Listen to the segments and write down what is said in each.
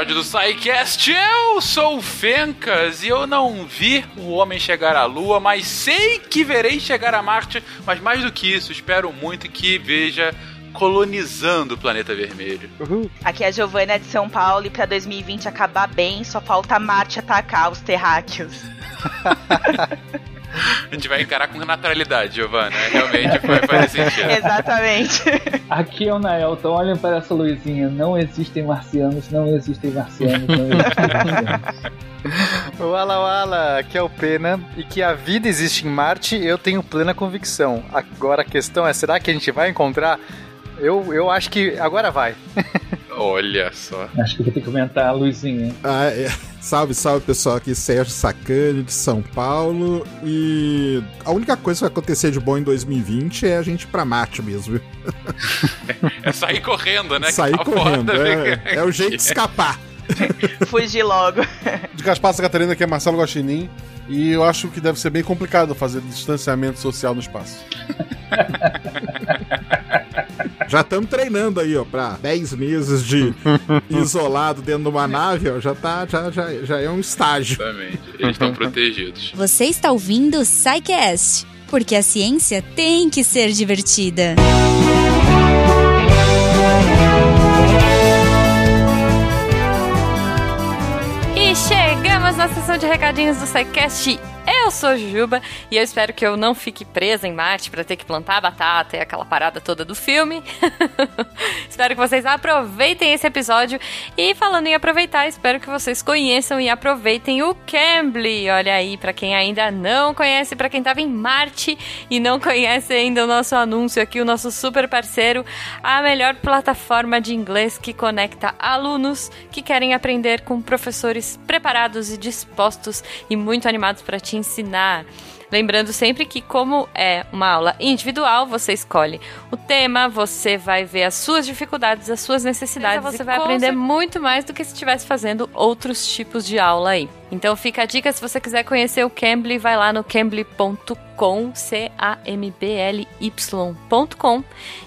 episódio do SciCast. Eu sou o Fencas e eu não vi o homem chegar à Lua, mas sei que verei chegar a Marte. Mas mais do que isso, espero muito que veja colonizando o planeta vermelho. Uhum. Aqui é a Giovana de São Paulo e para 2020 acabar bem, só falta Marte atacar os terráqueos. A gente vai encarar com naturalidade, Giovana. Realmente vai fazer sentido. Exatamente. Aqui é o Nael, então olhem para essa luzinha. Não existem marcianos, não existem marcianos, não existem marcianos. Wala Wala, aqui é o Pena e que a vida existe em Marte, eu tenho plena convicção. Agora a questão é, será que a gente vai encontrar? Eu, eu acho que agora vai. Olha só. Acho que vou ter que comentar a luzinha. Ah, é. Salve, salve pessoal, aqui Sérgio Sacani de São Paulo. E a única coisa que vai acontecer de bom em 2020 é a gente ir pra Marte mesmo. é sair correndo, né? Sair tá correndo, é, é, o jeito de escapar. Fugir logo. De Gaspar Catarina, que é Marcelo Guaxinim. E eu acho que deve ser bem complicado fazer distanciamento social no espaço. Já estamos treinando aí, ó, pra 10 meses de isolado dentro de uma nave, ó, já tá, já, já, já é um estágio. Exatamente, eles estão protegidos. Você está ouvindo o SciCast, porque a ciência tem que ser divertida. E chegamos na sessão de recadinhos do SciCast eu sou Jujuba e eu espero que eu não fique presa em Marte para ter que plantar batata e aquela parada toda do filme. espero que vocês aproveitem esse episódio e falando em aproveitar, espero que vocês conheçam e aproveitem o Cambly. Olha aí, para quem ainda não conhece, para quem estava em Marte e não conhece ainda o nosso anúncio aqui, o nosso super parceiro, a melhor plataforma de inglês que conecta alunos que querem aprender com professores preparados e dispostos e muito animados para te ensinar. Lembrando sempre que, como é uma aula individual, você escolhe o tema, você vai ver as suas dificuldades, as suas necessidades. Você vai aprender muito mais do que se estivesse fazendo outros tipos de aula aí. Então fica a dica, se você quiser conhecer o Cambly, vai lá no cambly.com, C-A-M-B-L-Y.com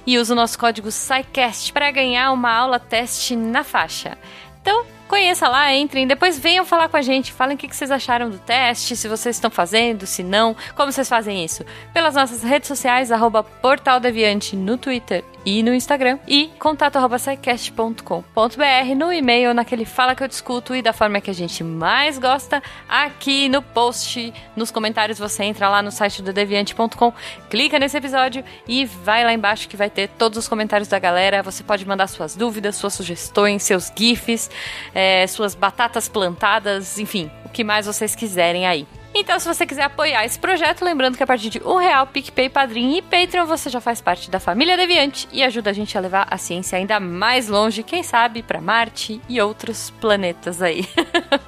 e usa o nosso código SciCast para ganhar uma aula teste na faixa. Então, Conheça lá, entrem, depois venham falar com a gente, falem o que vocês acharam do teste, se vocês estão fazendo, se não, como vocês fazem isso. Pelas nossas redes sociais, arroba Portal Deviante no Twitter e no Instagram e contato@saicast.com.br no e-mail naquele fala que eu discuto e da forma que a gente mais gosta aqui no post, nos comentários você entra lá no site do deviante.com, clica nesse episódio e vai lá embaixo que vai ter todos os comentários da galera. Você pode mandar suas dúvidas, suas sugestões, seus gifs. É, é, suas batatas plantadas, enfim, o que mais vocês quiserem aí. Então, se você quiser apoiar esse projeto, lembrando que a partir de um real, PicPay, Padrim e Patreon, você já faz parte da família Deviante e ajuda a gente a levar a ciência ainda mais longe, quem sabe, para Marte e outros planetas aí.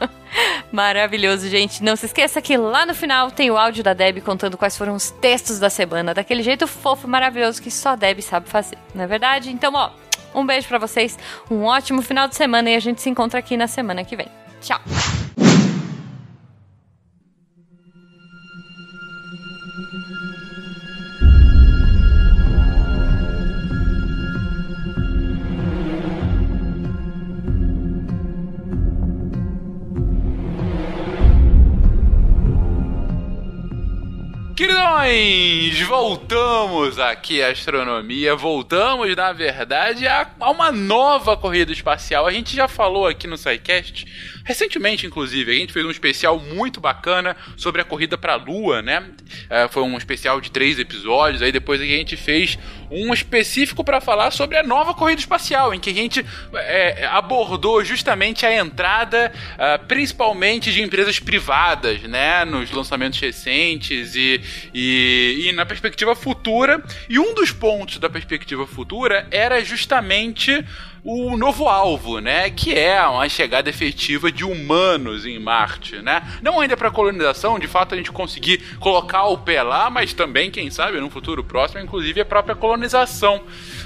Maravilhoso, gente. Não se esqueça que lá no final tem o áudio da Deb contando quais foram os textos da semana, daquele jeito fofo, maravilhoso que só Deb sabe fazer, não é verdade? Então, ó, um beijo para vocês, um ótimo final de semana e a gente se encontra aqui na semana que vem. Tchau! Queridões, voltamos aqui à astronomia, voltamos, na verdade, a, a uma nova corrida espacial. A gente já falou aqui no SciCast Recentemente, inclusive, a gente fez um especial muito bacana sobre a corrida para a Lua, né? É, foi um especial de três episódios. Aí depois a gente fez um específico para falar sobre a nova corrida espacial, em que a gente é, abordou justamente a entrada, uh, principalmente de empresas privadas, né? Nos lançamentos recentes e, e, e na perspectiva futura. E um dos pontos da perspectiva futura era justamente o novo alvo, né? Que é uma chegada efetiva de humanos em Marte, né? Não ainda para colonização, de fato a gente conseguir colocar o pé lá, mas também, quem sabe, num futuro próximo, inclusive a própria colonização.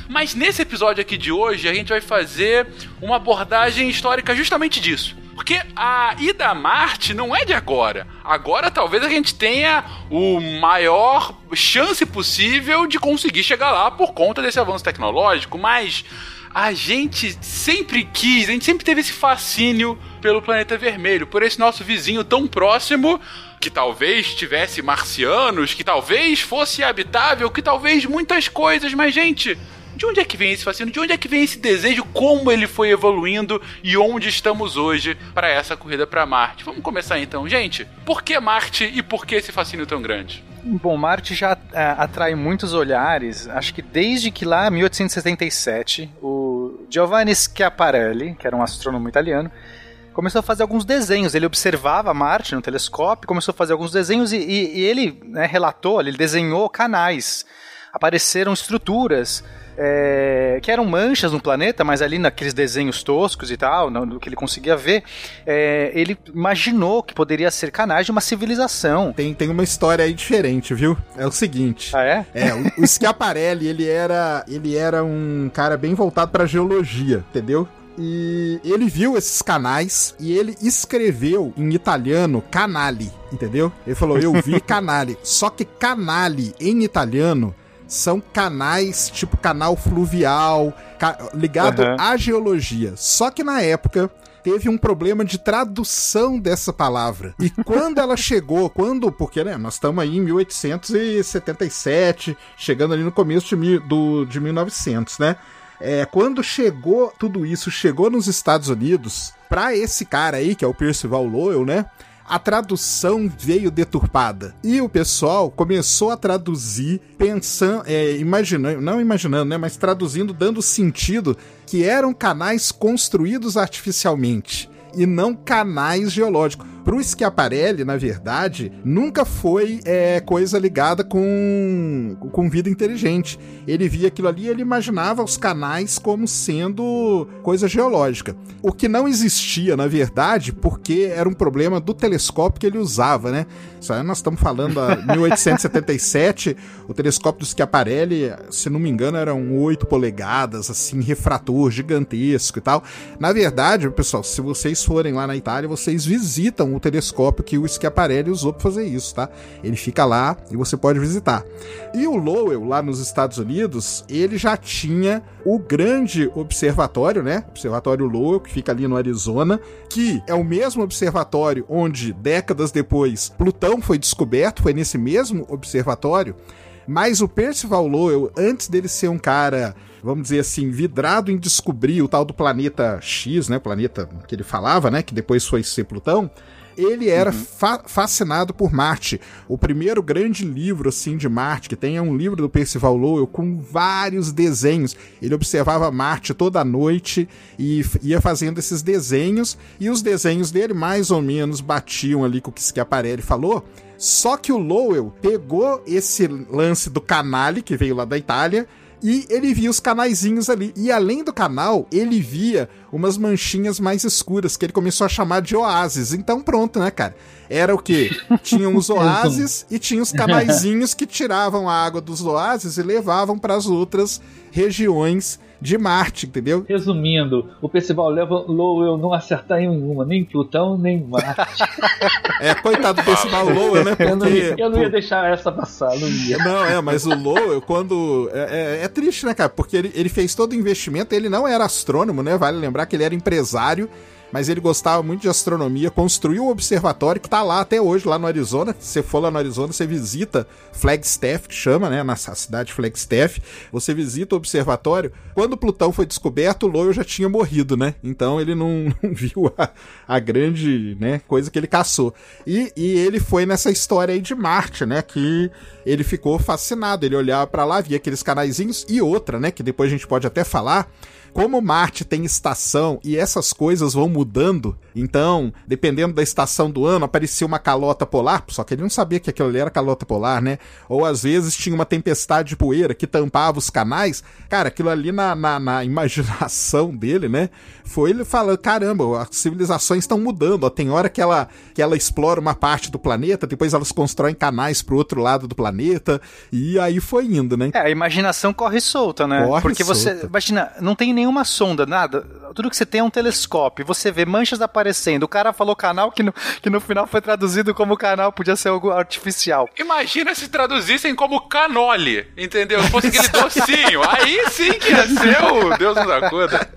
Mas nesse episódio aqui de hoje, a gente vai fazer uma abordagem histórica justamente disso. Porque a ida a Marte não é de agora. Agora talvez a gente tenha o maior chance possível de conseguir chegar lá por conta desse avanço tecnológico, mas a gente sempre quis, a gente sempre teve esse fascínio pelo planeta vermelho, por esse nosso vizinho tão próximo que talvez tivesse marcianos, que talvez fosse habitável, que talvez muitas coisas, mas gente, de onde é que vem esse fascínio? De onde é que vem esse desejo? Como ele foi evoluindo e onde estamos hoje para essa corrida para Marte? Vamos começar então, gente. Por que Marte e por que esse fascínio tão grande? Bom, Marte já é, atrai muitos olhares, acho que desde que lá, 1877, o Giovanni Schiaparelli, que era um astrônomo italiano, começou a fazer alguns desenhos. Ele observava Marte no telescópio, começou a fazer alguns desenhos e, e, e ele né, relatou, ele desenhou canais. Apareceram estruturas é, que eram manchas no planeta, mas ali naqueles desenhos toscos e tal, no, que ele conseguia ver, é, ele imaginou que poderia ser canais de uma civilização. Tem, tem uma história aí diferente, viu? É o seguinte. Ah, é? É, o, o Schiaparelli, ele era, ele era um cara bem voltado pra geologia, entendeu? E ele viu esses canais e ele escreveu em italiano canali, entendeu? Ele falou: Eu vi canali. Só que canali em italiano são canais tipo canal fluvial, ca ligado Uhum. à geologia. Só que na época teve um problema de tradução dessa palavra. E quando ela chegou, quando, porque né, nós estamos aí em 1877, chegando ali no começo de, mil, do, de 1900, né? É, quando chegou tudo isso, chegou nos Estados Unidos, pra esse cara aí, que é o Percival Lowell, né? A tradução veio deturpada. E o pessoal começou a traduzir, pensando, é, imaginando, não imaginando, né? Mas traduzindo, dando sentido que eram canais construídos artificialmente e não canais geológicos. Pro Schiaparelli, na verdade, nunca foi é, coisa ligada com, com vida inteligente. Ele via aquilo ali e ele imaginava os canais como sendo coisa geológica. O que não existia, na verdade, porque era um problema do telescópio que ele usava, né? Isso aí nós estamos falando a 1877, o telescópio do Schiaparelli, se não me engano, eram 8 polegadas, assim, refrator gigantesco e tal. Na verdade, pessoal, se vocês forem lá na Itália, vocês visitam o telescópio que o Schiaparelli usou para fazer isso, tá? Ele fica lá e você pode visitar. E o Lowell, lá nos Estados Unidos, ele já tinha o grande observatório, né? Observatório Lowell, que fica ali no Arizona, que é o mesmo observatório onde, décadas depois, Plutão foi descoberto, foi nesse mesmo observatório. Mas o Percival Lowell, antes dele ser um cara, vamos dizer assim, vidrado em descobrir o tal do planeta X, né? Planeta que ele falava, né? Que depois foi ser Plutão. Ele era fa fascinado por Marte. O primeiro grande livro assim de Marte que tem é um livro do Percival Lowell com vários desenhos. Ele observava Marte toda noite e ia fazendo esses desenhos e os desenhos dele mais ou menos batiam ali com o que Schiaparelli falou. Só que o Lowell pegou esse lance do canale que veio lá da Itália e ele via os canaizinhos ali. E além do canal, ele via umas manchinhas mais escuras que ele começou a chamar de oásis. Então pronto, né, cara? Era o quê? Tinham os oásis e tinha os canaizinhos que tiravam a água dos oásis e levavam para as outras regiões de Marte, entendeu? Resumindo, o Percival Lowell não acertar em nenhuma, nem Plutão, nem Marte. É, coitado do Percival Lowell, né? eu, não ia, Porque eu não ia deixar essa passar, não ia. Não, é, mas o Lowell, quando. É, é- é triste, né, cara? Porque ele, ele fez todo o investimento, ele não era astrônomo, né? Vale lembrar que ele era empresário, mas ele gostava muito de astronomia, construiu um observatório que tá lá até hoje, lá no Arizona. Se você for lá no Arizona, você visita Flagstaff, que chama, né? Na cidade Flagstaff. Você visita o observatório. Quando Plutão foi descoberto, o Lowell já tinha morrido, né? Então ele não, não viu a, a grande né, coisa que ele caçou. E, e ele foi nessa história aí de Marte, né? Que ele ficou fascinado. Ele olhava pra lá, via aqueles canaizinhos e outra, né? Que depois a gente pode até falar. Como Marte tem estação e essas coisas vão mudando, então, dependendo da estação do ano, aparecia uma calota polar, só que ele não sabia que aquilo ali era calota polar, né? Ou às vezes tinha uma tempestade de poeira que tampava os canais. Cara, aquilo ali na, na, na imaginação dele, né? Foi ele falando: caramba, as civilizações estão mudando. Ó, tem hora que ela, que ela explora uma parte do planeta, depois elas constroem canais pro outro lado do planeta, e aí foi indo, né? É, a imaginação corre solta, né? Corre Porque você, solta. imagina, não tem nenhuma sonda, nada. Tudo que você tem é um telescópio. Você vê manchas aparecendo. O cara falou canal que no, que no final foi traduzido como canal, podia ser algo artificial. Imagina se traduzissem como canole, entendeu? Se fosse aquele docinho. Aí sim que ia ser o Deus nos acuda.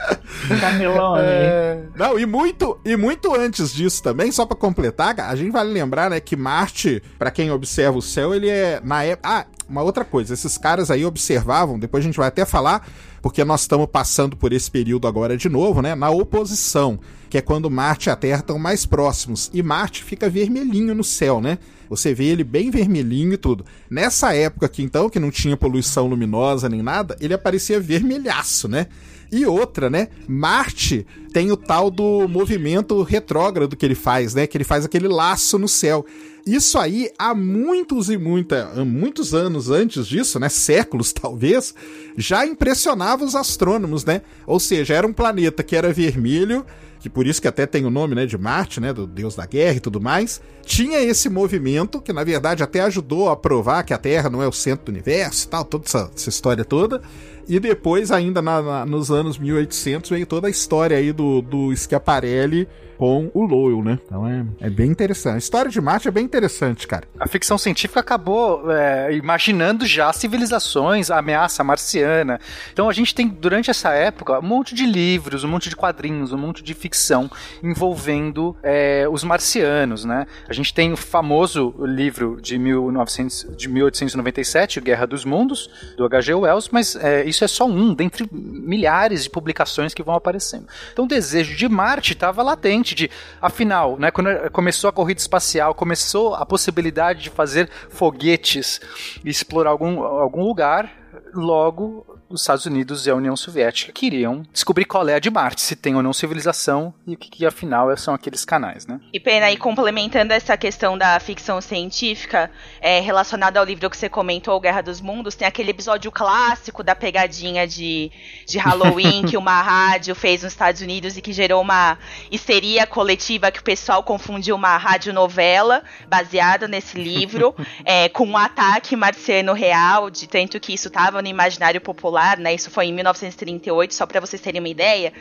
Camilão, né? É, Não, e muito, e muito antes disso também, só pra completar, a gente vale lembrar, né, que Marte, pra quem observa o céu, ele é na época, ah, uma outra coisa, esses caras aí observavam, depois a gente vai até falar, porque nós estamos passando por esse período agora de novo, né, na oposição, que é quando Marte e a Terra estão mais próximos, e Marte fica vermelhinho no céu, né? Você vê ele bem vermelhinho e tudo. Nessa época aqui, então, que não tinha poluição luminosa nem nada, ele aparecia vermelhaço, né? E outra, né? Marte tem o tal do movimento retrógrado que ele faz, né? Que ele faz aquele laço no céu. Isso aí, há muitos e muita, muitos anos antes disso, né? Séculos talvez, já impressionava os astrônomos, né? Ou seja, era um planeta que era vermelho, que por isso que até tem o nome, né, de Marte, né, do deus da guerra e tudo mais, tinha esse movimento que na verdade até ajudou a provar que a Terra não é o centro do universo e tal, toda essa, essa história toda. E depois, ainda na- na- nos anos 1800, veio toda a história aí do, do Schiaparelli com o Lowell, né? Então é, é bem interessante. A história de Marte é bem interessante, cara. A ficção científica acabou é, imaginando já civilizações, a ameaça marciana. Então a gente tem, durante essa época, um monte de livros, um monte de quadrinhos, um monte de ficção envolvendo é, os marcianos, né? A gente tem o famoso livro de, 1900, de 1897, o Guerra dos Mundos, do H.G. Wells, mas é, isso é só um dentre milhares de publicações que vão aparecendo. Então o desejo de Marte estava latente, de, afinal, né, quando começou a corrida espacial, começou a possibilidade de fazer foguetes e explorar algum, algum lugar, logo os Estados Unidos e a União Soviética queriam descobrir qual é a de Marte, se tem ou não civilização e o que, que afinal são aqueles canais, né? E pena, e complementando essa questão da ficção científica, é, relacionada ao livro que você comentou, Guerra dos Mundos, tem aquele episódio clássico da pegadinha de, de Halloween que uma rádio fez nos Estados Unidos e que gerou uma histeria coletiva que o pessoal confundiu uma radionovela baseada nesse livro é, com um ataque marciano real, de tanto que isso estava no imaginário popular, né? Isso foi em 1938, só para vocês terem uma ideia.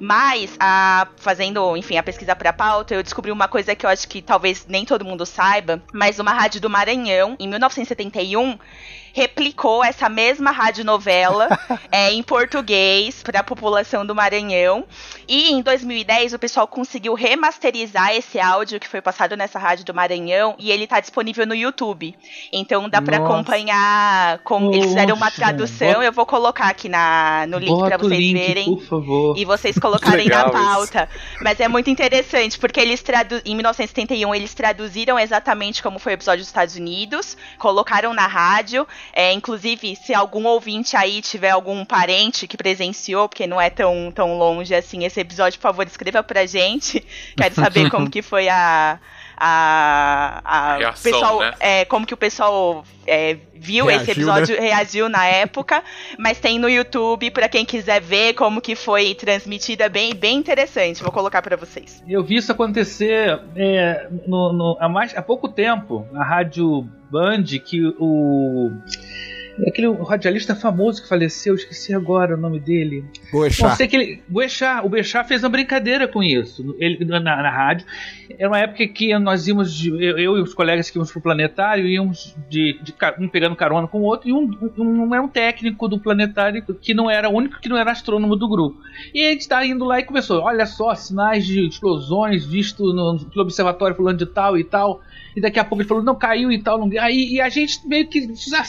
Mas, a, fazendo, enfim, a pesquisa para pauta, eu descobri uma coisa que eu acho que talvez nem todo mundo saiba, mas uma rádio do Maranhão, em 1971, replicou essa mesma radionovela é, em português para a população do Maranhão. E em 2010 o pessoal conseguiu remasterizar esse áudio que foi passado nessa rádio do Maranhão e ele tá disponível no YouTube. Então dá para acompanhar como eles fizeram uma tradução. bota- Eu vou colocar aqui na, no link para vocês link, verem por favor. e vocês colocarem na Legal isso. pauta. Mas é muito interessante, porque eles tradu em 1971 eles traduziram exatamente como foi o episódio dos Estados Unidos, colocaram na rádio. É, inclusive, se algum ouvinte aí tiver algum parente que presenciou, porque não é tão, tão longe assim esse episódio, por favor, escreva pra gente. Quero saber como que foi a. A, a Reação, pessoal, né? é, como que o pessoal é, viu esse Reagiu, episódio, reagiu na época, mas tem no YouTube pra quem quiser ver como que foi transmitida, bem, bem interessante. Vou colocar pra vocês. Eu vi isso acontecer é, no- no- há, mais, há pouco tempo, na rádio Band, que o. Aquele radialista famoso que faleceu, esqueci agora o nome dele. Poxa, sei que ele, o Bechá, o Bechá fez uma brincadeira com isso ele, na, na rádio. Era uma época que nós íamos, de- eu, eu e os colegas que íamos pro planetário, íamos de, de um pegando carona com o outro, e um, um, um era um técnico do planetário que não era o único que não era astrônomo do grupo. E a gente está indo lá e começou: olha só, sinais de explosões visto no, no observatório fulano de tal e tal. E daqui a pouco ele falou, não, caiu e tal. Não... Aí, e a gente meio que,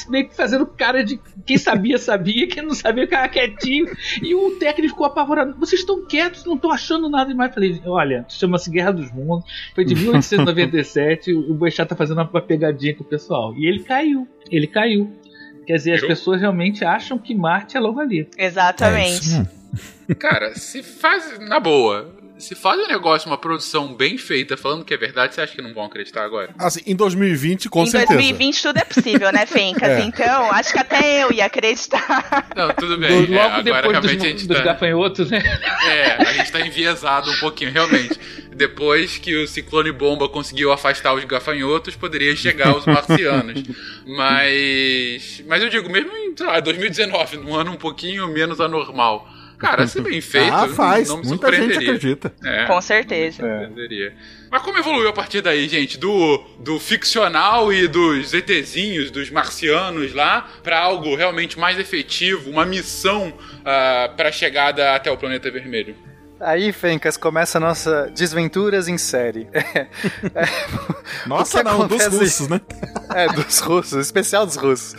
meio que fazendo cara de quem sabia, sabia, quem não sabia, ficava quietinho. E o técnico ficou apavorado. Vocês estão quietos, não estão achando nada demais. Eu falei, olha, chama-se Guerra dos Mundos. Foi de 1897, o Boechat tá fazendo uma pegadinha com o pessoal. E ele caiu. Ele caiu. Quer dizer, as pessoas realmente acham que Marte é logo ali. é Exatamente. isso mesmo. Cara, se faz. Na boa. Se faz um negócio, uma produção bem feita, falando que é verdade, você acha que não vão acreditar agora? Assim, em 2020, com em certeza. 2020 tudo é possível, né, Fencas? É. Então, acho que até eu ia acreditar. Não, tudo bem. Do- é, logo agora depois dos, a gente dos tá. gafanhotos, né? É, a gente tá enviesado um pouquinho, realmente. Depois que o ciclone bomba conseguiu afastar os gafanhotos, poderia chegar os marcianos. Mas. Mas eu digo, mesmo em sei lá, 2019, num ano um pouquinho menos anormal. Cara, se bem feito, ah, faz. não me Muita gente surpreenderia. acredita. É, Com certeza. surpreenderia. Mas como evoluiu a partir daí, gente? Do, do ficcional e dos ETzinhos, dos marcianos lá, pra algo realmente mais efetivo, uma missão ah, pra chegada até o planeta vermelho. Aí, Fencas, começa a nossa Desventuras em série. Nossa, O que não, dos acontece- russos, né? É, dos russos, especial dos russos.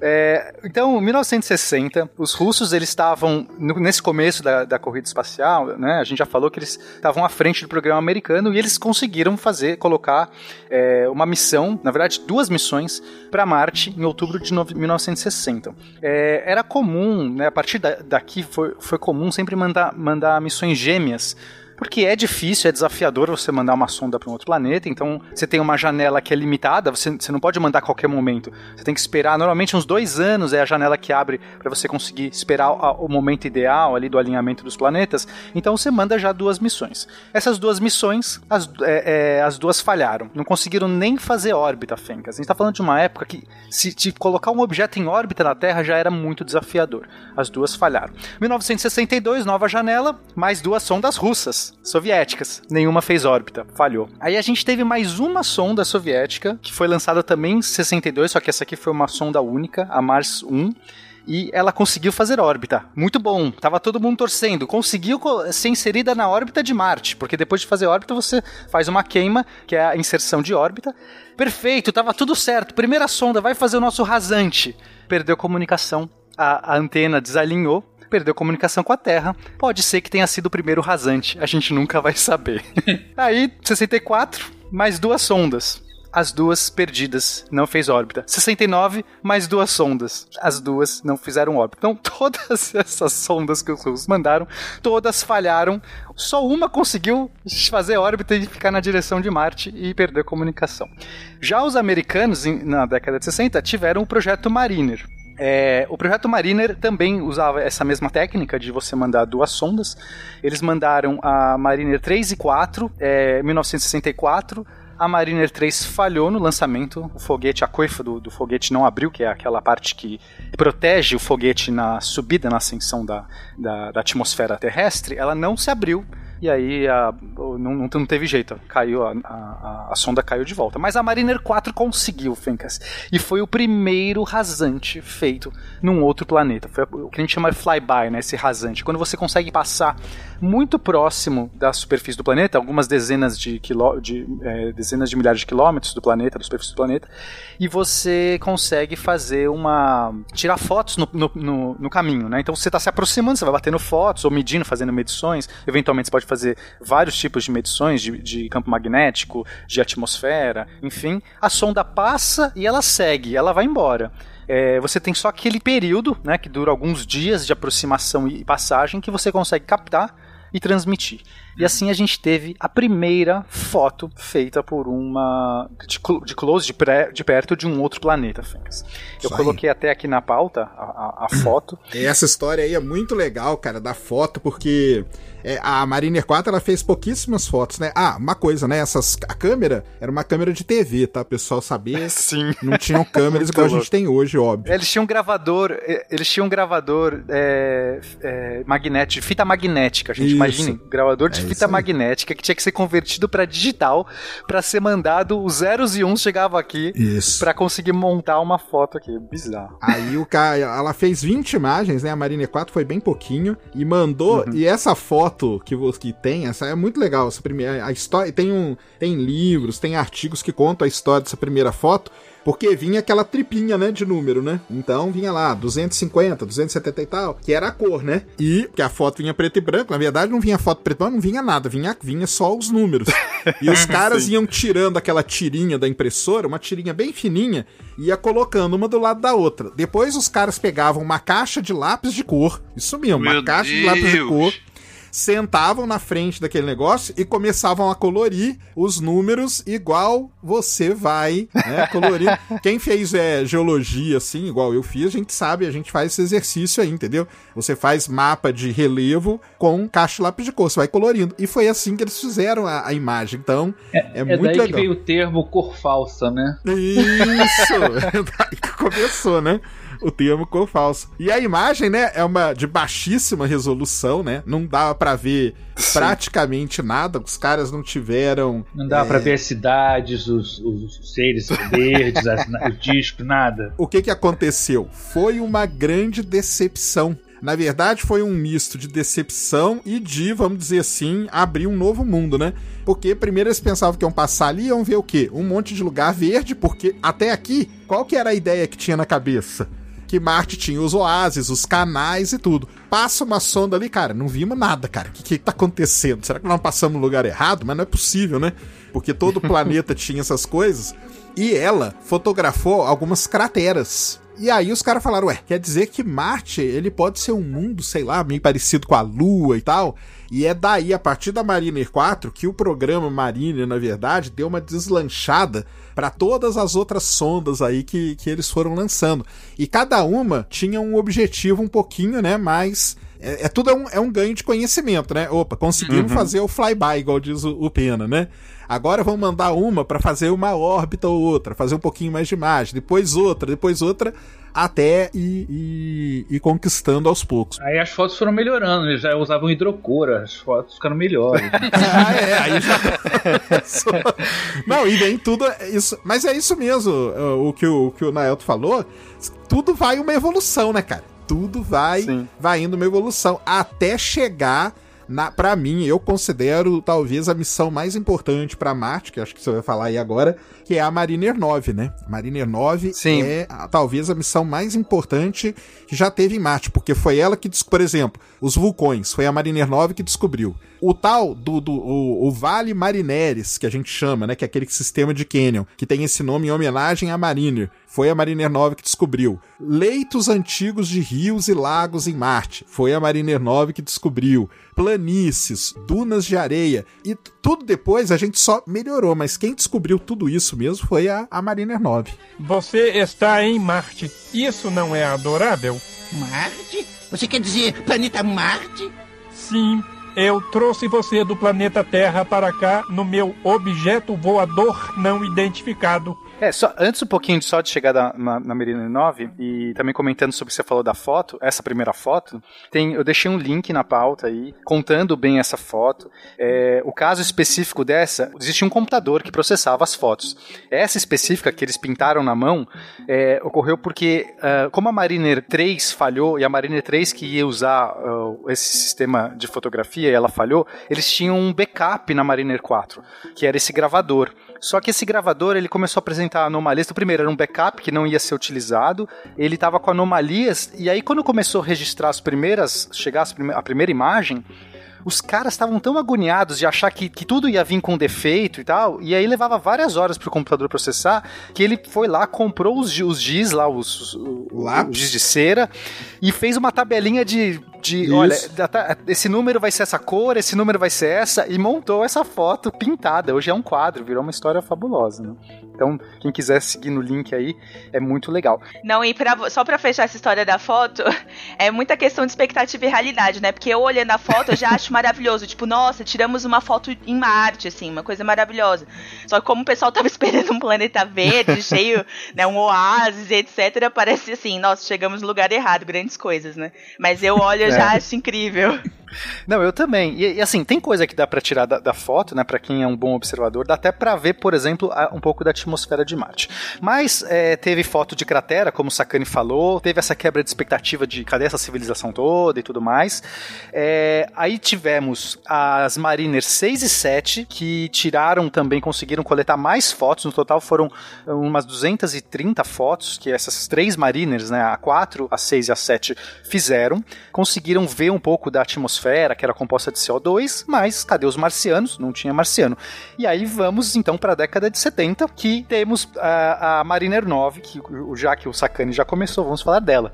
É, então, em 1960, os russos eles estavam nesse começo da, da corrida espacial, né? A gente já falou que eles estavam à frente do programa americano e eles conseguiram fazer, colocar é, uma missão, na verdade, duas missões para Marte em outubro de no- 1960. É, era comum, né? A partir da- daqui foi, foi comum sempre mandar, mandar missões gêmeas porque é difícil, é desafiador você mandar uma sonda para um outro planeta, então você tem uma janela que é limitada, você, você não pode mandar a qualquer momento. Você tem que esperar, normalmente uns dois anos é a janela que abre para você conseguir esperar o, momento ideal ali do alinhamento dos planetas. Então você manda já duas missões. Essas duas missões, as, é, é, as duas falharam. Não conseguiram nem fazer órbita, Fencas. A gente está falando de uma época que se te colocar um objeto em órbita na Terra já era muito desafiador. As duas falharam. 1962, nova janela, mais duas sondas russas, soviéticas. Nenhuma fez órbita, falhou. Aí a gente teve mais uma sonda soviética, que foi lançada também em 62, só que essa aqui foi uma sonda única, a Mars 1 e ela conseguiu fazer órbita. Muito bom, tava todo mundo torcendo. Conseguiu co- ser inserida na órbita de Marte, porque depois de fazer órbita você faz uma queima, que é a inserção de órbita. Perfeito, tava tudo certo. Primeira sonda vai fazer o nosso rasante. Perdeu comunicação, a, a antena desalinhou. Perdeu comunicação com a Terra. Pode ser que tenha sido o primeiro rasante. A gente nunca vai saber. Aí, 64, mais duas sondas as duas perdidas, não fez órbita. 69, mais duas sondas, as duas não fizeram órbita. Então, todas essas sondas que os russos mandaram, todas falharam. Só uma conseguiu fazer órbita e ficar na direção de Marte e perder comunicação. Já os americanos, na década de 60, tiveram o projeto Mariner. É, o projeto Mariner também usava essa mesma técnica de você mandar duas sondas. Eles mandaram a Mariner 3 e 4, é, 1964. A Mariner 3 falhou no lançamento. O foguete, a coifa do, do foguete não abriu, que é aquela parte que protege o foguete na subida, na ascensão da, da, da atmosfera terrestre. Ela não se abriu. E aí a- não, não, teve jeito, caiu a, a, a- sonda caiu de volta. Mas a Mariner 4 conseguiu, Fencas. E foi o primeiro rasante feito num outro planeta. Foi o que a gente chama de flyby, né? Esse rasante. Quando você consegue passar muito próximo da superfície do planeta, algumas dezenas de, quiló de eh, dezenas de milhares de quilômetros do planeta, da superfície do planeta, e você consegue fazer uma. tirar fotos no, no, no- no caminho, né? Então você está se aproximando, você vai batendo fotos ou medindo, fazendo medições. Eventualmente você pode fazer vários tipos de medições de, de campo magnético, de atmosfera, enfim. A sonda passa e ela segue, ela vai embora. É, você tem só aquele período, né, que dura alguns dias de aproximação e passagem, que você consegue captar e transmitir. E assim a gente teve a primeira foto feita por uma. de, de close, de, pré- de perto de um outro planeta, Fencas. Eu Isso aí. coloquei até aqui na pauta a, a- a foto. Essa história aí é muito legal, cara, da foto, porque é, a Mariner 4 ela fez pouquíssimas fotos, né? Ah, uma coisa, né? Essas, a câmera era uma câmera de TV, tá? O pessoal saber. Sim. Não tinham câmeras igual a gente tem hoje, óbvio. Eles tinham um gravador, eles tinham um gravador é, é, magnético, fita magnética, gente. Isso. Imaginem, gravador de fita magnética que tinha que ser convertido para digital para ser mandado, os zeros e uns chegavam aqui para conseguir montar uma foto aqui. Bizarro. Aí o cara, ela fez 20 imagens, né? A Mariner 4 foi bem pouquinho e mandou. Uhum. E essa foto que, que tem, essa é muito legal. Essa primeira, a história tem um, tem livros, tem artigos que contam a história dessa primeira foto. Porque vinha aquela tripinha, né, de número, né? Então vinha lá 250, 270 e tal, que era a cor, né? E que a foto vinha preto e branco, na verdade não vinha foto preto e branco, não vinha nada, vinha, vinha só os números. E os caras iam tirando aquela tirinha da impressora, uma tirinha bem fininha, e ia colocando uma do lado da outra. Depois os caras pegavam uma caixa de lápis de cor, isso mesmo, uma Meu caixa de lápis de Deus. cor, sentavam na frente daquele negócio e começavam a colorir os números igual você vai, né, colorir. Quem fez é, geologia, assim, igual eu fiz, a gente sabe, a gente faz esse exercício aí, entendeu? Você faz mapa de relevo com caixa de lápis de cor, você vai colorindo. E foi assim que eles fizeram a, a imagem, então é, É muito daí que legal. veio o termo cor falsa, né? Isso! Daí que começou, né? O termo ficou falso. E a imagem, né, é uma de baixíssima resolução, né? Não dava para ver Sim. praticamente nada. Os caras não tiveram. Não dava é... para ver as cidades, os, os seres verdes, as, os discos, nada. O que que aconteceu? Foi uma grande decepção na verdade, foi um misto de decepção e de, vamos dizer assim, abrir um novo mundo, né? Porque primeiro eles pensavam que iam passar ali e iam ver o quê? Um monte de lugar verde, porque até aqui, qual que era a ideia que tinha na cabeça? Que Marte tinha os oásis, os canais e tudo. Passa uma sonda ali, cara, não vimos nada, cara. O que, que tá acontecendo? Será que nós passamos no lugar errado? Mas não é possível, né? Porque todo planeta tinha essas coisas. E ela fotografou algumas crateras e aí os caras falaram, ué, quer dizer que Marte, ele pode ser um mundo, sei lá, meio parecido com a Lua e tal. E é daí, a partir da Mariner 4, que o programa Mariner, na verdade, deu uma deslanchada para todas as outras sondas aí que, que eles foram lançando. E cada uma tinha um objetivo um pouquinho, né, mais... É, é tudo é um, é um ganho de conhecimento, né? Opa, conseguimos uhum. fazer o flyby, igual diz o, o Pena, né? Agora vamos mandar uma para fazer uma órbita ou outra, fazer um pouquinho mais de imagem, depois outra, depois outra, até ir conquistando aos poucos. Aí as fotos foram melhorando, eles já usavam hidrocor, as fotos ficaram melhores. ah, é, aí já. Não, e vem tudo isso. Mas é isso mesmo, o que o, o que o Naelto falou. Tudo vai uma evolução, né, cara? Tudo vai, vai indo uma evolução até chegar na, para mim, eu considero talvez a missão mais importante para Marte, que acho que você vai falar aí agora, que é a Mariner 9, né? Mariner 9 Sim. é a, talvez a missão mais importante que já teve em Marte, porque foi ela que, por exemplo, os vulcões, foi a Mariner 9 que descobriu. O tal do, do o, o, Vale Marineres, que a gente chama, né? Que é aquele sistema de Canyon, que tem esse nome em homenagem à Mariner. Foi a Mariner 9 que descobriu. Leitos antigos de rios e lagos em Marte. Foi a Mariner 9 que descobriu. Planícies, dunas de areia. E tudo depois a gente só melhorou, mas quem descobriu tudo isso mesmo foi a, a Mariner 9. Você está em Marte. Isso não é adorável? Marte? Você quer dizer planeta Marte? Sim, eu trouxe você do planeta Terra para cá no meu objeto voador não identificado. É, só, antes um pouquinho só de chegar na, na, na Merino 9, e também comentando sobre o que você falou da foto, essa primeira foto, tem, eu deixei um link na pauta aí, contando bem essa foto. É, o caso específico dessa, existia um computador que processava as fotos. Essa específica que eles pintaram na mão, é, ocorreu porque, uh, como a Mariner 3 falhou, e a Mariner 3 que ia usar uh, esse sistema de fotografia, e ela falhou, eles tinham um backup na Mariner 4, que era esse gravador. Só que esse gravador ele começou a apresentar anomalias. O primeiro era um backup que não ia ser utilizado. Ele estava com anomalias e aí quando começou a registrar as primeiras, chegar a primeira imagem, os caras estavam tão agoniados de achar que, que tudo ia vir com defeito e tal, e aí levava várias horas pro computador processar, que ele foi lá, comprou os, os giz lá, os, os, os giz de cera, e fez uma tabelinha de de, olha, esse número vai ser essa cor, esse número vai ser essa, e montou essa foto pintada. Hoje é um quadro, virou uma história fabulosa, né? Então, quem quiser seguir no link aí, é muito legal. Não, e pra, só pra fechar essa história da foto, é muita questão de expectativa e realidade, né? Porque eu olhando a foto, eu já acho maravilhoso. Tipo, nossa, tiramos uma foto em Marte, assim, uma coisa maravilhosa. Só que como o pessoal tava esperando um planeta verde, cheio, né, um oásis, etc., parece assim, nossa, chegamos no lugar errado, grandes coisas, né? Mas eu olho, eu é. incrível. Não, eu também. E, e, assim, tem coisa que dá para tirar da, da, foto, né? Para quem é um bom observador, dá até para ver, por exemplo, a, um pouco da atmosfera de Marte. Mas é, teve foto de cratera, como o Sakane falou, teve essa quebra de expectativa de cadê essa civilização toda e tudo mais. É, aí tivemos as Mariner 6 e 7, que tiraram também, conseguiram coletar mais fotos. No total foram umas 230 fotos que essas três Mariners, né? A 4, a 6 e a 7 fizeram. Conseguiram ver um pouco da atmosfera atmosfera, que era composta de CO2, mas cadê os marcianos? Não tinha marciano. E aí vamos então para a década de 70, que temos a, a Mariner 9, que já que o Sakane já começou, vamos falar dela.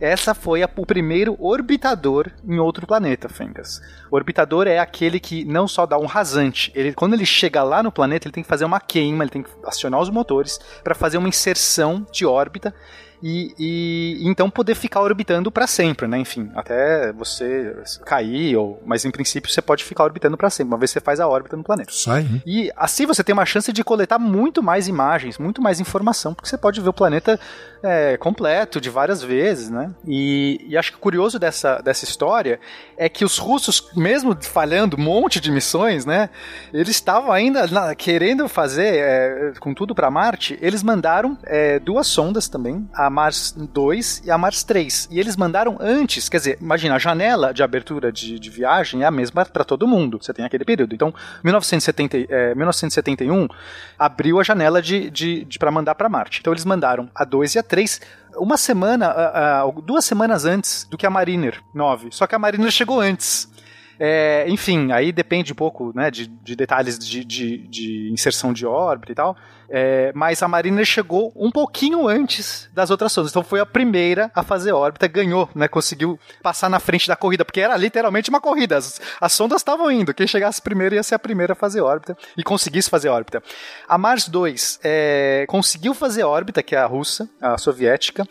Essa foi a, o primeiro orbitador em outro planeta, Fencas. O orbitador é aquele que não só dá um rasante, ele, quando ele chega lá no planeta, ele tem que fazer uma queima, ele tem que acionar os motores para fazer uma inserção de órbita e, e então poder ficar orbitando para sempre, né? Enfim, até você cair, ou, mas em princípio você pode ficar orbitando para sempre, uma vez você faz a órbita no planeta. Sai, hein? E assim você tem uma chance de coletar muito mais imagens, muito mais informação, porque você pode ver o planeta é, completo de várias vezes, né? E, e acho que o curioso dessa, dessa história é que os russos, mesmo falhando um monte de missões, né? Eles estavam ainda na- querendo fazer é, com tudo para Marte. Eles mandaram é, duas sondas também, a Mars 2 e a Mars 3. E eles mandaram antes, quer dizer, imagina, a janela de abertura de, de viagem é a mesma para todo mundo. Você tem aquele período. Então, 1970, é, 1971 abriu a janela de, de, de para mandar para Marte. Então eles mandaram a 2 e a 3 uma semana, ah, ah, duas semanas antes do que a Mariner 9. Só que a Mariner chegou antes. É, enfim, aí depende um pouco né, de, de detalhes de, de, de inserção de órbita e tal. É, mas a Mariner chegou um pouquinho antes das outras sondas. Então foi a primeira a fazer órbita, ganhou, né? Conseguiu passar na frente da corrida, porque era literalmente uma corrida. As, as sondas estavam indo. Quem chegasse primeiro ia ser a primeira a fazer órbita e conseguisse fazer órbita. A Mars 2 é, conseguiu fazer órbita, que é a russa, a soviética,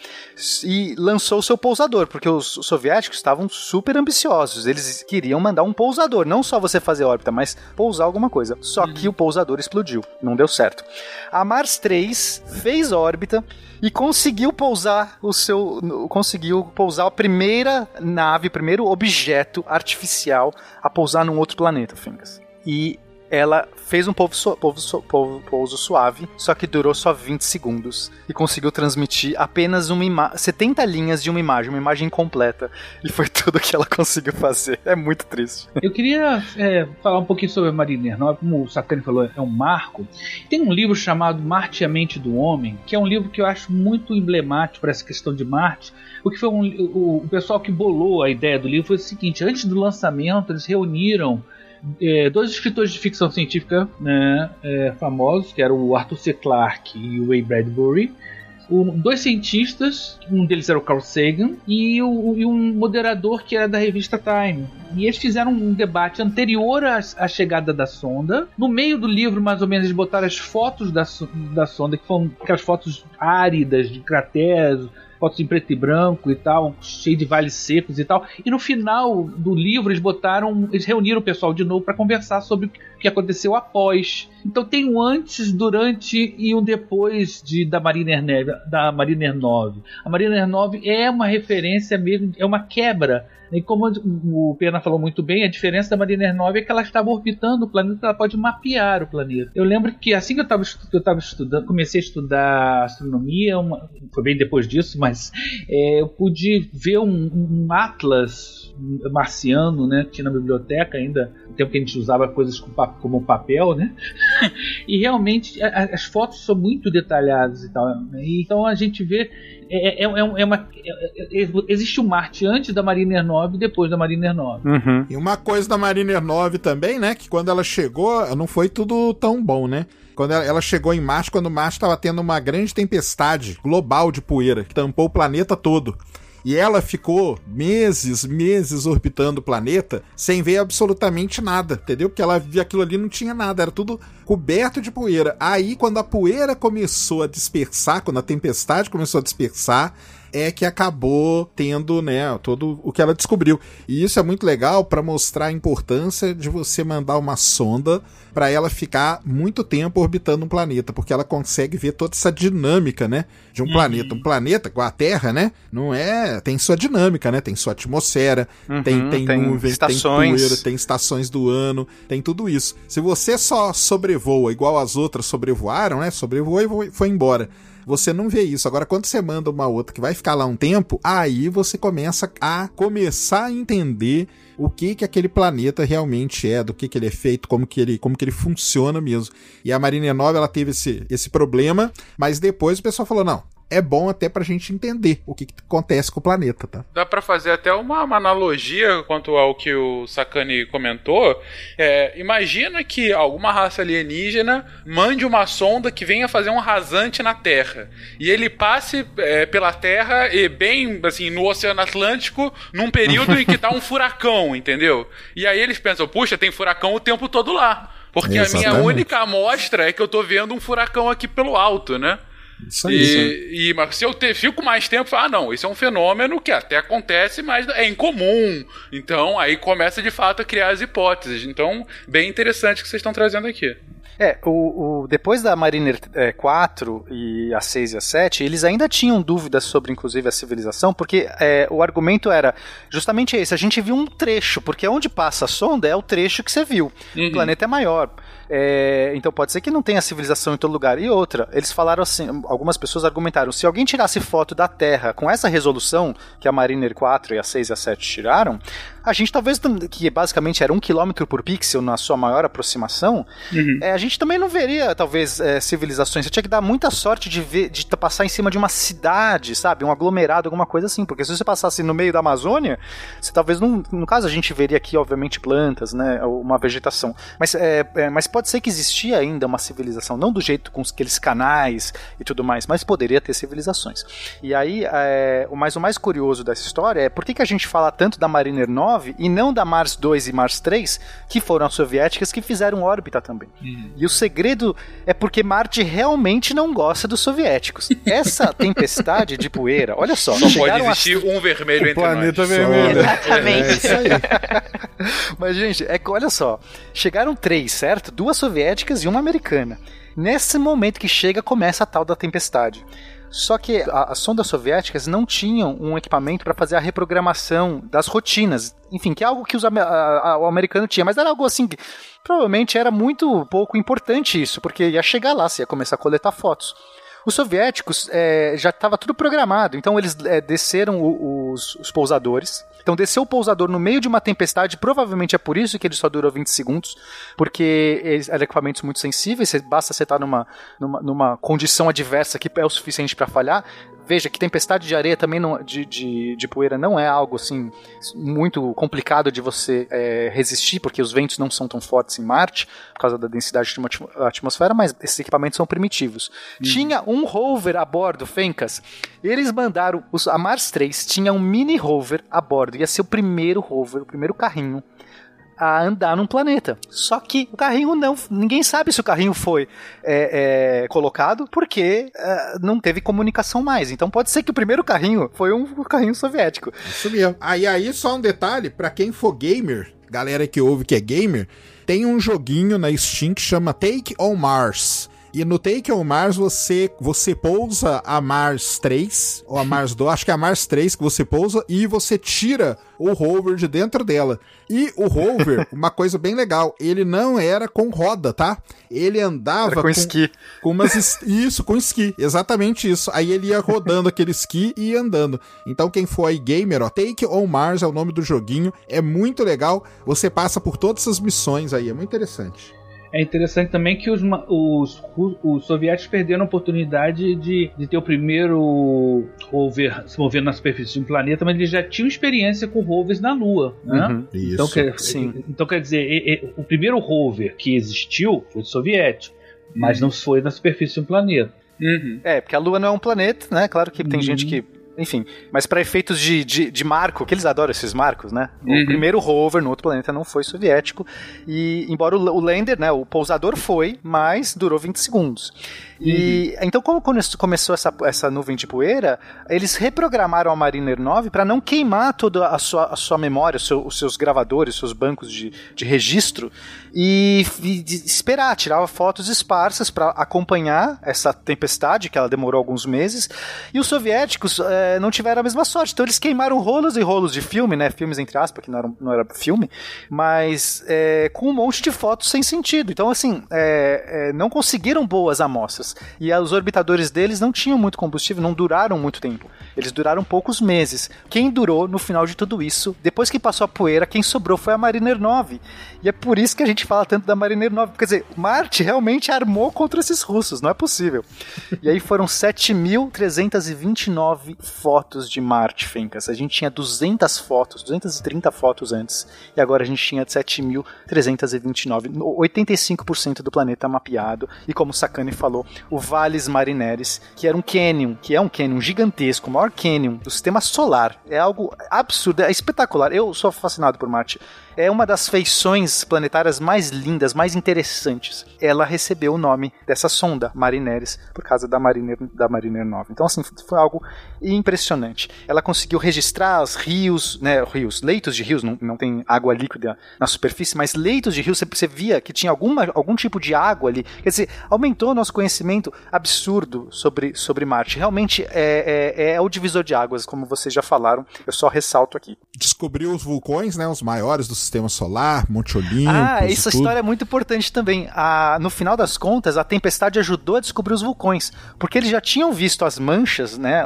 e lançou o seu pousador, porque os, os soviéticos estavam super ambiciosos. Eles queriam mandar um pousador, não só você fazer órbita, mas pousar alguma coisa. Só que o pousador explodiu, não deu certo. A Mars 3 fez órbita e conseguiu pousar o seu. conseguiu pousar a primeira nave, o primeiro objeto artificial a pousar num outro planeta, Fingas. E ela fez um pouso, pouso, su- pouso- suave, só que durou só 20 segundos e conseguiu transmitir apenas uma ima 70 linhas de uma imagem, uma imagem completa. E foi tudo que ela conseguiu fazer. É muito triste. Eu queria é, falar um pouquinho sobre a Mariner 9, como o Sakane falou, é um marco. Tem um livro chamado Marte e a Mente do Homem, que é um livro que eu acho muito emblemático para essa questão de Marte, porque foi um, o, o pessoal que bolou a ideia do livro foi o seguinte: antes do lançamento, eles reuniram é, dois escritores de ficção científica né, é, famosos, que eram o Arthur C. Clarke e o Ray Bradbury. Um- dois cientistas, um deles era o Carl Sagan, e, o- e um moderador que era da revista Time. E eles fizeram um debate anterior à, à chegada da sonda. No meio do livro, mais ou menos, eles botaram as fotos da, da sonda, que foram aquelas fotos áridas de crateras, fotos em preto e branco e tal, cheio de vales secos e tal. E no final do livro eles botaram, eles reuniram o pessoal de novo para conversar sobre o que aconteceu após. Então tem um antes, durante e um depois de da Mariner, Neve, da Mariner 9. A Mariner 9 é uma referência mesmo, é uma quebra. E como o Pena falou muito bem, a diferença da Mariner 9 é que ela estava orbitando o planeta, ela pode mapear o planeta. Eu lembro que assim que eu estava estudando, comecei a estudar astronomia, uma- foi bem depois disso, mas é, eu pude ver um, um atlas marciano, né, que tinha na biblioteca ainda, no tempo que a gente usava coisas com como papel, né? e realmente a- as fotos são muito detalhadas e tal. né? Então a gente vê é, é, é, é uma é- é- existe um Marte antes da Mariner 9 e depois da Mariner 9. E uma coisa da Mariner 9 também, né? Que quando ela chegou, não foi tudo tão bom, né? Quando ela, ela chegou em Marte, quando Marte estava tendo uma grande tempestade global de poeira que tampou o planeta todo. E ela ficou meses, meses orbitando o planeta sem ver absolutamente nada, entendeu? Porque ela via aquilo ali não tinha nada, era tudo coberto de poeira. Aí, quando a poeira começou a dispersar, quando a tempestade começou a dispersar, é que acabou tendo, né, todo o que ela descobriu. E isso é muito legal para mostrar a importância de você mandar uma sonda para ela ficar muito tempo orbitando um planeta, porque ela consegue ver toda essa dinâmica, né, de um Uhum. planeta. Um planeta com a Terra, né, não é, tem sua dinâmica, né, tem sua atmosfera, Uhum, tem tem, tem nuvem, estações. tem poeira, tem estações do ano, tem tudo isso. Se você só sobrevoa igual as outras sobrevoaram, né, sobrevoou e foi- foi embora. Você não vê isso. Agora, quando você manda uma outra que vai ficar lá um tempo, aí você começa a começar a entender o que que aquele planeta realmente é, do que que ele é feito, como que ele, como que ele funciona mesmo. E a Mariner 9, ela teve esse, esse problema, mas depois o pessoal falou, não, é bom até pra gente entender o que, que acontece com o planeta, tá? Dá pra fazer até uma, uma analogia quanto ao que o Sakane comentou. É, imagina que alguma raça alienígena mande uma sonda que venha fazer um rasante na Terra. E ele passe é, pela Terra e bem assim no Oceano Atlântico num período em que tá um furacão, entendeu? E aí eles pensam, puxa, tem furacão o tempo todo lá. Porque a minha Exatamente. única amostra é que eu tô vendo um furacão aqui pelo alto, né? Isso aí. E, e mas se eu te, fico mais tempo, ah, não, isso é um fenômeno que até acontece, mas é incomum. Então aí começa de fato a criar as hipóteses. Então, bem interessante o que vocês estão trazendo aqui. É, o, o, depois da Mariner é, 4 e a 6 e a 7, eles ainda tinham dúvidas sobre, inclusive, a civilização, porque é, o argumento era justamente esse: a gente viu um trecho, porque onde passa a sonda é o trecho que você viu. Uhum. O planeta é maior. É, então pode ser que não tenha civilização em todo lugar. E outra, eles falaram assim, algumas pessoas argumentaram, se alguém tirasse foto da Terra com essa resolução que a Mariner 4 e a 6 e a 7 tiraram, a gente talvez, que basicamente era um quilômetro por pixel na sua maior aproximação, Uhum. é, a gente também não veria, talvez, é, civilizações. Você tinha que dar muita sorte de ver, de passar em cima de uma cidade, sabe? Um aglomerado, alguma coisa assim. Porque se você passasse no meio da Amazônia, você talvez não. No caso, a gente veria aqui, obviamente, plantas, né? Uma vegetação. Mas, é, é, mas pode ser que existia ainda uma civilização, não do jeito com aqueles canais e tudo mais, mas poderia ter civilizações. E aí, é, o, mais, o mais curioso dessa história é por que, que a gente fala tanto da Mariner 9 e não da Mars 2 e Mars 3, que foram as soviéticas que fizeram órbita também. E o segredo é porque Marte realmente não gosta dos soviéticos. Essa tempestade de poeira, olha só, Só pode chegaram a- existir um vermelho O entre planeta nós. vermelho. Exatamente. É isso aí. Mas, gente, é que olha só. Chegaram três, certo? Duas soviéticas e uma americana. Nesse momento que chega, começa a tal da tempestade. Só que as sondas soviéticas não tinham um equipamento para fazer a reprogramação das rotinas. Enfim, que é algo que os a- a- o americano tinha, mas era algo assim que provavelmente era muito pouco importante isso, porque ia chegar lá, você ia começar a coletar fotos. Os soviéticos eh, já estava tudo programado, então eles eh, desceram o- os, os pousadores. Então desceu o pousador no meio de uma tempestade, provavelmente é por isso que ele só durou 20 segundos, porque eram equipamentos muito sensíveis, basta você estar numa, numa, numa condição adversa que é o suficiente para falhar. Veja que tempestade de areia também não, de, de, de poeira não é algo assim muito complicado de você eh, resistir, porque os ventos não são tão fortes em Marte, por causa da densidade de uma atmo- atmosfera, mas esses equipamentos são primitivos. Tinha um rover a bordo, Fencas. Eles mandaram. Os, a Mars 3 tinha um mini rover a bordo. Ia ser o primeiro rover, o primeiro carrinho a andar num planeta. Só que o carrinho não. Ninguém sabe se o carrinho foi é, é, colocado porque é, não teve comunicação mais. Então pode ser que o primeiro carrinho foi um carrinho soviético. Isso mesmo. Aí, aí, só um detalhe, pra quem for gamer, galera que ouve que é gamer, tem um joguinho na Steam que chama Take on Mars. E no Take on Mars você, você pousa a Mars 3, ou a Mars 2, acho que é a Mars 3 que você pousa, e você tira o rover de dentro dela. E o rover, uma coisa bem legal, ele não era com roda, tá? Ele andava Era com esqui. com umas isso, com esqui, exatamente isso. Aí ele ia rodando aquele esqui e ia andando. Então quem for aí gamer, ó, Take on Mars é o nome do joguinho, é muito legal. Você passa por todas essas missões aí, é muito interessante. É interessante também que os, os, os soviéticos perderam a oportunidade de, de ter o primeiro rover se mover na superfície de um planeta, mas eles já tinham experiência com rovers na Lua. Né? Uhum. Isso. Então, quer, sim. então quer dizer, o primeiro rover que existiu foi soviético, mas não foi na superfície de um planeta. Uhum. É, porque a Lua não é um planeta, né? Claro que tem Uhum. gente que. Enfim, mas para efeitos de, de, de marco, que eles adoram esses marcos, né? Uhum. O primeiro rover no outro planeta não foi soviético. E embora o, o lander, né? O pousador foi, mas durou 20 segundos. E então, como come- começou essa, essa nuvem de poeira, eles reprogramaram a Mariner 9 para não queimar toda a sua, a sua memória, o seu- os seus gravadores, os seus bancos de, de registro e, e de esperar, tirar fotos esparsas para acompanhar essa tempestade, que ela demorou alguns meses. E os soviéticos eh, não tiveram a mesma sorte, então eles queimaram rolos e rolos de filme, né? Filmes entre aspas, que não era, não era filme, mas eh, com um monte de fotos sem sentido. Então, assim, eh, não conseguiram boas amostras. E os orbitadores deles não tinham muito combustível, não duraram muito tempo. Eles duraram poucos meses. Quem durou no final de tudo isso, depois que passou a poeira, quem sobrou foi a Mariner 9. E é por isso que a gente fala tanto da Mariner 9. Quer dizer, Marte realmente armou contra esses russos, não é possível. E aí foram 7.329 fotos de Marte, Fencas. A gente tinha 200 fotos, 230 fotos antes, e agora a gente tinha 7.329. 85% do planeta mapeado, e como Sakane falou, o Valles Marineris, que era um canyon, que é um canyon gigantesco, o maior canyon do sistema solar. É algo absurdo, é espetacular. Eu sou fascinado por Marte é uma das feições planetárias mais lindas, mais interessantes. Ela recebeu o nome dessa sonda, Marineris, por causa da Mariner, da Mariner 9. Então, assim, foi algo impressionante. Ela conseguiu registrar os rios, né, rios, leitos de rios, não, não tem água líquida na superfície, mas leitos de rios, você, você via que tinha alguma, algum tipo de água ali. Quer dizer, aumentou o nosso conhecimento absurdo sobre, sobre Marte. Realmente é, é, é o divisor de águas, como vocês já falaram. Eu só ressalto aqui. Descobriu os vulcões, né, os maiores do sistema solar, Monte Olimpo. Ah, essa história é muito importante também. A, no final das contas, a tempestade ajudou a descobrir os vulcões, porque eles já tinham visto as manchas, né?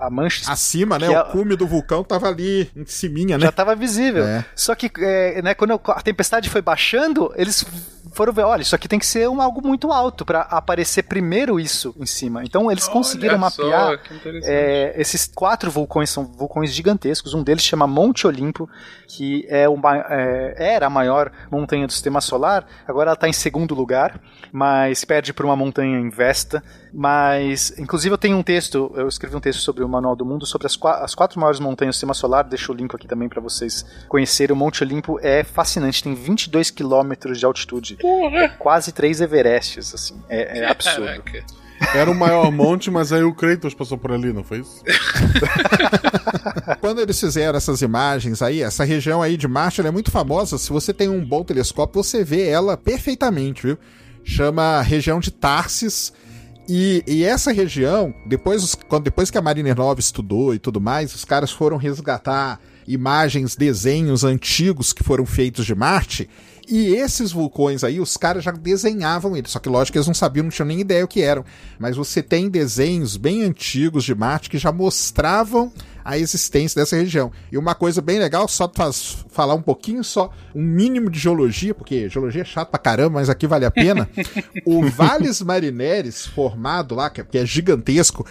A mancha acima, né? O cume do vulcão tava ali em cima, né? Já tava visível. É. Só que, é, né? Quando a tempestade foi baixando, eles foram ver, olha, isso aqui tem que ser um, algo muito alto para aparecer primeiro isso em cima. Então eles conseguiram mapear é, esses quatro vulcões são vulcões gigantescos. Um deles chama Monte Olimpo, que é uma, é, era a maior montanha do sistema solar. Agora ela está em segundo lugar, mas perde por uma montanha em Vesta. Mas, inclusive, eu tenho um texto, eu escrevi um texto sobre o Manual do Mundo, sobre as, as quatro maiores montanhas do sistema solar. Deixo o link aqui também para vocês conhecerem. O Monte Olimpo é fascinante, tem 22 quilômetros de altitude. É quase três Everestes, assim. É, é absurdo. Caraca. Era o maior monte, mas aí o Kratos passou por ali, não foi isso? Quando eles fizeram essas imagens aí, essa região aí de Marte é muito famosa. Se você tem um bom telescópio, você vê ela perfeitamente, viu? Chama região de Tarsis. E, e, essa região, depois, quando, depois que a Mariner 9 estudou e tudo mais, os caras foram resgatar imagens, desenhos antigos que foram feitos de Marte e esses vulcões aí, os caras já desenhavam eles. Só que, lógico, eles não sabiam, não tinham nem ideia o que eram. Mas você tem desenhos bem antigos de Marte que já mostravam a existência dessa região. E uma coisa bem legal, só faz, falar um pouquinho só, um mínimo de geologia, porque geologia é chato pra caramba, mas aqui vale a pena. o Vales Marineres, formado lá, que é gigantesco,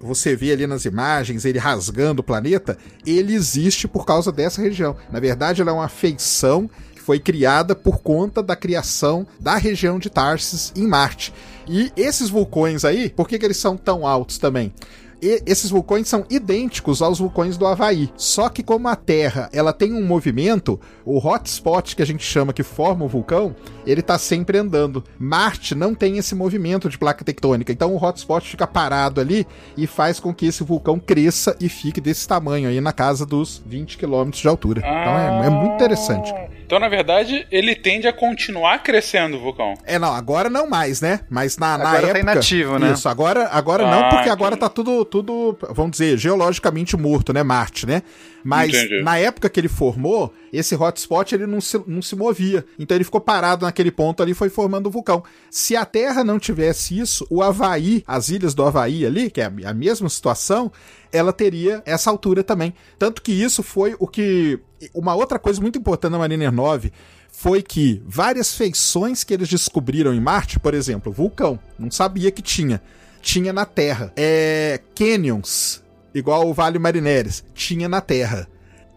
você vê ali nas imagens ele rasgando o planeta, ele existe por causa dessa região. Na verdade, ela é uma feição foi criada por conta da criação da região de Tarsis em Marte. E esses vulcões aí, por que, que eles são tão altos também? E esses vulcões são idênticos aos vulcões do Havaí. Só que como a Terra ela tem um movimento, o hotspot que a gente chama que forma o vulcão, ele está sempre andando. Marte não tem esse movimento de placa tectônica, então o hotspot fica parado ali e faz com que esse vulcão cresça e fique desse tamanho aí na casa dos 20 km de altura. Ah, então é, é, muito interessante. Então, na verdade, ele tende a continuar crescendo o vulcão. É, não, agora não mais, né? Mas na, na agora tá época... Tá inativo, né? Isso, agora, agora ah, não, porque agora tá tudo tudo, vamos dizer, geologicamente morto, né? Marte, né? Mas Entendi. na época que ele formou, esse hotspot ele não se, não se movia. Então ele ficou parado naquele ponto ali e foi formando o vulcão. Se a Terra não tivesse isso, o Havaí, as ilhas do Havaí ali, que é a mesma situação, ela teria essa altura também. Tanto que isso foi o que. Uma outra coisa muito importante na Mariner 9 foi que várias feições que eles descobriram em Marte, por exemplo, vulcão, não sabia que tinha tinha na Terra. É, canyons, igual o Vale Marineres, tinha na Terra.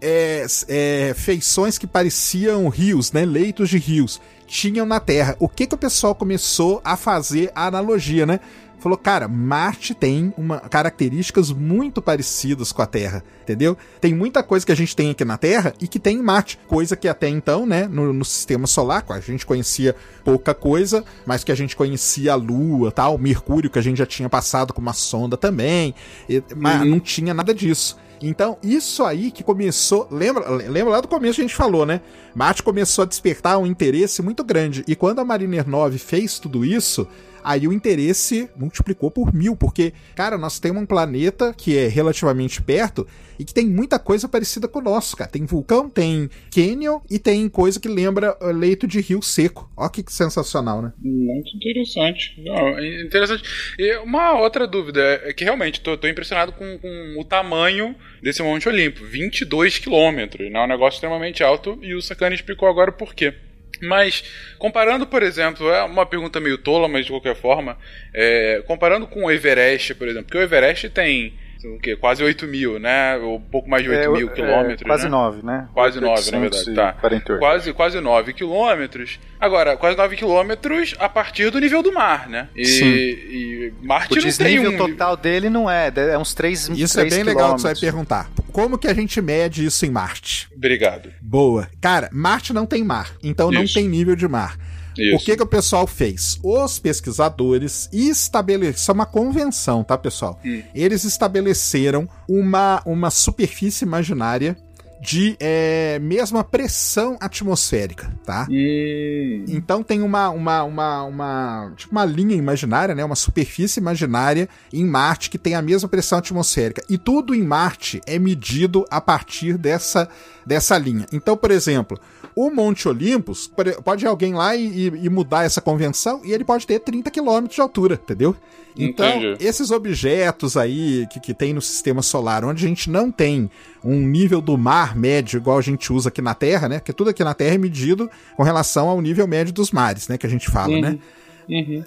É, é, feições que pareciam rios, né? Leitos de rios, tinham na Terra. O que que o pessoal começou a fazer a analogia, né? Falou, cara, Marte tem uma, características muito parecidas com a Terra, entendeu? Tem muita coisa que a gente tem aqui na Terra e que tem em Marte, coisa que até então, né, no, no sistema solar, a gente conhecia pouca coisa, mas que a gente conhecia a Lua, tal, Mercúrio, que a gente já tinha passado com uma sonda também, e, mas uhum. não tinha nada disso. Então, isso aí que começou. Lembra, lembra lá do começo a gente falou, né? Marte começou a despertar um interesse muito grande. E quando a Mariner 9 fez tudo isso, aí o interesse multiplicou por mil, porque, cara, nós temos um planeta que é relativamente perto e que tem muita coisa parecida com o nosso, cara. Tem vulcão, tem canyon e tem coisa que lembra uh, leito de rio seco. Ó que sensacional, né? Muito interessante. Não, interessante. E uma outra dúvida é que realmente tô, tô impressionado com, com, o tamanho desse Monte Olimpo. 22 quilômetros, né? É um negócio extremamente alto e o Sakane explicou agora o porquê. Mas, comparando, por exemplo, é uma pergunta meio tola, mas de qualquer forma, é, comparando com o Everest, por exemplo, porque o Everest tem o quê? Quase 8 mil, né? Ou um pouco mais de 8 É, mil é, quilômetros. quase né? 9, né? Quase 9, na verdade. Tá. 848. Quase, quase 9 quilômetros. Agora, quase 9 quilômetros a partir do nível do mar, né? E, Sim. e Marte O não tem desnível um. total dele não é, é uns 3 Isso é bem legal que você vai perguntar. Como que a gente mede isso em Marte? Obrigado. Boa. Cara, Marte não tem mar, então não Isso. tem nível de mar. Isso. O que, que o pessoal fez? Os pesquisadores estabeleceram. Isso é uma convenção, tá, pessoal? Hum. Eles estabeleceram uma, uma superfície imaginária de é, mesma pressão atmosférica, tá? Hum. Então tem uma, uma, uma, uma, tipo uma linha imaginária, né? Uma superfície imaginária em Marte que tem a mesma pressão atmosférica. E tudo em Marte é medido a partir dessa, dessa linha. Então, por exemplo, o Monte Olympus, pode- pode alguém lá e, e- mudar essa convenção e ele pode ter 30 quilômetros de altura, entendeu? Então, Entendi. esses objetos aí que, que tem no sistema solar, onde a gente não tem um nível do mar médio igual a gente usa aqui na Terra, né? Porque tudo aqui na Terra é medido com relação ao nível médio dos mares, né? Que a gente fala, né?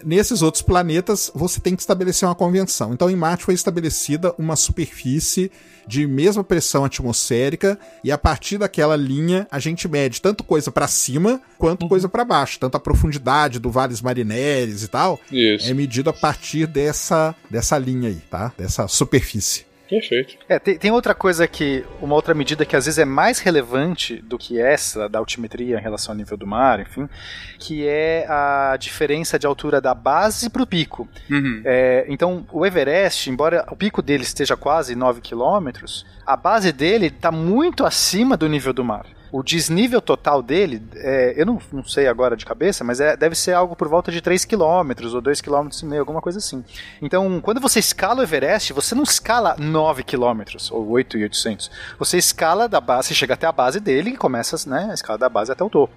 Nesses outros planetas, você tem que estabelecer uma convenção. Então, em Marte foi estabelecida uma superfície de mesma pressão atmosférica e a partir daquela linha a gente mede tanto coisa para cima quanto coisa para baixo, tanto a profundidade do Vales Marineris e tal, Isso. é medido a partir dessa dessa linha aí, tá? Dessa superfície. Perfeito. É, tem, tem outra coisa que, uma outra medida que às vezes é mais relevante do que essa, da altimetria em relação ao nível do mar, enfim, que é a diferença de altura da base para o pico. Uhum. É, então, o Everest, embora o pico dele esteja quase 9 quilômetros, a base dele está muito acima do nível do mar. O desnível total dele, é, eu não, não sei agora de cabeça, mas é- deve ser algo por volta de 3 quilômetros ou 2 quilômetros e meio, alguma coisa assim. Então, quando você escala o Everest, você não escala 9 quilômetros ou 8,800. Você escala da base, você chega até a base dele e começa né, a escala da base até o topo.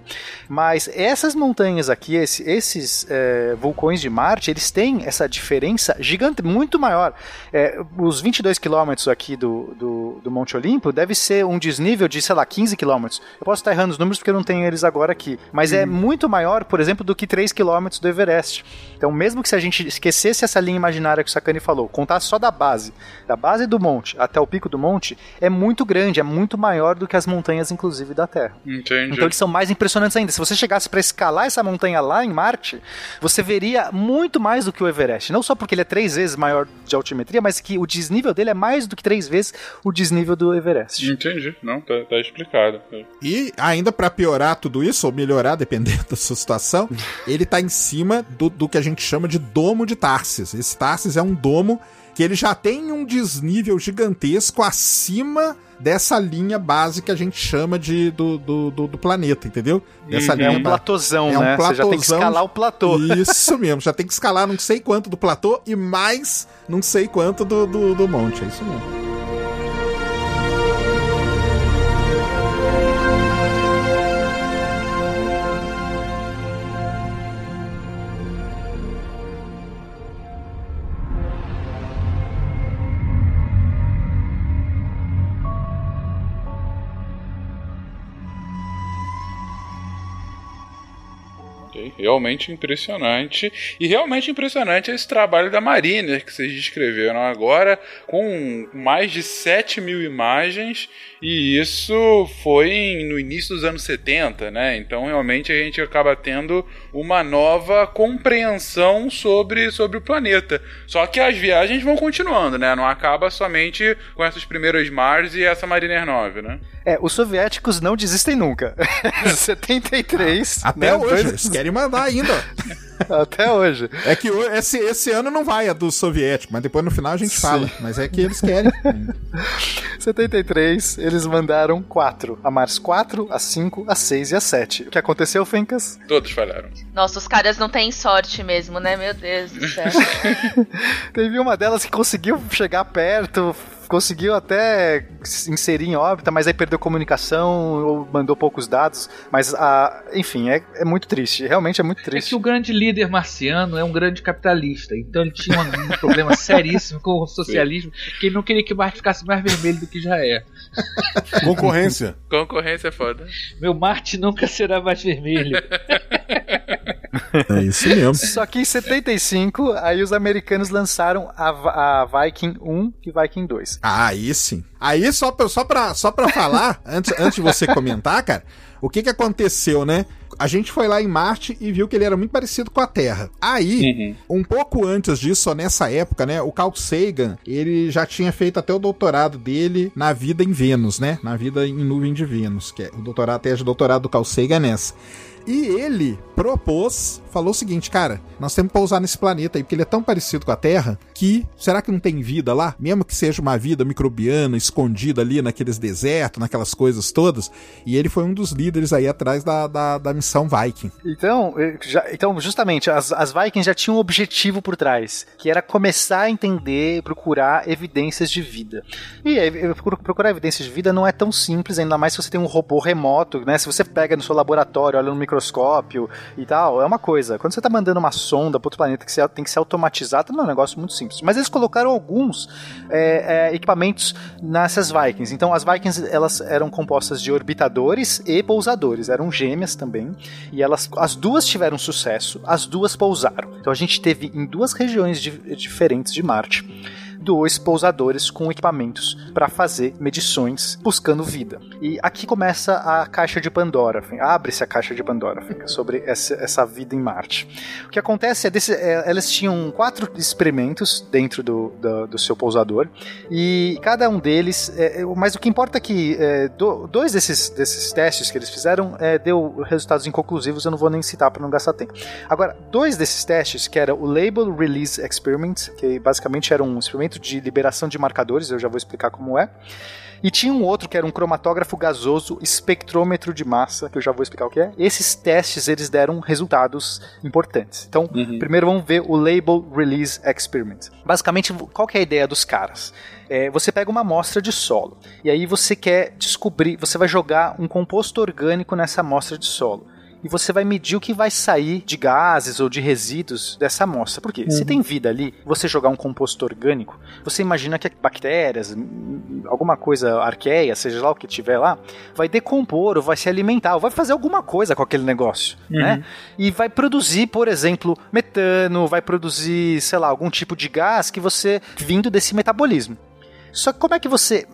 Mas essas montanhas aqui, esse- esses é, vulcões de Marte, eles têm essa diferença gigante, muito maior. É, os 22 quilômetros aqui do, do, do Monte Olimpo deve ser um desnível de, sei lá, 15 quilômetros. Eu posso estar errando os números porque eu não tenho eles agora aqui. Mas é muito maior, por exemplo, do que 3 quilômetros do Everest. Então, mesmo que se a gente esquecesse essa linha imaginária que o Sakane falou, contar só da base, da base do monte até o pico do monte, é muito grande, é muito maior do que as montanhas, inclusive, da Terra. Entendi. Então eles são mais impressionantes ainda. Se você chegasse para escalar essa montanha lá em Marte, você veria muito mais do que o Everest. Não só porque ele é três vezes maior de altimetria, mas que o desnível dele é mais do que três vezes o desnível do Everest. Entendi. Não, tá, tá explicado. E ainda pra piorar tudo isso, ou melhorar, dependendo da sua situação, ele tá em cima do, do que a gente chama de domo de Tarsis. Esse Tarsis é um domo que ele já tem um desnível gigantesco acima dessa linha base que a gente chama de do, do, do, do planeta, entendeu? Dessa é linha um platôzão, é um né? Você já tem que platôzão. escalar o platô. Isso mesmo, já tem que escalar não sei quanto do platô e mais não sei quanto do, do, do monte. É isso mesmo. Ok, Realmente impressionante. E realmente impressionante esse trabalho da Mariner que vocês descreveram agora, com mais de 7 mil imagens, e isso foi no início dos anos 70, né? Então realmente a gente acaba tendo uma nova compreensão sobre, sobre o planeta. Só que as viagens vão continuando, né? Não acaba somente com essas primeiras Mars e essa Mariner 9, né? É, os soviéticos não desistem nunca. 73. Até né, hoje, dois- eles querem mandar ainda. Até hoje. É que esse, esse ano não vai a do soviético, mas depois no final a gente fala. Mas é que eles querem. 73, eles mandaram 4. A Mars 4, a 5, a 6 e a 7. O que aconteceu, Fencas? Todos falharam. Nossa, os caras não têm sorte mesmo, né? Meu Deus do céu. Teve uma delas que conseguiu chegar perto, conseguiu até se inserir em órbita, mas aí perdeu comunicação ou mandou poucos dados. Mas, a, enfim, é, é muito triste. Realmente é muito É triste. que o grande líder marciano é um grande capitalista. Então ele tinha um, um problema seríssimo com o socialismo, que ele não queria que Marte ficasse mais vermelho do que já é. Concorrência. Concorrência é foda. Meu Marte nunca será mais vermelho. É isso mesmo. Só que em 75, aí os americanos lançaram a, a Viking 1 e Viking 2. Ah, aí sim. Aí só pra, só pra, só pra falar, antes, antes de você comentar, cara, o que que aconteceu, né? A gente foi lá em Marte e viu que ele era muito parecido com a Terra. Aí, um pouco antes disso, só nessa época, né? O Carl Sagan, ele já tinha feito até o doutorado dele na vida em Vênus, né? Na vida em nuvem de Vênus, que é o doutorado, a tese de doutorado do Carl Sagan é nessa. E ele propôs, falou o seguinte, cara, nós temos que pousar nesse planeta aí, porque ele é tão parecido com a Terra que será que não tem vida lá? Mesmo que seja uma vida microbiana escondida ali naqueles desertos, naquelas coisas todas. E ele foi um dos líderes aí atrás da, da, da missão Viking. Então, eh, já- então justamente, as, as Vikings já tinham um objetivo por trás, que era começar a entender, procurar evidências de vida. E procurar evidências de vida não é tão simples, ainda mais se você tem um robô remoto, né? Se você pega no seu laboratório, olha no microscópio e tal, é uma coisa. Quando você tá mandando uma sonda para outro planeta que tem que ser automatizado, não é um negócio muito simples. Mas eles colocaram alguns é, é, equipamentos nessas Vikings. Então, as Vikings elas eram compostas de orbitadores e pousadores, eram gêmeas também. E elas, as duas tiveram sucesso, as duas pousaram. Então, a gente teve em duas regiões di- diferentes de Marte dois pousadores com equipamentos para fazer medições buscando vida. E aqui começa a caixa de Pandora, abre-se a caixa de Pandora sobre essa, essa vida em Marte. O que acontece é, desse, é, elas tinham quatro experimentos dentro do, do, do seu pousador e cada um deles, é, é, mas o que importa é que é, do- dois desses, desses testes que eles fizeram é, deu resultados inconclusivos, eu não vou nem citar para não gastar tempo. Agora, dois desses testes, que era o Label Release Experiment, que basicamente era um experimento de liberação de marcadores, eu já vou explicar como é. E tinha um outro que era um cromatógrafo gasoso espectrômetro de massa, que eu já vou explicar o que é. Esses testes eles deram resultados importantes. Então, primeiro vamos ver o Label Release Experiment. Basicamente, qual que é a ideia dos caras? É, você pega uma amostra de solo e aí você quer descobrir, você vai jogar um composto orgânico nessa amostra de solo e você vai medir o que vai sair de gases ou de resíduos dessa amostra. Por quê? Se tem vida ali, você jogar um composto orgânico, você imagina que bactérias, hum, alguma coisa arqueia, seja lá o que tiver lá, vai decompor ou vai se alimentar, ou vai fazer alguma coisa com aquele negócio, né? E vai produzir, por exemplo, metano, vai produzir, sei lá, algum tipo de gás que você vindo desse metabolismo. Só que como é que você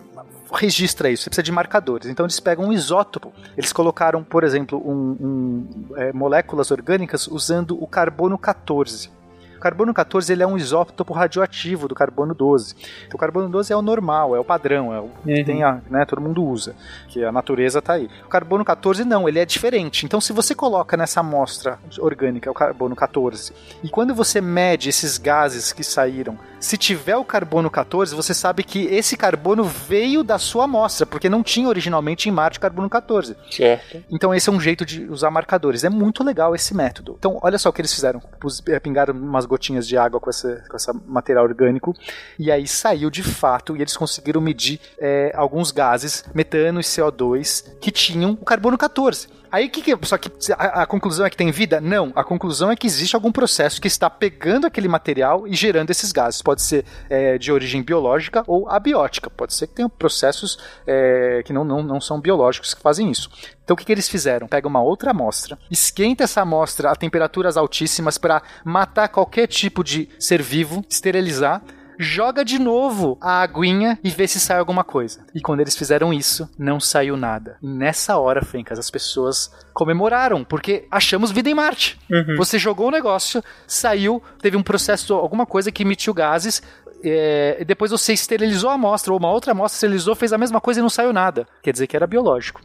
registra isso? Você precisa de marcadores. Então eles pegam um isótopo. Eles colocaram, por exemplo, um- um, é, moléculas orgânicas usando o carbono 14. O carbono 14 ele é um isótopo radioativo do carbono 12. Então, o carbono 12 é o normal, é o padrão, é o que tem a, né, todo mundo usa, que a natureza está aí. O carbono 14 não, ele é diferente. Então, se você coloca nessa amostra orgânica o carbono 14 e quando você mede esses gases que saíram, se tiver o carbono 14, você sabe que esse carbono veio da sua amostra, porque não tinha originalmente em Marte carbono 14. Certo. Então esse é um jeito de usar marcadores. É muito legal esse método. Então olha só o que eles fizeram. Eh, pingaram umas gotinhas de água com esse, com esse material orgânico e aí saiu de fato e eles conseguiram medir eh, alguns gases, metano e CO2, que tinham o carbono 14. Aí que, que só que a, a conclusão é que tem vida? Não, a conclusão é que existe algum processo que está pegando aquele material e gerando esses gases. Pode ser eh, de origem biológica ou abiótica. Pode ser que tenha processos eh, que não, não, não são biológicos que fazem isso. Então o que, que eles fizeram? Pega uma outra amostra, esquenta essa amostra a temperaturas altíssimas para matar qualquer tipo de ser vivo, esterilizar, joga de novo a aguinha e vê se sai alguma coisa. E quando eles fizeram isso, não saiu nada. E nessa hora, Fencas, as pessoas comemoraram, porque achamos vida em Marte. Você jogou o negócio, saiu, teve um processo, alguma coisa que emitiu gases, é, depois você esterilizou a amostra, ou uma outra amostra esterilizou, fez a mesma coisa e não saiu nada. Quer dizer que era biológico.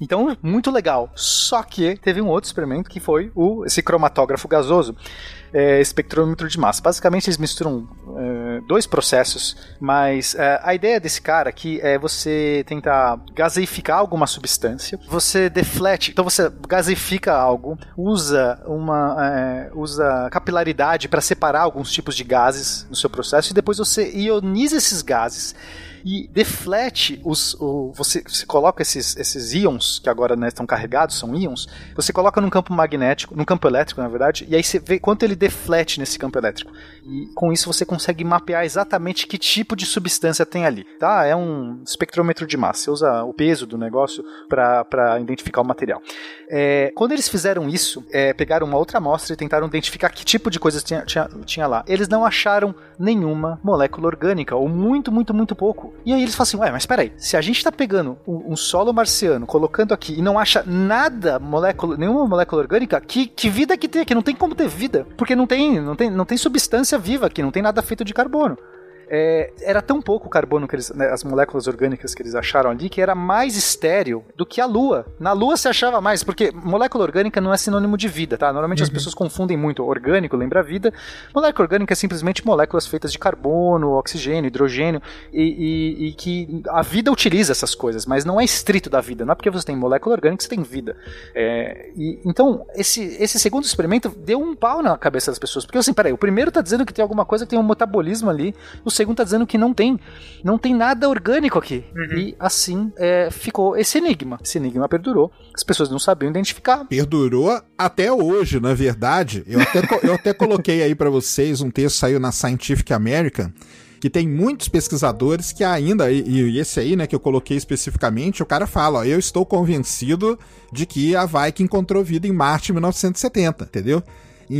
Então, muito legal. Só que teve um outro experimento que foi o, esse cromatógrafo gasoso, é, espectrômetro de massa. Basicamente, eles misturam é, dois processos, mas é, a ideia desse cara aqui é você tentar gaseificar alguma substância, você deflete, então você gaseifica algo, usa uma é, usa capilaridade para separar alguns tipos de gases no seu processo e depois você ioniza esses gases e deflete os. O, você, você coloca esses, esses íons, que agora né, estão carregados, são íons, você coloca num campo magnético, num campo elétrico, na verdade, e aí você vê quanto ele deflete nesse campo elétrico. E com isso você consegue mapear exatamente que tipo de substância tem ali, tá? É um espectrômetro de massa. Você usa o peso do negócio para identificar o material. É, quando eles fizeram isso, é, pegaram uma outra amostra e tentaram identificar que tipo de coisas tinha, tinha, tinha lá. Eles não acharam nenhuma molécula orgânica, ou muito, muito, muito pouco. E aí eles falam assim: ué, mas peraí, se a gente tá pegando um, um solo marciano, colocando aqui e não acha nada, molécula, nenhuma molécula orgânica, que, que vida que tem aqui? Não tem como ter vida, porque não tem, não tem, não tem substância viva aqui, não tem nada feito de carbono é, era tão pouco carbono que eles, né, as moléculas orgânicas que eles acharam ali que era mais estéreo do que a Lua. Na Lua se achava mais, porque molécula orgânica não é sinônimo de vida, tá? Normalmente uhum. as pessoas confundem muito orgânico, lembra vida. Molécula orgânica é simplesmente moléculas feitas de carbono, oxigênio, hidrogênio e, e, e que a vida utiliza essas coisas, mas não é estrito da vida. Não é porque você tem molécula orgânica que você tem vida. É, e, então, esse, esse segundo experimento deu um pau na cabeça das pessoas, porque assim, peraí, o primeiro está dizendo que tem alguma coisa que tem um metabolismo ali, o segundo tá dizendo que não tem. Não tem nada orgânico aqui. Uhum. E assim é, ficou esse enigma. Esse enigma perdurou. As pessoas não sabiam identificar. Perdurou até hoje, na verdade. Eu até, eu até coloquei aí para vocês um texto saiu na Scientific American que tem muitos pesquisadores que ainda, e, e, esse aí, né, que eu coloquei especificamente, o cara fala, ó, eu estou convencido de que a Viking encontrou vida em Marte em 1970, entendeu?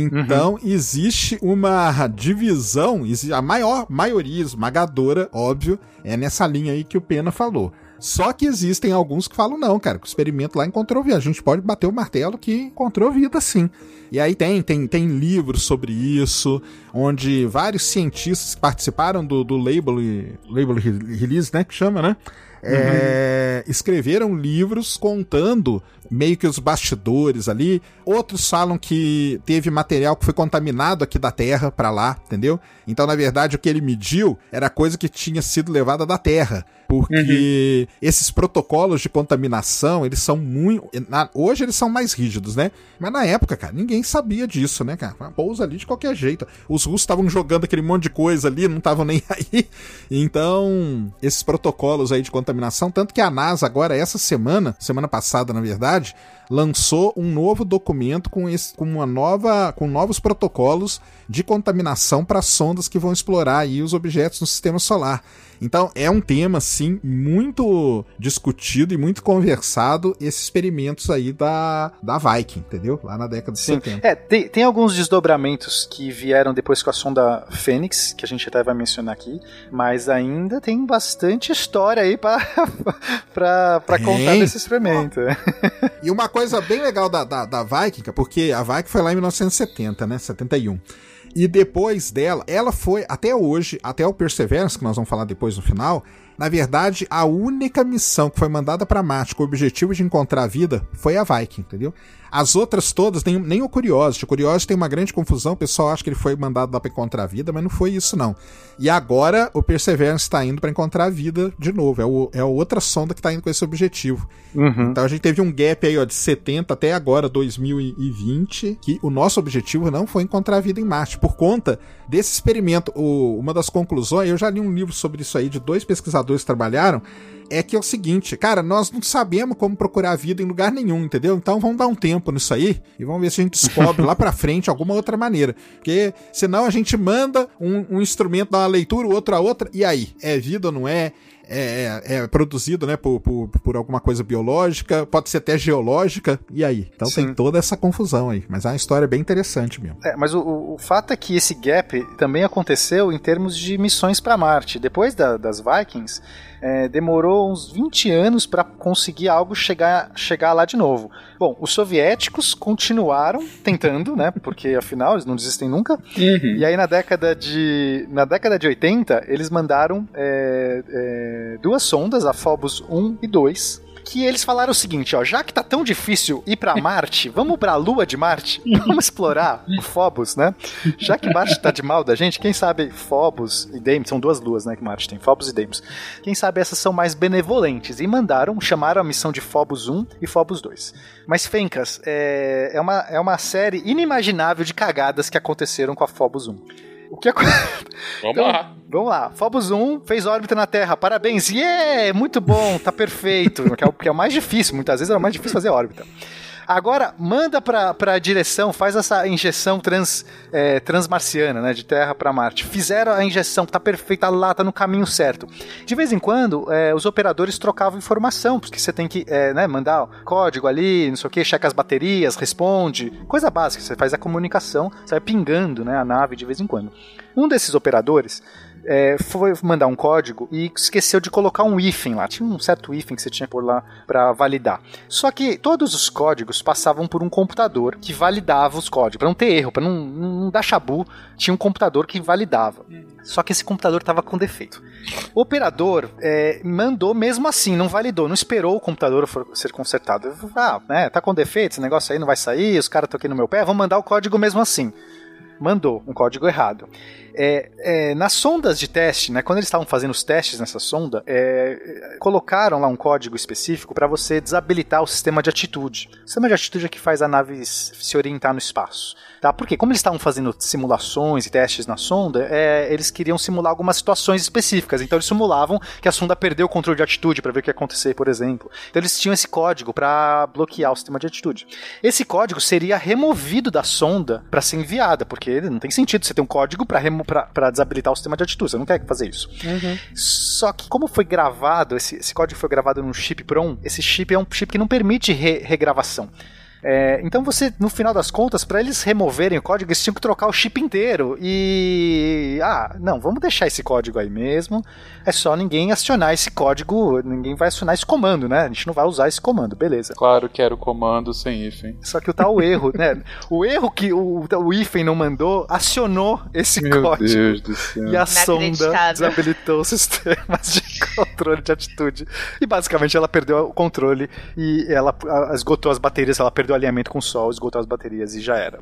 Então, uhum. existe uma divisão, a maior maioria esmagadora, óbvio, é nessa linha aí que o Pena falou. Só que existem alguns que falam, não, cara, que o experimento lá encontrou vida. A gente pode bater o martelo que encontrou vida, sim. E aí tem, tem, tem livros sobre isso, onde vários cientistas que participaram do, do label, label release, né, que chama, né? É, escreveram livros contando meio que os bastidores ali. Outros falam que teve material que foi contaminado aqui da Terra para lá, entendeu? Então, na verdade, o que ele mediu era coisa que tinha sido levada da Terra. Porque uhum. esses protocolos de contaminação, eles são muito. Na, hoje eles são mais rígidos, né? Mas na época, cara, ninguém sabia disso, né, cara? Pousa ali de qualquer jeito. Os russos estavam jogando aquele monte de coisa ali, não estavam nem aí. Então, esses protocolos aí de contaminação, tanto que a NASA agora, essa semana, semana passada, na verdade, lançou um novo documento com, esse, com uma nova, com novos protocolos de contaminação para sondas que vão explorar aí os objetos no sistema solar. Então é um tema sim muito discutido e muito conversado esses experimentos aí da, da Viking, entendeu? Lá na década de sim. 70. É, tem, tem alguns desdobramentos que vieram depois com a sonda Fênix, que a gente até vai mencionar aqui, mas ainda tem bastante história aí para contar desse experimento. E uma coisa bem legal da, da, da Viking, porque a Viking foi lá em 1970, né? 71. E depois dela, ela foi até hoje, até o Perseverance, que nós vamos falar depois no final, na verdade, a única missão que foi mandada para Marte com o objetivo de encontrar a vida foi a Viking, entendeu? As outras todas, nem, nem o Curiosity. O Curiosity tem uma grande confusão, o pessoal acha que ele foi mandado lá pra encontrar a vida, mas não foi isso, não. E agora o Perseverance está indo para encontrar a vida de novo. É, o, é a outra sonda que está indo com esse objetivo. Uhum. Então a gente teve um gap aí ó, de 70 até agora, 2020, que o nosso objetivo não foi encontrar a vida em Marte, por conta desse experimento. O, uma das conclusões, eu já li um livro sobre isso aí, de dois pesquisadores que trabalharam é que é o seguinte, cara, nós não sabemos como procurar vida em lugar nenhum, entendeu? Então vamos dar um tempo nisso aí e vamos ver se a gente descobre lá pra frente alguma outra maneira. Porque senão a gente manda um, um instrumento dar uma leitura, o outro a outra, e aí? É vida ou não é? É, é, é, produzido né, por, por, por, alguma coisa biológica, pode ser até geológica, e aí? Então Sim. tem toda essa confusão aí, mas é uma história bem interessante mesmo. É, mas o, o fato é que esse gap também aconteceu em termos de missões para Marte. Depois da, das Vikings, é, demorou uns 20 anos para conseguir algo chegar, chegar lá de novo. Bom, os soviéticos continuaram tentando, né? Porque afinal eles não desistem nunca. Uhum. E aí na década de na década de 80 eles mandaram é, é, duas sondas, a Phobos 1 e 2, que eles falaram o seguinte, ó, já que tá tão difícil ir para Marte, vamos para a Lua de Marte, vamos explorar o Phobos, né? Já que Marte tá de mal da gente, quem sabe Phobos e Deimos, são duas luas, né, que Marte tem, Phobos e Deimos. Quem sabe essas são mais benevolentes e mandaram, chamaram a missão de Phobos 1 e Phobos 2. Mas Fencas, é, é, uma, é uma série inimaginável de cagadas que aconteceram com a Phobos 1. O que? Vamos então, lá. Vamos lá. Phobos 1 fez órbita na Terra. Parabéns. Yeah! Muito bom, tá perfeito. que, é o, que é o mais difícil. Muitas vezes é o mais difícil fazer órbita. Agora, manda pra, pra direção, faz essa injeção trans, é, transmarciana, né? De Terra pra Marte. Fizeram a injeção, tá perfeita lá, tá no caminho certo. De vez em quando, é, os operadores trocavam informação, porque você tem que é, né, mandar código ali, não sei o que, checa as baterias, responde. Coisa básica, você faz a comunicação, você vai pingando né, a nave de vez em quando. Um desses operadores é, foi mandar um código e esqueceu de colocar um hífen lá. Tinha um certo hífen que você tinha por lá para validar. Só que todos os códigos passavam por um computador que validava os códigos. Para não ter erro, para não, não dar chabu, tinha um computador que validava. Só que esse computador estava com defeito. O operador é, mandou mesmo assim, não validou, não esperou o computador ser consertado. Ah, né, tá com defeito, esse negócio aí não vai sair, os caras estão aqui no meu pé, vamos mandar o código mesmo assim. Mandou um código errado. É, é, nas sondas de teste, né, quando eles estavam fazendo os testes nessa sonda, é, colocaram lá um código específico para você desabilitar o sistema de atitude. O sistema de atitude é que faz a nave se orientar no espaço. Tá? Porque como eles estavam fazendo simulações e testes na sonda, é, eles queriam simular algumas situações específicas. Então eles simulavam que a sonda perdeu o controle de atitude para ver o que ia acontecer, por exemplo. Então eles tinham esse código para bloquear o sistema de atitude. Esse código seria removido da sonda para ser enviada, porque não tem sentido você ter um código para para desabilitar o sistema de atitude. Você não quer fazer isso. Uhum. Só que, como foi gravado, esse, esse código foi gravado num chip PROM, esse chip é um chip que não permite re regravação. É, então você, no final das contas, para eles removerem o código, eles tinham que trocar o chip inteiro. E. Ah, não, vamos deixar esse código aí mesmo. É só ninguém acionar esse código, ninguém vai acionar esse comando, né? A gente não vai usar esse comando, beleza. Claro que era o comando sem hífen. Só que o tal erro, né? O erro que o, o hífen não mandou acionou esse Meu código. Deus do céu. E a sonda desabilitou os sistemas de controle de atitude. E basicamente ela perdeu o controle e ela esgotou as baterias, ela perdeu o alinhamento com o sol, esgotou as baterias e já era.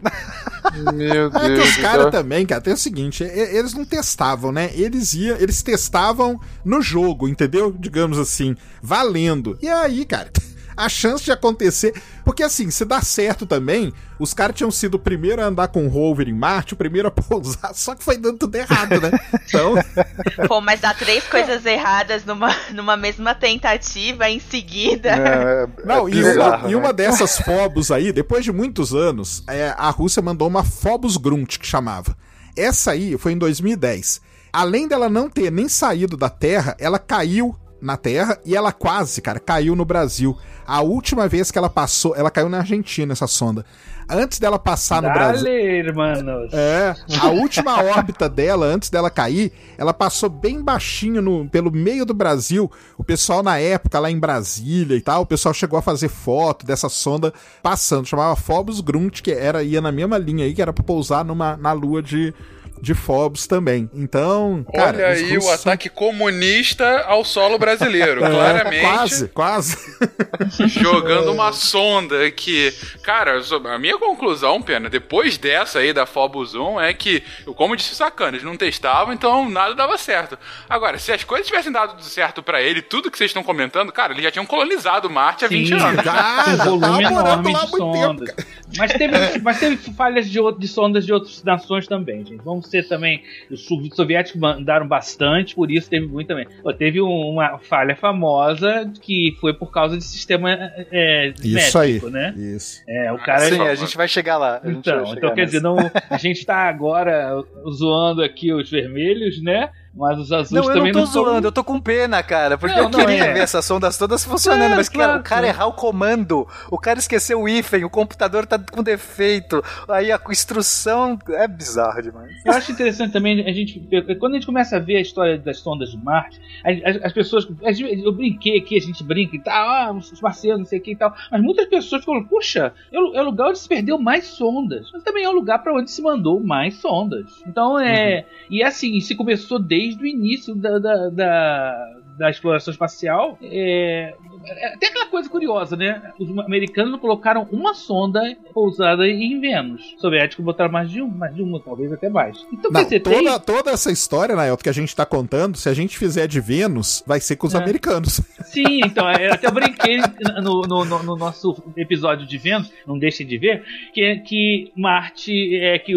Meu É que Deus os caras céu. também, cara, tem o seguinte, eles não testavam, né? Eles iam, eles testavam no jogo, entendeu? Digamos assim, valendo. E aí, cara, a chance de acontecer, porque assim, se dá certo também, os caras tinham sido o primeiro a andar com o rover em Marte, o primeiro a pousar, só que foi dando tudo errado, né? Então, Pô, mas dá três coisas erradas numa, numa mesma tentativa em seguida. É, Não, é e, bizarro, uma, e né? uma dessas Phobos aí, depois de muitos anos, é, a Rússia mandou uma Phobos Grunt, que chamava. Essa aí foi em 2010. Além dela não ter nem saído da Terra, ela caiu na Terra e ela quase, cara, caiu no Brasil. A última vez que ela passou, ela caiu na Argentina, essa sonda. Antes dela passar no Brasil. Dale, hermanos. É, a última órbita dela, antes dela cair, ela passou bem baixinho no, pelo meio do Brasil. O pessoal na época, lá em Brasília e tal, o pessoal chegou a fazer foto dessa sonda passando. Chamava Phobos Grunt, que era, ia na mesma linha aí, que era pra pousar numa, na lua de, de Phobos também. Então, cara, Olha aí o são- ataque comunista ao solo brasileiro. É, claramente. Quase, quase. jogando uma sonda que, cara, a minha conclusão, pena, depois dessa aí da Phobos 1 é que, como disse o Sacana, eles não testavam, então nada dava certo. Agora, se as coisas tivessem dado certo pra ele, tudo que vocês estão comentando, cara, eles já tinham colonizado Marte há 20 Sim. anos. Já, um já volume tava morando enorme lá há de muito tempo, sondas. Mas teve, mas teve falhas de, outro- de sondas de outras nações também, gente. Vamos ser também. Os so- soviéticos mandaram bastante, por isso teve muito também. Pô, teve um- uma falha famosa que foi por causa de sistema é, Isso aí. né? Isso. É, o cara. Sim, a gente vai chegar lá. Então, chegar então quer nessa. dizer, não, a gente tá agora zoando aqui os vermelhos, né? Mas os azuis Não, eu também não tô não tão- zoando, eu tô com pena, cara, porque Não, eu não, queria é. ver essas sondas todas funcionando, É, mas cara, claro, o cara errar o comando, o cara esqueceu o hífen, o computador tá com defeito, aí a instrução é bizarro demais. Eu acho interessante também a gente. Quando a gente começa a ver a história das sondas de Marte, as, as- as pessoas. a gente- Eu brinquei aqui, a gente brinca e tal, ah, os marcianos, não sei o que e tal. Mas muitas pessoas falam, puxa, é o, é lugar onde se perdeu mais sondas. Mas também é o lugar para onde se mandou mais sondas. Então é. E assim, se começou desde o início da, da, da, da exploração espacial. É, é, tem aquela coisa curiosa, né? Os americanos colocaram uma sonda pousada em Vênus. Os soviéticos botaram mais de um, mais de uma, talvez até mais. Então, Não, dizer, tem- toda, toda essa história, Naelto, que a gente tá contando, se a gente fizer de Vênus, vai ser com os É. americanos. Sim, então, é, até eu brinquei no, no, no, no nosso episódio de Vênus, não deixem de ver, que, que Marte é que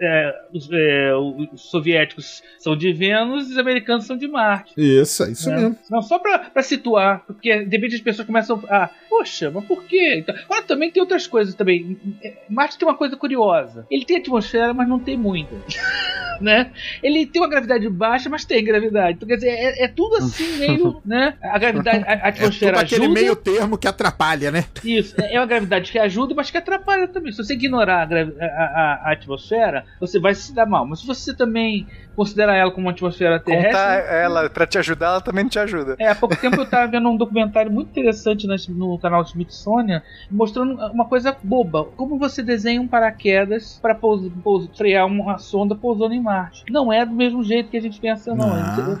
é, os, é, os soviéticos são de Vênus e os americanos são de Marte. Isso, é isso né? Mesmo. Não, só pra, pra situar, porque de repente as pessoas começam a. Poxa, mas por quê? Então, agora também tem outras coisas também. Marte tem uma coisa curiosa. Ele tem atmosfera, mas não tem muita. né? Ele tem uma gravidade baixa, mas tem gravidade. Então, quer dizer, é, é tudo assim meio, né? A gravidade, a, a atmosfera é tudo aquele ajuda. meio termo que atrapalha, né? Isso, é é uma gravidade que ajuda, mas que atrapalha também. Se você ignorar a- a- a atmosfera, você vai se dar mal. Mas se você também considerar ela como uma atmosfera terrestre. Contar ela pra te ajudar, ela também não te ajuda. É, há pouco tempo eu tava vendo um documentário muito interessante no canal Smithsonian mostrando uma coisa boba. Como você desenha um paraquedas para frear uma sonda pousando em Marte. Não é do mesmo jeito que a gente pensa, não.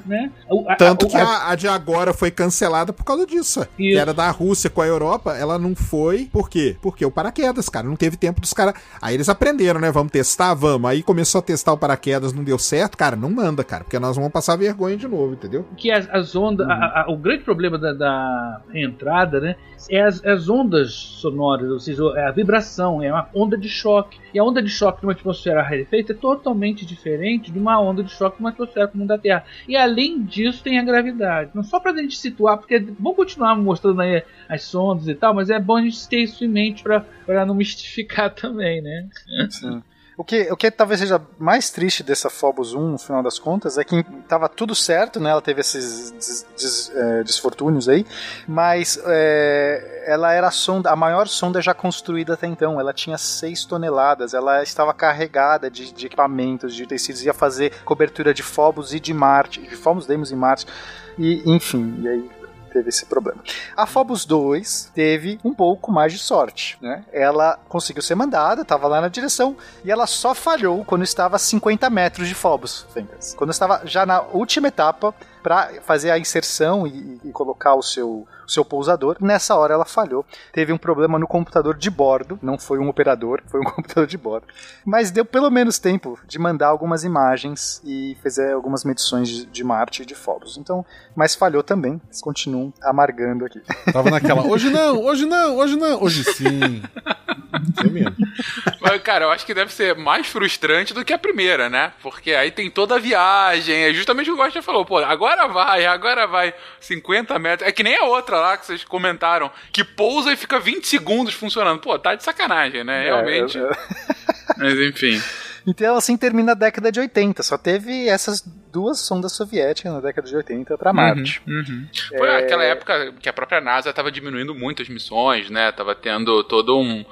Né? O- a- Tanto a- que a- de agora foi cancelada por causa disso. Que era da Rússia com a Europa, ela não foi. Por quê? Porque o paraquedas, cara, não teve tempo dos caras. Aí eles aprenderam, né? Vamos testar? Vamos. Aí começou a testar o paraquedas, não deu certo, cara, não manda, cara, porque nós vamos passar vergonha de novo, entendeu? que as, as ondas, a- a- o grande problema da, da entrada, né, é as, as ondas sonoras, ou seja, é a vibração, é uma onda de choque. E a onda de choque de uma atmosfera rarefeita é totalmente diferente de uma onda de choque de uma atmosfera comum da Terra. E além disso tem a gravidade. Não só pra gente situar, porque vamos continuar mostrando aí as sondas e tal, mas é bom a gente ter isso em mente pra, pra não mistificar também, né? Sim. O que, o que talvez seja mais triste dessa Phobos 1, no final das contas, é que tava tudo certo, né? Ela teve esses des- des- eh, desfortúnios aí, mas eh, ela era a sonda, a maior sonda já construída até então. Ela tinha 6 toneladas, ela estava carregada de, de equipamentos, de tecidos, ia fazer cobertura de Phobos e de Marte, de Phobos, Deimos e Marte, e enfim, e aí teve esse problema. A Phobos 2 teve um pouco mais de sorte, né? Ela conseguiu ser mandada, estava lá na direção, e ela só falhou quando estava a 50 metros de Phobos. Quando estava já na última etapa para fazer a inserção e, e colocar o seu, o seu pousador. Nessa hora ela falhou. Teve um problema no computador de bordo, não foi um operador, foi um computador de bordo. Mas deu pelo menos tempo de mandar algumas imagens e fazer algumas medições de, de Marte e de Phobos. Então, mas falhou também. Eles continuam amargando aqui. Tava naquela, hoje não, hoje não, hoje não, hoje sim. Isso mesmo. Mas, cara, eu acho que deve ser mais frustrante do que a primeira, né? Porque aí tem toda a viagem. É justamente o que o Gosta falou, pô, agora vai, agora vai 50 metros. É que nem a outra lá que vocês comentaram, que pousa e fica 20 segundos funcionando. Pô, tá de sacanagem, né? Realmente. É, Mas enfim. Então assim termina a década de 80. Só teve essas duas sondas soviéticas na década de 80 para Marte. Uhum, uhum. Foi É. aquela época que a própria NASA estava diminuindo muito as missões, né? Tava tendo todo um.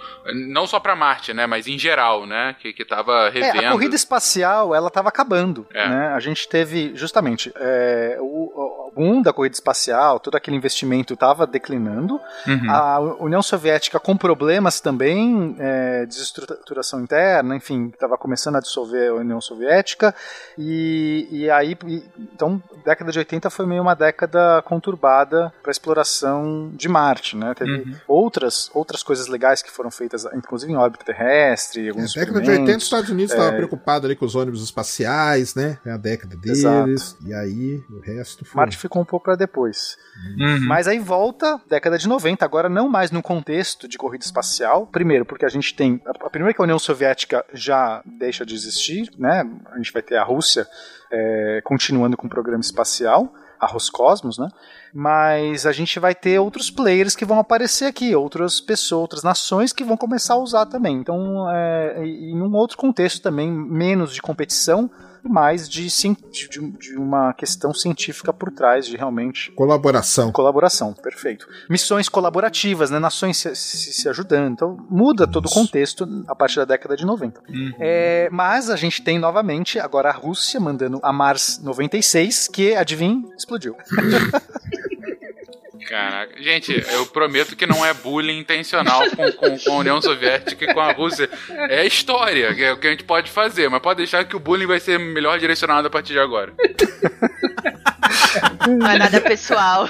Não só para Marte, né? Mas em geral, né? Que, que tava É, revendo. a corrida espacial, ela estava acabando, É. né? A gente teve, justamente, é, o, o boom da corrida espacial, todo aquele investimento estava declinando. Uhum. A União Soviética com problemas também, é, desestruturação interna, enfim, estava começando a dissolver a União Soviética. E, e aí, e- então, década de 80 foi meio uma década conturbada para exploração de Marte, né? Teve Uhum. outras, outras coisas legais que foram feitas, inclusive em órbita terrestre, alguns Na década de 80, os. Estados Unidos É. estavam preocupados ali com os ônibus espaciais, né? É a década deles. Exato. E aí, o resto foi. Marte ficou um pouco para depois. Uhum. Mas aí volta, década de 90, agora não mais no contexto de corrida espacial. Primeiro, porque a gente tem. A a primeira que a União Soviética já deixa de existir, né? A gente vai ter a Rússia é, continuando com o programa espacial, a Roscosmos, né? Mas a gente vai ter outros players que vão aparecer aqui, outras pessoas, outras nações que vão começar a usar também. Então, é, em um outro contexto também, menos de competição mais de, de, de- uma questão científica por trás, de realmente Colaboração. Colaboração, perfeito. Missões colaborativas, né? Nações se, se- se ajudando. Então muda todo o contexto a partir da década de 90. É, mas a gente tem novamente agora a Rússia mandando a Mars 96, que, adivinha, explodiu. Caraca. Gente, eu prometo que não é bullying intencional com, com, com a União Soviética e com a Rússia. É história, é o que a gente pode fazer, mas pode deixar que o bullying vai ser melhor direcionado a partir de agora. Não é nada pessoal.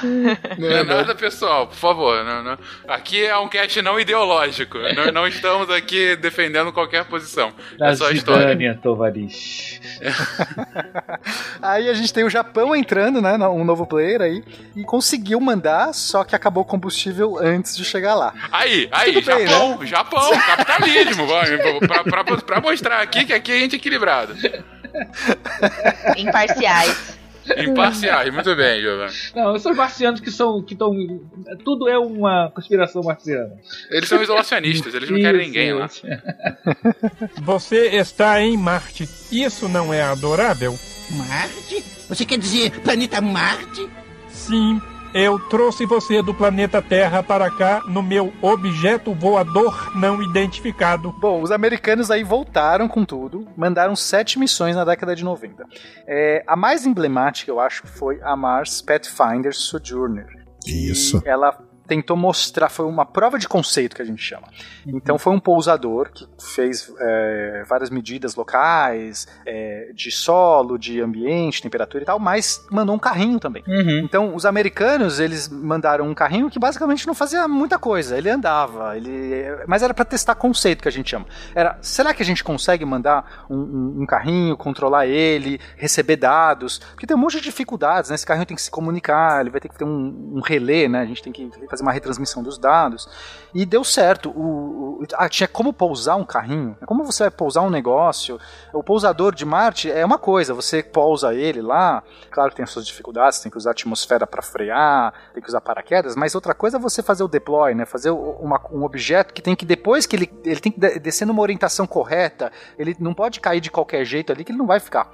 Não é nada pessoal, por favor. Não, não. Aqui é um cast não ideológico. Não, não estamos aqui defendendo qualquer posição. Da é só história. Zidânia, Tovarish. Aí a gente tem o Japão entrando, né? Um novo player aí. E conseguiu mandar, só que acabou o combustível antes de chegar lá. Aí, aí, Tudo bem, Japão, Japão, capitalismo. pra, pra, pra, pra mostrar aqui que aqui a gente é equilibrado. Imparciais. Imparciais, muito bem, Giovanni. Não, são os marcianos que são. que estão. Tudo é uma conspiração marciana. Eles são isolacionistas, eles não querem ninguém lá. Você está em Marte. Isso não é adorável? Marte? Você quer dizer planeta Marte? Sim, eu trouxe você do planeta Terra para cá no meu objeto voador não identificado. Bom, os americanos aí voltaram com tudo, mandaram sete missões na década de 90. É, a mais emblemática, eu acho, foi a Mars Pathfinder Sojourner. Isso. E ela tentou mostrar, foi uma prova de conceito que a gente chama. Então foi um pousador que fez é, várias medidas locais, é, de solo, de ambiente, temperatura e tal, mas mandou um carrinho também. Uhum. Então, os americanos, eles mandaram um carrinho que basicamente não fazia muita coisa. Ele andava, ele... mas era para testar conceito que a gente chama. Era, será que a gente consegue mandar um, um- um carrinho, controlar ele, receber dados? Porque tem um monte de dificuldades, né? Esse carrinho tem que se comunicar, ele vai ter que ter um, um relé, né? A gente tem que fazer uma retransmissão dos dados. E deu certo. O, o- ah, tinha como pousar um carrinho. Como você vai pousar um negócio? O pousador de Marte é uma coisa, você pousa ele lá, claro que tem as suas dificuldades, tem que usar a atmosfera para frear, tem que usar paraquedas, mas outra coisa é você fazer o deploy, né? Fazer uma- um objeto que tem que, depois que ele, ele tem que de- descer numa orientação correta, ele não pode cair de qualquer jeito ali que ele não vai ficar.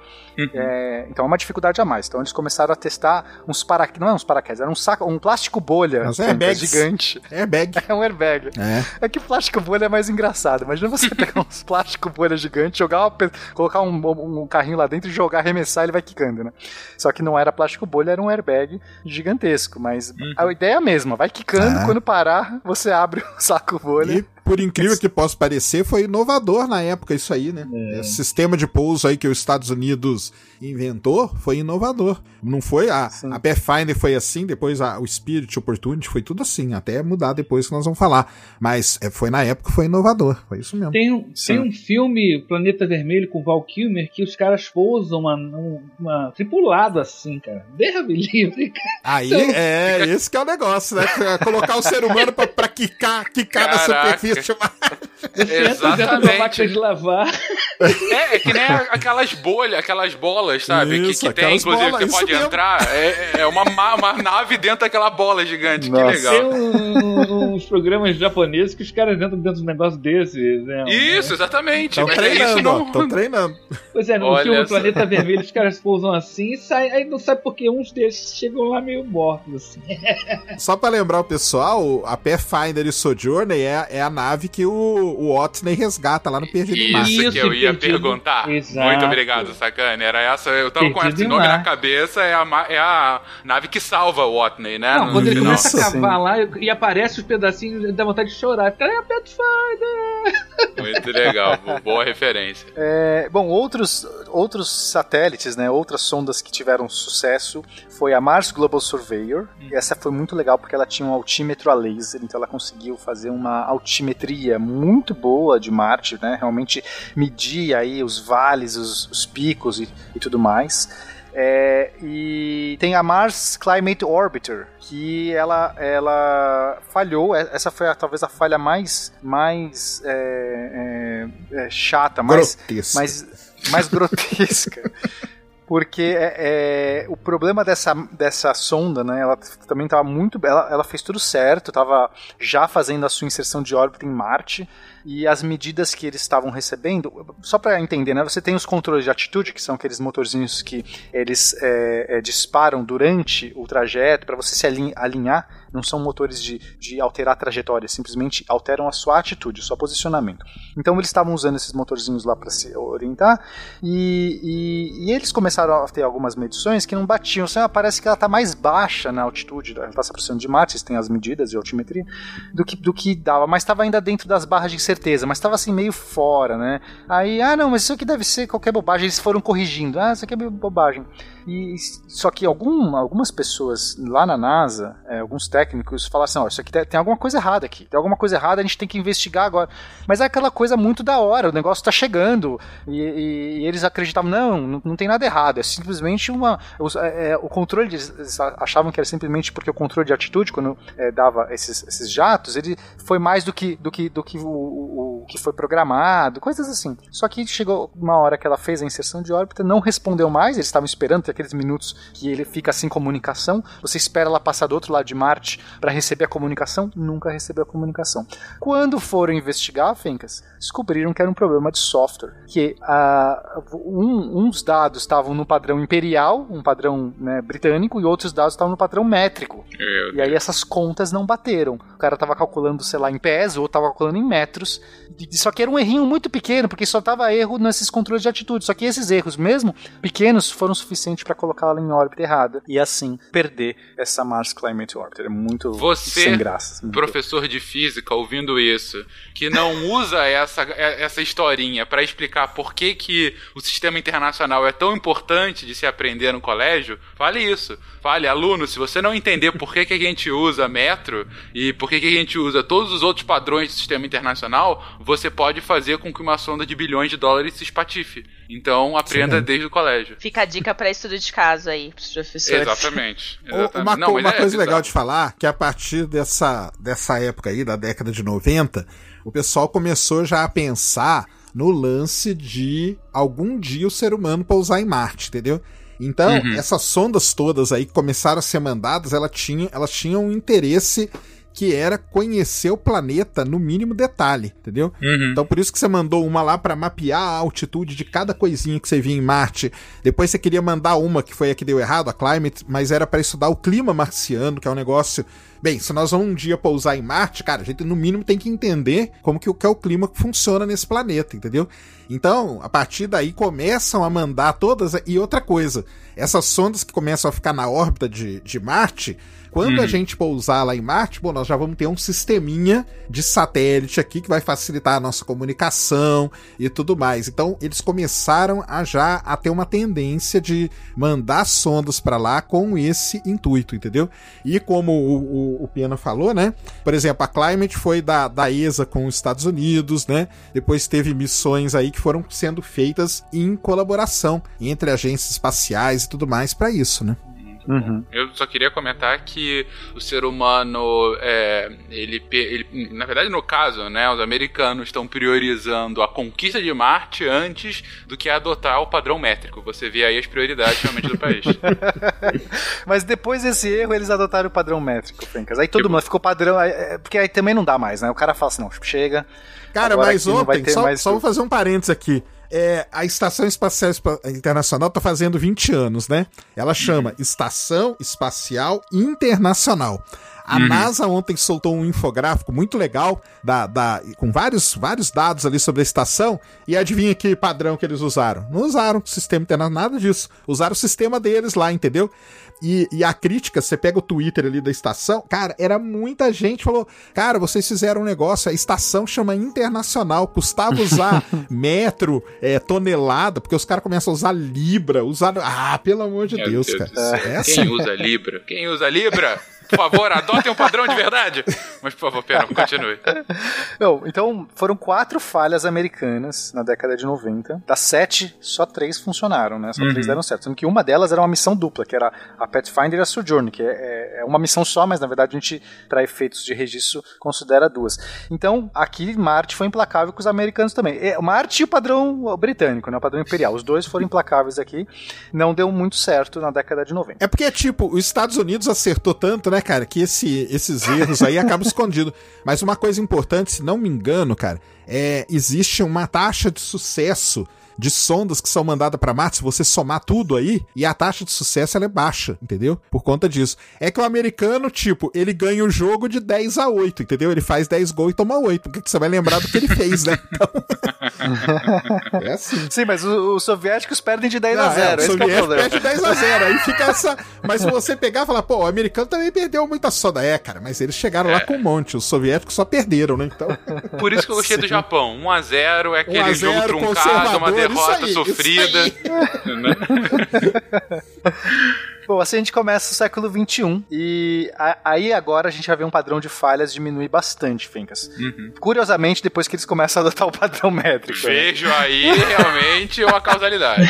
É, então é uma dificuldade a mais. Então eles começaram a testar uns paraquedas, não é uns paraquedas, era um saco, um plástico bolha Mas é é airbags. gigante. Airbag. É um airbag. É. É que plástico bolha é mais engraçado. Imagina você pegar uns plástico bolha gigante, jogar uma colocar um, um carrinho lá dentro e jogar, arremessar, ele vai quicando, né? Só que não era plástico bolha, era um airbag gigantesco. Mas a ideia é a mesma, vai quicando, Ah. quando parar, você abre o saco bolha. E, por incrível que possa parecer, foi inovador na época isso aí, né? Esse sistema de pouso aí que os Estados Unidos inventou foi inovador. Não foi a, a Pathfinder foi assim, depois a- o Spirit Opportunity foi tudo assim, até mudar depois que nós vamos falar. Mas é, foi na época foi inovador, foi isso mesmo. Tem, um- tem um filme, Planeta Vermelho, com Val Kilmer, que os caras pousam uma, um- uma tripulado assim, cara. Deus me livre, cara. Aí Então- é esse que é o negócio, né? Colocar o ser humano pra, pra quicar, quicar na Caraca. Você entra dentro de uma máquina de lavar. É, é que nem aquelas bolhas, aquelas bolas, sabe? Que- Isso, que, tem, aquelas inclusive, bolas, que isso pode mesmo. entrar. É, é uma, ma- uma nave dentro daquela bola gigante. Nossa. Que legal. Tem um- uns programas japoneses que os caras entram dentro de um negócio desse. Né? Isso, exatamente. Estão Mas é isso treinando, ó, não. estão treinando. Pois é, no Olha filme só. Planeta Vermelho os caras pousam assim e saem. Aí não sabe porque uns deles chegam lá meio mortos, assim. Só pra lembrar o pessoal, a Pathfinder e Sojourner é, é a nave que o, o Otney resgata lá no Perdido em. Isso, Isso, que eu ia perdido. perguntar. Exato. Muito obrigado, Sacane. Era essa. Eu tava com Perdido esse em nome na cabeça. É a, é a nave que salva o Watney, né? Não, quando ele final. começa a cavar lá e aparece os pedacinhos, dá vontade de chorar. Fica, é a Pathfinder! Muito legal. bo- Boa referência. É, bom, outros, outros satélites, né, outras sondas que tiveram sucesso foi a Mars Global Surveyor. E essa foi muito legal porque ela tinha um altímetro a laser, então ela conseguiu fazer uma altimetria muito boa de Marte, né, realmente medir aí os vales, os, os picos e, e tudo mais. É, e tem a Mars Climate Orbiter, que ela, ela falhou. É- Essa foi a- talvez a falha mais, mais é, é, é, chata, mais, Grotesco. mais, mais grotesca. Porque é, é, o problema dessa, dessa sonda, né? Ela também estava muito. Ela, ela fez tudo certo, estava já fazendo a sua inserção de órbita em Marte. E as medidas que eles estavam recebendo, só para entender, né? Você tem os controles de atitude, que são aqueles motorzinhos que eles é, é, disparam durante o trajeto para você se alin- alinhar. Não são motores de, de alterar a trajetória, simplesmente alteram a sua atitude, o seu posicionamento. Então eles estavam usando esses motorzinhos lá para se orientar e, e- e eles começaram a ter algumas medições que não batiam. Assim, ah, parece que ela está mais baixa na altitude, ela está se aproximando de Marte, eles têm as medidas de altimetria, do que, do que dava, mas estava ainda dentro das barras de certeza, mas tava assim meio fora, né? Aí, ah, não, mas isso aqui deve ser qualquer bobagem. Eles foram corrigindo. Ah, isso aqui é bobagem. E só que algum, algumas pessoas lá na NASA, é, alguns técnicos, falaram assim: ó, isso aqui tem, tem, alguma coisa errada aqui. Tem alguma coisa errada, a gente tem que investigar agora. Mas é aquela coisa muito da hora, o negócio tá chegando. E, e, e eles acreditavam: não, não, não, tem nada errado. É simplesmente uma. É, é o controle, eles achavam que era simplesmente porque o controle de atitude, quando é, dava esses, esses jatos, ele foi mais do que, do que, do que o, o, o que foi programado, coisas assim. Só que chegou uma hora que ela fez a inserção de órbita, não respondeu mais, eles estavam esperando aqueles minutos que ele fica sem comunicação. Você espera ela passar do outro lado de Marte para receber a comunicação, nunca recebeu a comunicação. Quando foram investigar, Fencas, descobriram que era um problema de software, que uh, um, uns dados estavam no padrão imperial, um padrão né, britânico, e outros dados estavam no padrão métrico. e aí essas contas não bateram. O cara estava calculando, sei lá, em pés, ou estava calculando em metros. Só que era um errinho muito pequeno, porque só tava erro nesses controles de atitude. Só que esses erros, mesmo pequenos, foram suficientes para colocá-la em órbita errada e assim perder essa Mars Climate Orbiter. É muito Você, sem graça. professor de física, ouvindo isso, que não usa essa, essa historinha para explicar por que, que o sistema internacional é tão importante de se aprender no colégio, fale isso. Fale, aluno, se você não entender por que, que a gente usa metro e por que, que a gente usa todos os outros padrões do sistema internacional, você pode fazer com que uma sonda de bilhões de dólares se espatife. Então, aprenda Sim. desde o colégio. Fica a dica para estudo de caso aí, pros professores. Exatamente. exatamente. Uma, não, uma é coisa legal de falar, que a partir dessa, dessa época aí, da década de 90, o pessoal começou já a pensar no lance de algum dia o ser humano pousar em Marte, entendeu? Então, uhum. essas sondas todas aí que começaram a ser mandadas, ela tinha, elas tinham um interesse que era conhecer o planeta no mínimo detalhe, entendeu? Uhum. Então por isso que você mandou uma lá para mapear a altitude de cada coisinha que você via em Marte. Depois você queria mandar uma que foi a que deu errado, a Climate, mas era para estudar o clima marciano, que é um negócio Bem, se nós vamos um dia pousar em Marte, cara, a gente no mínimo tem que entender como que, que é o clima que funciona nesse planeta, entendeu? Então, a partir daí começam a mandar todas. E outra coisa, essas sondas que começam a ficar na órbita de, de Marte, quando uhum. a gente pousar lá em Marte, bom, nós já vamos ter um sisteminha de satélite aqui que vai facilitar a nossa comunicação e tudo mais. Então, eles começaram a já a ter uma tendência de mandar sondas para lá com esse intuito, entendeu? E como o, o, o Piano falou, né? Por exemplo, a Climate foi da, da ESA com os Estados Unidos, né? Depois teve missões aí que foram sendo feitas em colaboração entre agências espaciais e tudo mais para isso, né? Uhum. Eu só queria comentar que o ser humano, é, ele, ele, na verdade, no caso, né, os americanos estão priorizando a conquista de Marte antes do que adotar o padrão métrico. Você vê aí as prioridades realmente do país. Mas depois desse erro, eles adotaram o padrão métrico, Fencas. Aí todo tipo... mundo ficou padrão, é, porque aí também não dá mais, né? O cara fala assim, não, chega. Cara, mas ontem, só, só vou fazer um parênteses aqui é, a Estação Espacial Internacional está fazendo 20 anos, né? Ela chama Estação Espacial Internacional. A uhum. NASA ontem soltou um infográfico muito legal da, da, com vários, vários dados ali sobre a estação. E adivinha que padrão que eles usaram? Não usaram o sistema internacional, nada disso. Usaram o sistema deles lá, entendeu? E, e, a crítica, você pega o Twitter ali da estação, cara, era muita gente falou: cara, vocês fizeram um negócio, a estação chama internacional, custava usar metro, é, tonelada, porque os caras começam a usar Libra, usar. Ah, pelo amor de Meu Deus, Deus cara. Quem usa Libra? Quem usa Libra? Por favor, adotem um padrão de verdade. Mas, por favor, Pena, continue. Não, então, foram quatro falhas americanas na década de 90. Das sete, só três funcionaram, né? Só uhum. três deram certo. Sendo que uma delas era uma missão dupla, que era a Pathfinder e a Sojourner, que é, é, é uma missão só, mas na verdade a gente, para efeitos de registro, considera duas. Então, aqui Marte foi implacável com os americanos também. É, Marte e o padrão britânico, né? O padrão imperial. Os dois foram implacáveis aqui. Não deu muito certo na década de 90. É porque, tipo, os Estados Unidos acertou tanto, né, cara, que esse, esses erros aí acabam escondidos. Mas uma coisa importante, se não me engano, cara, é existe uma taxa de sucesso de sondas que são mandadas para Marte, se você somar tudo aí, e a taxa de sucesso ela é baixa, entendeu? Por conta disso. É que o americano, tipo, ele ganha o jogo de 10 a 8, entendeu? Ele faz 10 gols e toma 8, porque você vai lembrar do que ele fez, né? Então... é assim. Sim, mas os soviéticos perdem de 10 Não, a 0, é, o soviético é perde de 10 a 0, aí fica essa... Mas se você pegar e falar, pô, o americano também perdeu muita soda. É, cara, mas eles chegaram é. lá com um monte, os soviéticos só perderam, né? Então... Por isso que eu gostei do Japão, 1 a 0 é aquele jogo truncado, uma derrota aí, sofrida. Bom, assim a gente começa o século XXI e a, aí agora a gente já vê um padrão de falhas diminuir bastante, Fencas. Uhum. Curiosamente, depois que eles começam a adotar o padrão métrico. Né? Vejo né? aí realmente uma causalidade.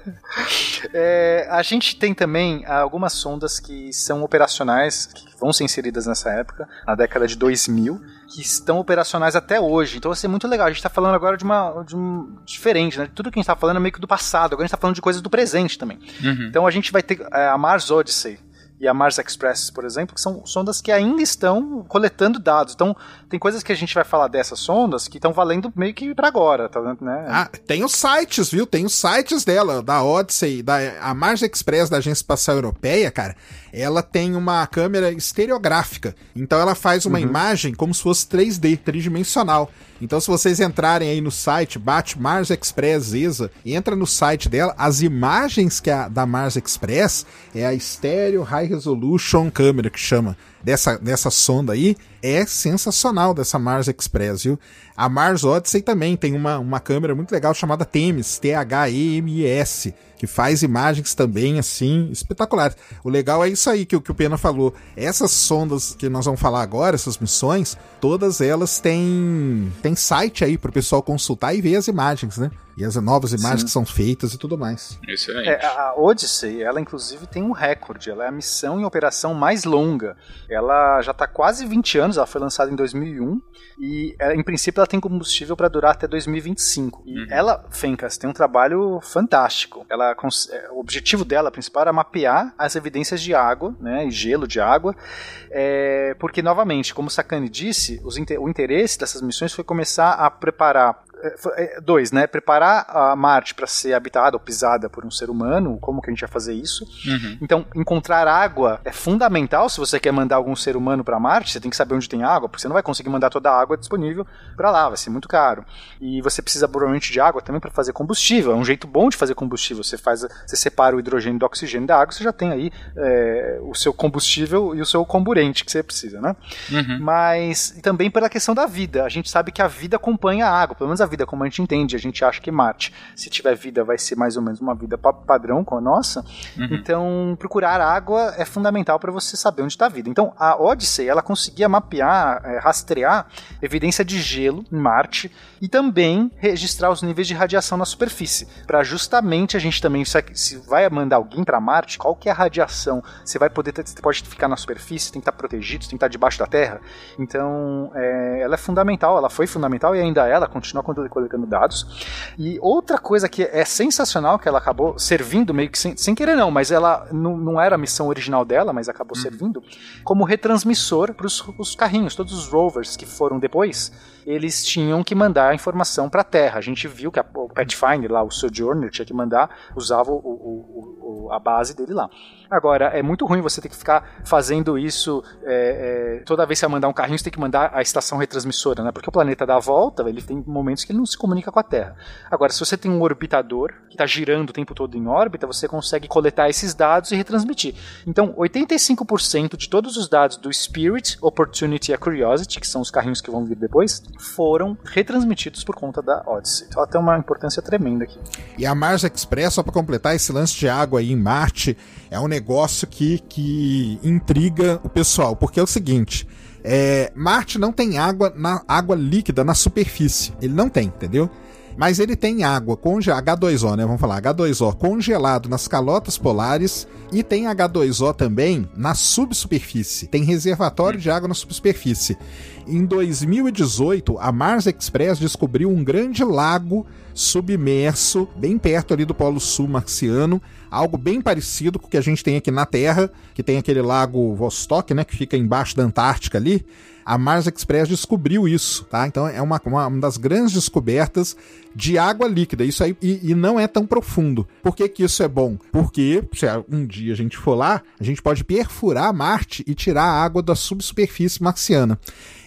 é, a gente tem também algumas sondas que são operacionais, que vão ser inseridas nessa época, na década de 2000, que estão operacionais até hoje. Então vai ser muito legal. A gente está falando agora de uma de um diferente, né? Tudo que a gente está falando é meio que do passado. Agora a gente está falando de coisas do presente também. Uhum. Então a gente vai ter é, a Mars Odyssey, e a Mars Express, por exemplo, que são sondas que ainda estão coletando dados. Então, tem coisas que a gente vai falar dessas sondas que estão valendo meio que para agora, tá vendo, né? Ah, tem os sites, viu? Tem os sites dela, da Odyssey, da a Mars Express da Agência Espacial Europeia, cara. Ela tem uma câmera estereográfica. Então ela faz uma uhum. imagem como se fosse 3D, tridimensional. Então, se vocês entrarem aí no site, bate Mars Express ESA, entra no site dela, as imagens que a da Mars Express é a Stereo High Resolution Camera que chama dessa, dessa sonda aí é sensacional dessa Mars Express, viu? A Mars Odyssey também tem uma, uma câmera muito legal chamada TEMS, T-H-E-M-S, que faz imagens também, assim, espetaculares. O legal é isso aí que, que o Pena falou. Essas sondas que nós vamos falar agora, essas missões, todas elas têm, têm site aí para o pessoal consultar e ver as imagens, né? E as novas imagens Sim. que são feitas e tudo mais. Excelente. É, a Odyssey, ela inclusive tem um recorde. Ela é a missão em operação mais longa. Ela já está quase 20 anos, ela foi lançada em 2001 e em princípio ela tem combustível para durar até 2025. E uhum. ela, Fencas, tem um trabalho fantástico. Ela, é, o objetivo dela principal era mapear as evidências de água, né, e gelo de água, é, porque novamente, como Sakane disse, os, o interesse dessas missões foi começar a preparar dois, né? Preparar a Marte para ser habitada ou pisada por um ser humano, como que a gente vai fazer isso? Uhum. Então, encontrar água é fundamental se você quer mandar algum ser humano para Marte, você tem que saber onde tem água, porque você não vai conseguir mandar toda a água disponível para lá, vai ser muito caro. E você precisa provavelmente de água também para fazer combustível. É um jeito bom de fazer combustível. Você faz, você separa o hidrogênio do oxigênio da água, você já tem aí é, o seu combustível e o seu comburente que você precisa, né? Uhum. Mas também pela questão da vida. A gente sabe que a vida acompanha a água, pelo menos a vida como a gente entende. A gente acha que Marte, se tiver vida, vai ser mais ou menos uma vida padrão com a nossa. Uhum. Então, procurar água é fundamental para você saber onde está a vida. Então, a Odyssey, ela conseguia mapear, é, rastrear evidência de gelo em Marte e também registrar os níveis de radiação na superfície, para justamente a gente também se vai mandar alguém para Marte, qual que é a radiação? Você vai poder ter, você pode ficar na superfície, tem que estar protegido, tem que estar debaixo da Terra. Então, é, ela é fundamental, ela foi fundamental e ainda é, ela continua coletando dados. E outra coisa que é sensacional, que ela acabou servindo meio que sem, sem querer não, mas ela não, não era a missão original dela, mas acabou uhum. servindo como retransmissor para os carrinhos, todos os rovers que foram depois, eles tinham que mandar a informação para a Terra. A gente viu que a, o Pathfinder lá, o Sojourner, tinha que mandar, usava o, o, o, a base dele lá. Agora, é muito ruim você ter que ficar fazendo isso é, é, toda vez que você mandar um carrinho, você tem que mandar a estação retransmissora, né? Porque o planeta dá a volta, ele tem momentos que ele não se comunica com a Terra. Agora, se você tem um orbitador que está girando o tempo todo em órbita, você consegue coletar esses dados e retransmitir. Então, 85% de todos os dados do Spirit, Opportunity e Curiosity, que são os carrinhos que vão vir depois, foram retransmitidos por conta da Odyssey. Então, ela tem uma importância tremenda aqui. E a Mars Express, só para completar esse lance de água aí em Marte, é um negócio que, que intriga o pessoal, porque é o seguinte. É, Marte não tem água na água líquida na superfície. Ele não tem, entendeu? Mas ele tem água, H2O, né? Vamos falar, H2O congelado nas calotas polares e tem H2O também na subsuperfície. Tem reservatório de água na subsuperfície. Em 2018, a Mars Express descobriu um grande lago submerso, bem perto ali do Polo Sul marciano, algo bem parecido com o que a gente tem aqui na Terra, que tem aquele lago Vostok, né, que fica embaixo da Antártica ali. A Mars Express descobriu isso, tá? Então é uma, uma, uma das grandes descobertas de água líquida. Isso aí e, e, não é tão profundo. Por que, que isso é bom? Porque se um dia a gente for lá, a gente pode perfurar Marte e tirar a água da subsuperfície marciana.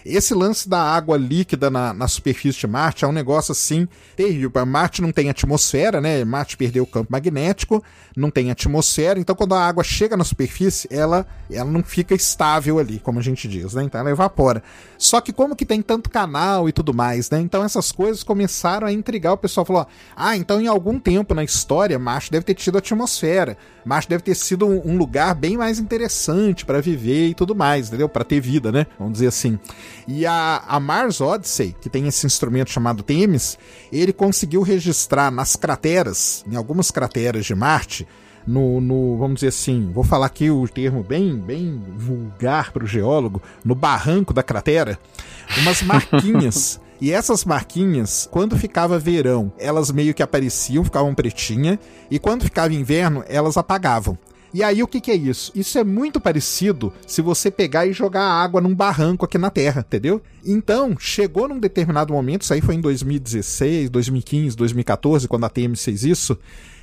Esse lance da água líquida na, na superfície de Marte é um negócio assim terrível. Marte não tem atmosfera, né? Marte perdeu o campo magnético, não tem atmosfera, então quando a água chega na superfície, ela, ela não fica estável ali, como a gente diz, né? Então ela evapora. Só que como que tem tanto canal e tudo mais, né? Então essas coisas começaram a intrigar. O pessoal falou: ah, então em algum tempo na história, Marte deve ter tido atmosfera. Marte deve ter sido um, lugar bem mais interessante para viver e tudo mais, entendeu? Para ter vida, né? Vamos dizer assim. E a, a Mars Odyssey, que tem esse instrumento chamado Temis, ele conseguiu registrar nas crateras, em algumas crateras de Marte, no, no, vamos dizer assim, vou falar aqui o termo bem, bem vulgar para o geólogo, no barranco da cratera, umas marquinhas. E essas marquinhas, quando ficava verão, elas meio que apareciam, ficavam pretinha, e quando ficava inverno, elas apagavam. E aí o que, que é isso? Isso é muito parecido se você pegar e jogar água num barranco aqui na Terra, entendeu? Então, chegou num determinado momento, isso aí foi em 2016, 2015, 2014, quando a TM fez isso,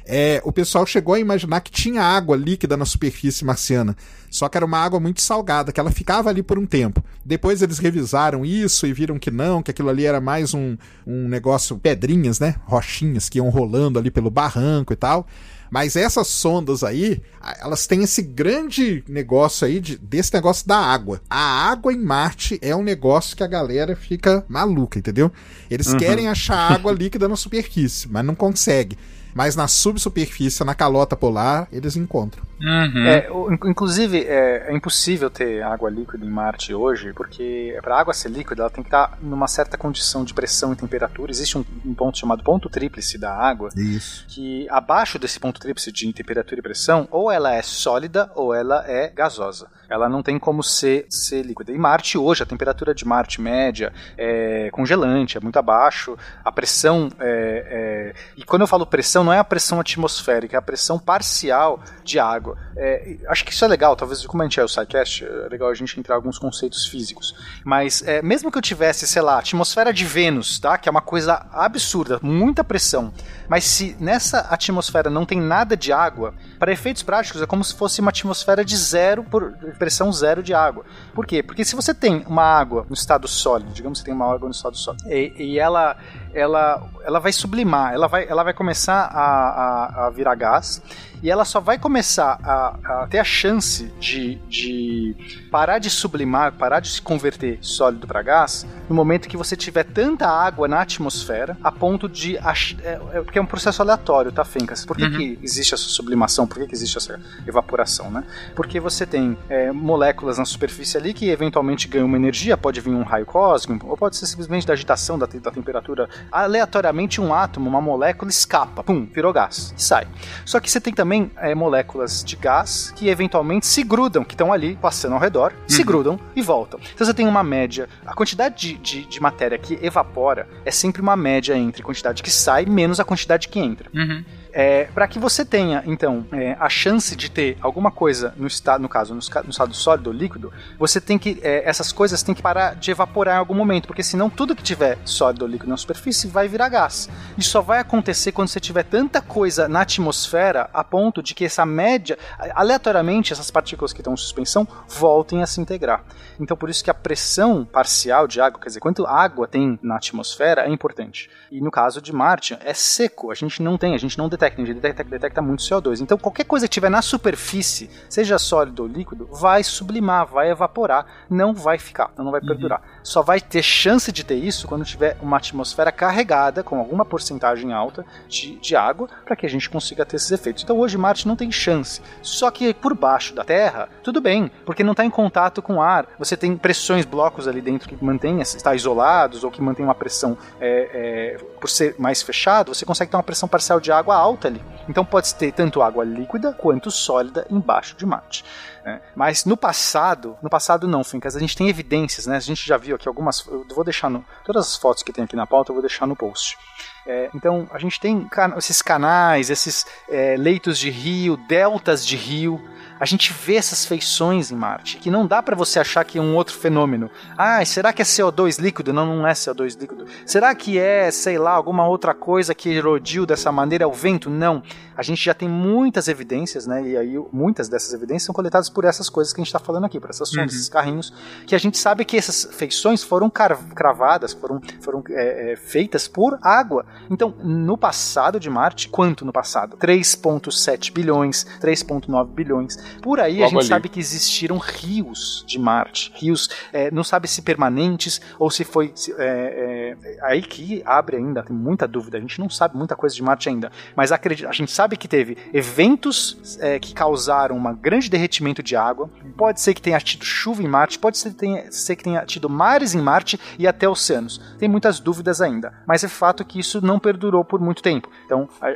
é, o pessoal chegou a imaginar que tinha água líquida na superfície marciana. Só que era uma água muito salgada, que ela ficava ali por um tempo. Depois eles revisaram isso e viram que não, que aquilo ali era mais um, um negócio, pedrinhas, né? Rochinhas que iam rolando ali pelo barranco e tal. Mas essas sondas aí, elas têm esse grande negócio aí de, desse negócio da água. A água em Marte é um negócio que a galera fica maluca, entendeu? Eles uhum. querem achar água líquida na superfície, mas não consegue mas na subsuperfície, na calota polar, eles encontram. Uhum. É, inclusive, é, é, impossível ter água líquida em Marte hoje, porque para a água ser líquida, ela tem que estar numa certa condição de pressão e temperatura. Existe um, um ponto chamado ponto tríplice da água, Isso. que abaixo desse ponto tríplice de temperatura e pressão, ou ela é sólida ou ela é gasosa. Ela não tem como ser, ser líquida. E Marte hoje, a temperatura de Marte média é congelante, é muito abaixo. A pressão é, é... e quando eu falo pressão, não é a pressão atmosférica, é a pressão parcial de água. É, acho que isso é legal, talvez como a gente é o SciCast, é legal a gente entrar em alguns conceitos físicos. Mas é, mesmo que eu tivesse, sei lá, atmosfera de Vênus, tá? Que é uma coisa absurda, muita pressão. Mas se nessa atmosfera não tem nada de água, para efeitos práticos é como se fosse uma atmosfera de zero por pressão zero de água. Por quê? Porque se você tem uma água no estado sólido, digamos que você tem uma água no estado sólido, e, e ela ela, ela vai sublimar, ela vai, ela vai começar a, a, a virar gás e ela só vai começar a, a, ter a chance de, de parar de sublimar, parar de se converter sólido para gás no momento que você tiver tanta água na atmosfera a ponto de. É, é, porque é um processo aleatório, tá, Fencas? Por que, uhum. que existe essa sublimação? Por que, que existe essa evaporação, né? Porque você tem é, moléculas na superfície ali que eventualmente ganham uma energia, pode vir um raio cósmico, ou pode ser simplesmente da agitação da, da temperatura aleatoriamente um átomo, uma molécula escapa, pum, virou gás e sai. Só que você tem também é, moléculas de gás que eventualmente se grudam, que estão ali passando ao redor, uhum. se grudam e voltam. Então você tem uma média. A quantidade de, de, de, matéria que evapora é sempre uma média entre a quantidade que sai menos a quantidade que entra. Uhum. É, para que você tenha, então, é, a chance de ter alguma coisa no estado, no caso, no, estado sólido ou líquido, você tem que, é, essas coisas têm que parar de evaporar em algum momento, porque senão tudo que tiver sólido ou líquido na superfície vai virar gás. Isso só vai acontecer quando você tiver tanta coisa na atmosfera a ponto de que essa média, aleatoriamente, essas partículas que estão em suspensão voltem a se integrar. Então, por isso que a pressão parcial de água, quer dizer, quanto água tem na atmosfera, é importante. E no caso de Marte, é seco, a gente não tem, a gente não detecta, ele detecta, detecta muito CO2. Então qualquer coisa que tiver na superfície, seja sólido ou líquido, vai sublimar, vai evaporar, não vai ficar, não vai perdurar. Uhum. Só vai ter chance de ter isso quando tiver uma atmosfera carregada com alguma porcentagem alta de, de água para que a gente consiga ter esses efeitos. Então hoje Marte não tem chance. Só que por baixo da Terra, tudo bem, porque não está em contato com ar. Você tem pressões, blocos ali dentro que mantém, está isolados ou que mantém uma pressão é, é, por ser mais fechado, você consegue ter uma pressão parcial de água alta ali. Então pode ter tanto água líquida quanto sólida embaixo de Marte. Né? Mas no passado, no passado não, Fincas, a gente tem evidências, né? A gente já viu aqui algumas. Eu vou deixar no. Todas as fotos que tem aqui na pauta eu vou deixar no post. É, então a gente tem cana- esses canais, esses é, leitos de rio, deltas de rio. A gente vê essas feições em Marte, que não dá para você achar que é um outro fenômeno. Ah, será que é CO2 líquido? Não, não é CO2 líquido. Será que é, sei lá, alguma outra coisa que erodiu dessa maneira? É o vento? Não. A gente já tem muitas evidências, né? E aí muitas dessas evidências são coletadas por essas coisas que a gente está falando aqui, por essas sondas, Uhum. esses carrinhos, que a gente sabe que essas feições foram cravadas, foram, foram é, é, feitas por água. Então, no passado de Marte, quanto no passado? 3,7 bilhões, 3,9 bilhões. Por aí a Logo gente ali. sabe que existiram rios de Marte. Rios, é, não sabe se permanentes ou se foi. se- é, é, aí que abre ainda, tem muita dúvida. A gente não sabe muita coisa de Marte ainda. Mas acredita, a gente sabe que teve eventos que causaram um grande derretimento de água. Pode ser que tenha tido chuva em Marte, pode ser, que tenha- ser que tenha tido mares em Marte e até oceanos. Tem muitas dúvidas ainda. Mas é fato que isso não perdurou por muito tempo. Então, a-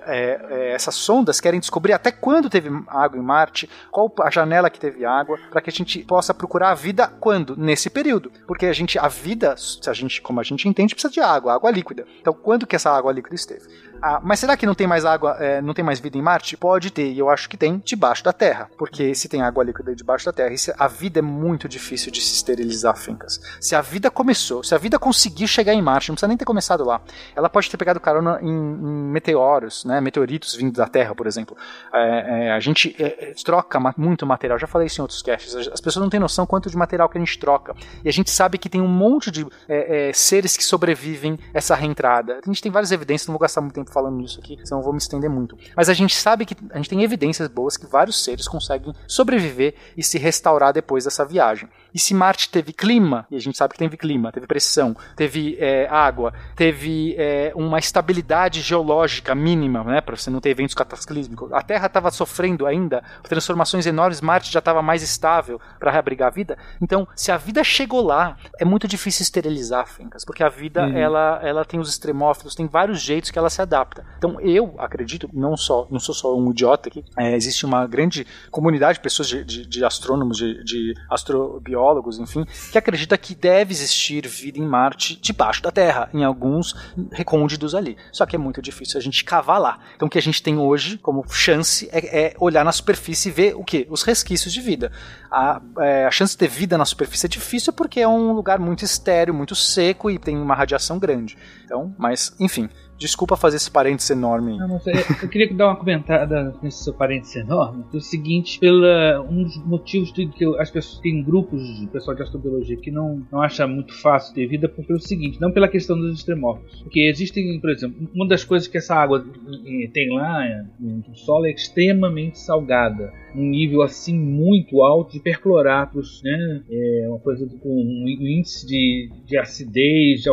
essas sondas querem descobrir até quando teve água em Marte, qual a janela que teve água, para que a gente possa procurar a vida quando? Nesse período. Porque a gente, a vida, se a gente, como a gente entende, precisa de água, água líquida. Então, quando que essa água líquida esteve? Ah, mas será que não tem mais água, é, não tem mais vida em Marte? Pode ter, e eu acho que tem debaixo da Terra. Porque se tem água líquida debaixo da Terra, se- a vida é muito difícil de se esterilizar, fincas. Se a vida começou, se a vida conseguiu chegar em Marte, não precisa nem ter começado lá. Ela pode ter pegado carona em, em meteoros, né, meteoritos vindos da Terra, por exemplo. É, é, a gente é, é, troca muito material, já falei isso em outros casts. As as pessoas não têm noção quanto de material que a gente troca. E a gente sabe que tem um monte de é, é, seres que sobrevivem essa reentrada. A gente tem várias evidências, não vou gastar muito tempo falando nisso aqui, senão eu vou me estender muito. Mas a gente sabe que a gente tem evidências boas que vários seres conseguem sobreviver e se restaurar depois dessa viagem. E se Marte teve clima, e a gente sabe que teve clima, teve pressão, teve é, água, teve é, uma estabilidade geológica mínima, né, para você não ter eventos cataclísmicos. A Terra estava sofrendo ainda transformações enormes, Marte já estava mais estável para reabrigar a vida. Então, se a vida chegou lá, é muito difícil esterilizar fincas, porque a vida Uhum. ela, ela tem os extremófilos, tem vários jeitos que ela se adapta. Então, eu acredito, não só não sou só um idiota aqui, é, existe uma grande comunidade de pessoas de, de, de astrônomos, de, de astrobiólogos, enfim, que acredita que deve existir vida em Marte debaixo da Terra, em alguns recônditos ali. Só que é muito difícil a gente cavar lá. Então, o que a gente tem hoje como chance é, é olhar na superfície e ver o que? Os resquícios de vida. A, é, a chance de ter vida na superfície é difícil porque é um lugar muito estéreo, muito seco e tem uma radiação grande. Então, mas, enfim. Desculpa fazer esse parênteses enorme. Não, sei. Eu queria dar uma comentada nesse seu parênteses enorme. É o seguinte, pela, um dos motivos de que eu- as pessoas têm grupos de pessoal de astrobiologia que não, não acha muito fácil ter vida, é o seguinte, não pela questão dos extremófilos. Porque existem, por exemplo, uma das coisas que essa água eh, tem lá eh, no solo é extremamente salgada. Um nível assim muito alto de percloratos, né? É uma coisa com um índice de, de acidez, de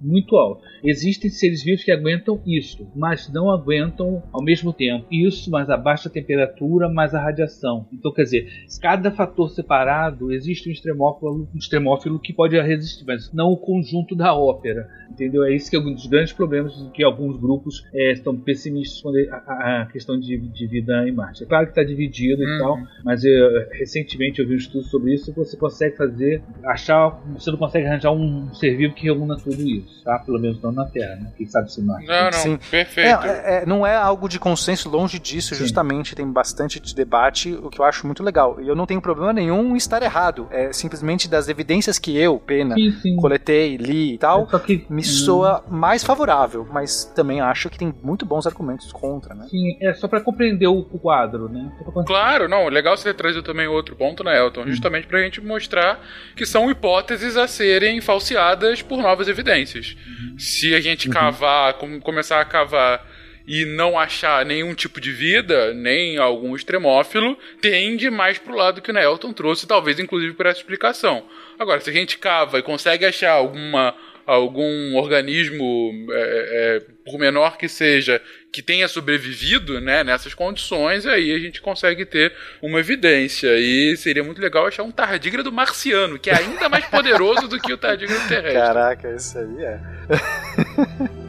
muito alto. Existem seres vivos que aguentam isso, mas não aguentam ao mesmo tempo isso, mas a baixa temperatura, mais a radiação. Então, quer dizer, cada fator separado existe um extremófilo, um extremófilo que pode resistir, mas não o conjunto da ópera. Entendeu? É isso que é um dos grandes problemas que alguns grupos eh, estão pessimistas quando é a, a- questão de, de vida em Marte. É claro que está dividido e tal, mas eh, recentemente eu vi um estudo sobre isso. Você consegue fazer, achar, você não consegue arranjar um ser vivo que reúna tudo isso, tá? Pelo menos não na Terra, né? Quem sabe se. Não, não, Sim. perfeito. É, é, não é algo de consenso, longe disso, justamente tem bastante de debate, o que eu acho muito legal. E eu não tenho problema nenhum em estar errado. É simplesmente das evidências que eu, Pena, Sim, sim. coletei, li e tal, Só que me soa mais favorável, mas também acho que tem muito bons argumentos contra, né? Sim, é só para compreender o quadro, né? Claro, não, legal você ter trazido também outro ponto, né, Elton? Justamente pra gente mostrar que são hipóteses a serem falseadas por novas evidências. Se a gente cavar, com- começar a cavar e não achar nenhum tipo de vida, nem algum extremófilo, tende mais pro lado que o Nelton trouxe, talvez inclusive por essa explicação. Agora, se a gente cava e consegue achar alguma algum organismo, é, é, por menor que seja, que tenha sobrevivido né, nessas condições, aí a gente consegue ter uma evidência. E seria muito legal achar um tardígrado marciano, que é ainda mais poderoso do que o tardígrado terrestre. Caraca, isso aí é.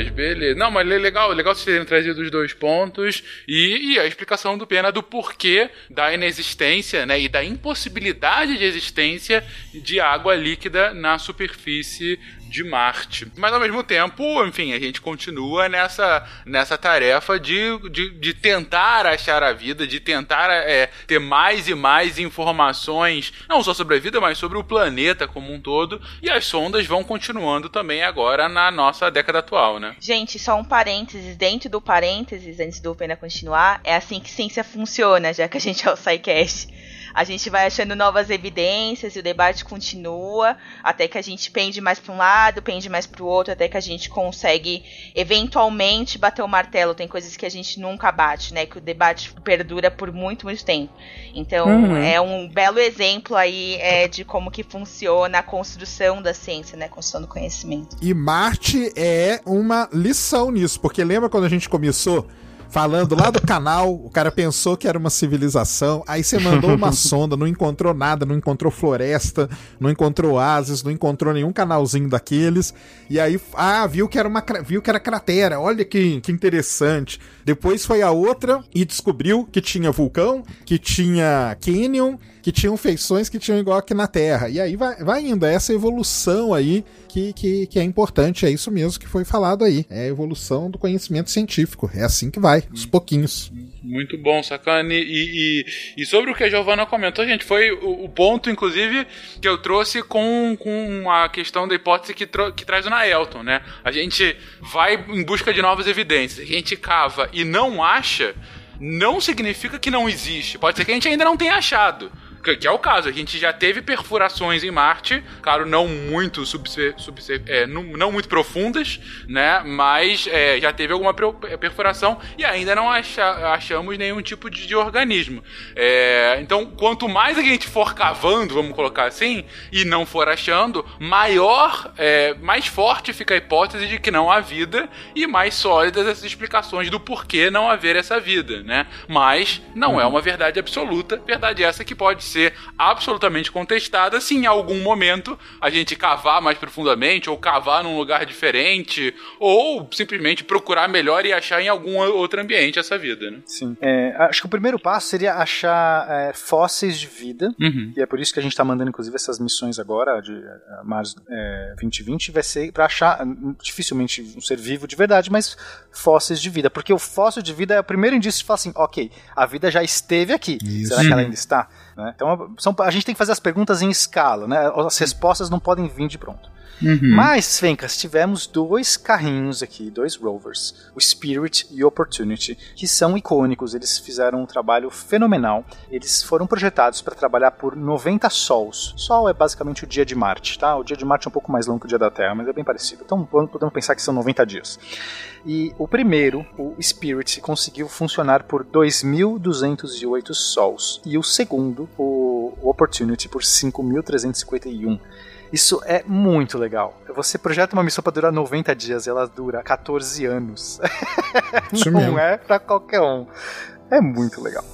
Mas beleza. Não, mas legal, legal vocês terem trazido os dois pontos e, e, a explicação do Pena do porquê da inexistência, né, e da impossibilidade de existência de água líquida na superfície de Marte. Mas ao mesmo tempo, enfim, a gente continua nessa, nessa tarefa de, de, de tentar achar a vida, de tentar é, ter mais e mais informações, não só sobre a vida, mas sobre o planeta como um todo. E as sondas vão continuando também agora na nossa década atual, né? Gente, só um parênteses, dentro do parênteses, antes do Pena continuar, é assim que ciência funciona, já que a gente é o SciCast a gente vai achando novas evidências e o debate continua até que a gente pende mais para um lado, pende mais para o outro, até que a gente consegue eventualmente bater o martelo. Tem coisas que a gente nunca bate, né? Que o debate perdura por muito, muito tempo. Então uhum. é um belo exemplo aí é, de como que funciona a construção da ciência, né? A construção do conhecimento. E Marte é uma lição nisso, porque lembra quando a gente começou? Falando lá do canal, o cara pensou que era uma civilização, aí você mandou uma sonda, não encontrou nada, não encontrou floresta, não encontrou oásis, não encontrou nenhum canalzinho daqueles, e aí, ah, viu que era uma viu que era cratera, olha que, que interessante. Depois foi a outra e descobriu que tinha vulcão, que tinha canyon, que tinham feições que tinham igual aqui na Terra. E aí vai, vai indo, é essa evolução aí que, que, que é importante, é isso mesmo que foi falado aí. É a evolução do conhecimento científico. É assim que vai, aos pouquinhos. Muito bom, sacane. E, e, e, sobre o que a Giovana comentou, gente, foi o, o, ponto, inclusive, que eu trouxe com, com a questão da hipótese que, que traz o Naelton, né? A gente vai em busca de novas evidências, a gente cava e não acha, não significa que não existe. Pode ser que a gente ainda não tenha achado. Que, que, é o caso, a gente já teve perfurações em Marte, claro, não muito subser, subser, é, não, não, muito profundas, né? Mas é, já teve alguma é, perfuração e ainda não acha, achamos nenhum tipo de, de organismo. É, então, quanto mais a gente for cavando, vamos colocar assim, e não for achando, maior, é, mais forte fica a hipótese de que não há vida e mais sólidas essas explicações do porquê não haver essa vida, né? Mas não é uhum. uma verdade absoluta, verdade essa que pode ser absolutamente contestada se em algum momento a gente cavar mais profundamente, ou cavar num lugar diferente, ou simplesmente procurar melhor e achar em algum outro ambiente essa vida, né? Sim. É, acho que o primeiro passo seria achar é, fósseis de vida, uhum. e é por isso que a gente está mandando, inclusive, essas missões agora, de é, Mars é, 2020, vai ser para achar, dificilmente um ser vivo de verdade, mas fósseis de vida, porque o fóssil de vida é o primeiro indício de falar assim, ok, a vida já esteve aqui, isso. será que ela ainda está? Né? Então são, a gente tem que fazer as perguntas em escala, né? as respostas não podem vir de pronto. Uhum. Mas, Fencas, tivemos dois carrinhos aqui, dois rovers, o Spirit e o Opportunity, que são icônicos, eles fizeram um trabalho fenomenal. Eles foram projetados para trabalhar por 90 sols. Sol é basicamente o dia de Marte, tá? O dia de Marte é um pouco mais longo que o dia da Terra, mas é bem parecido. Então podemos pensar que são 90 dias. E o primeiro, o Spirit, conseguiu funcionar por 2.208 sols. E o segundo, o Opportunity, por 5.351. Isso é muito legal. Você projeta uma missão para durar 90 dias e ela dura 14 anos. Isso não mesmo. é para qualquer um. É muito legal.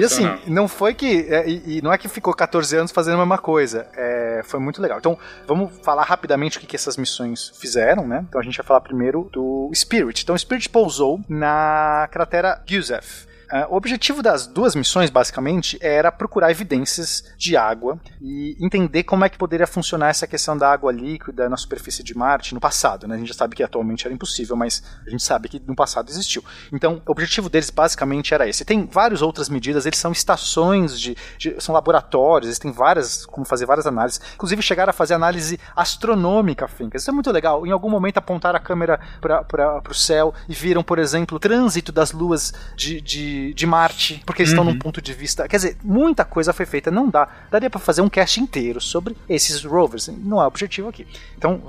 E assim, não foi que. É, e, e, não é que ficou 14 anos fazendo a mesma coisa. É, foi muito legal. Então, vamos falar rapidamente o que, que essas missões fizeram, né? Então a gente vai falar primeiro do Spirit. Então, o Spirit pousou na cratera Gusev. Uh, o objetivo das duas missões, basicamente, era procurar evidências de água e entender como é que poderia funcionar essa questão da água líquida na superfície de Marte no passado. Né? A gente já sabe que atualmente era impossível, mas a gente sabe que no passado existiu. Então, o objetivo deles basicamente era esse. Tem várias outras medidas, eles são estações de, de são laboratórios, eles têm várias, como fazer várias análises. Inclusive chegaram a fazer análise astronômica, Fincas. Isso é muito legal. Em algum momento apontaram a câmera para o céu e viram, por exemplo, o trânsito das luas de, de de, Marte, porque eles uhum. estão num ponto de vista. Quer dizer, muita coisa foi feita, não dá. Daria para fazer um cast inteiro sobre esses rovers. Não é o objetivo aqui. Então,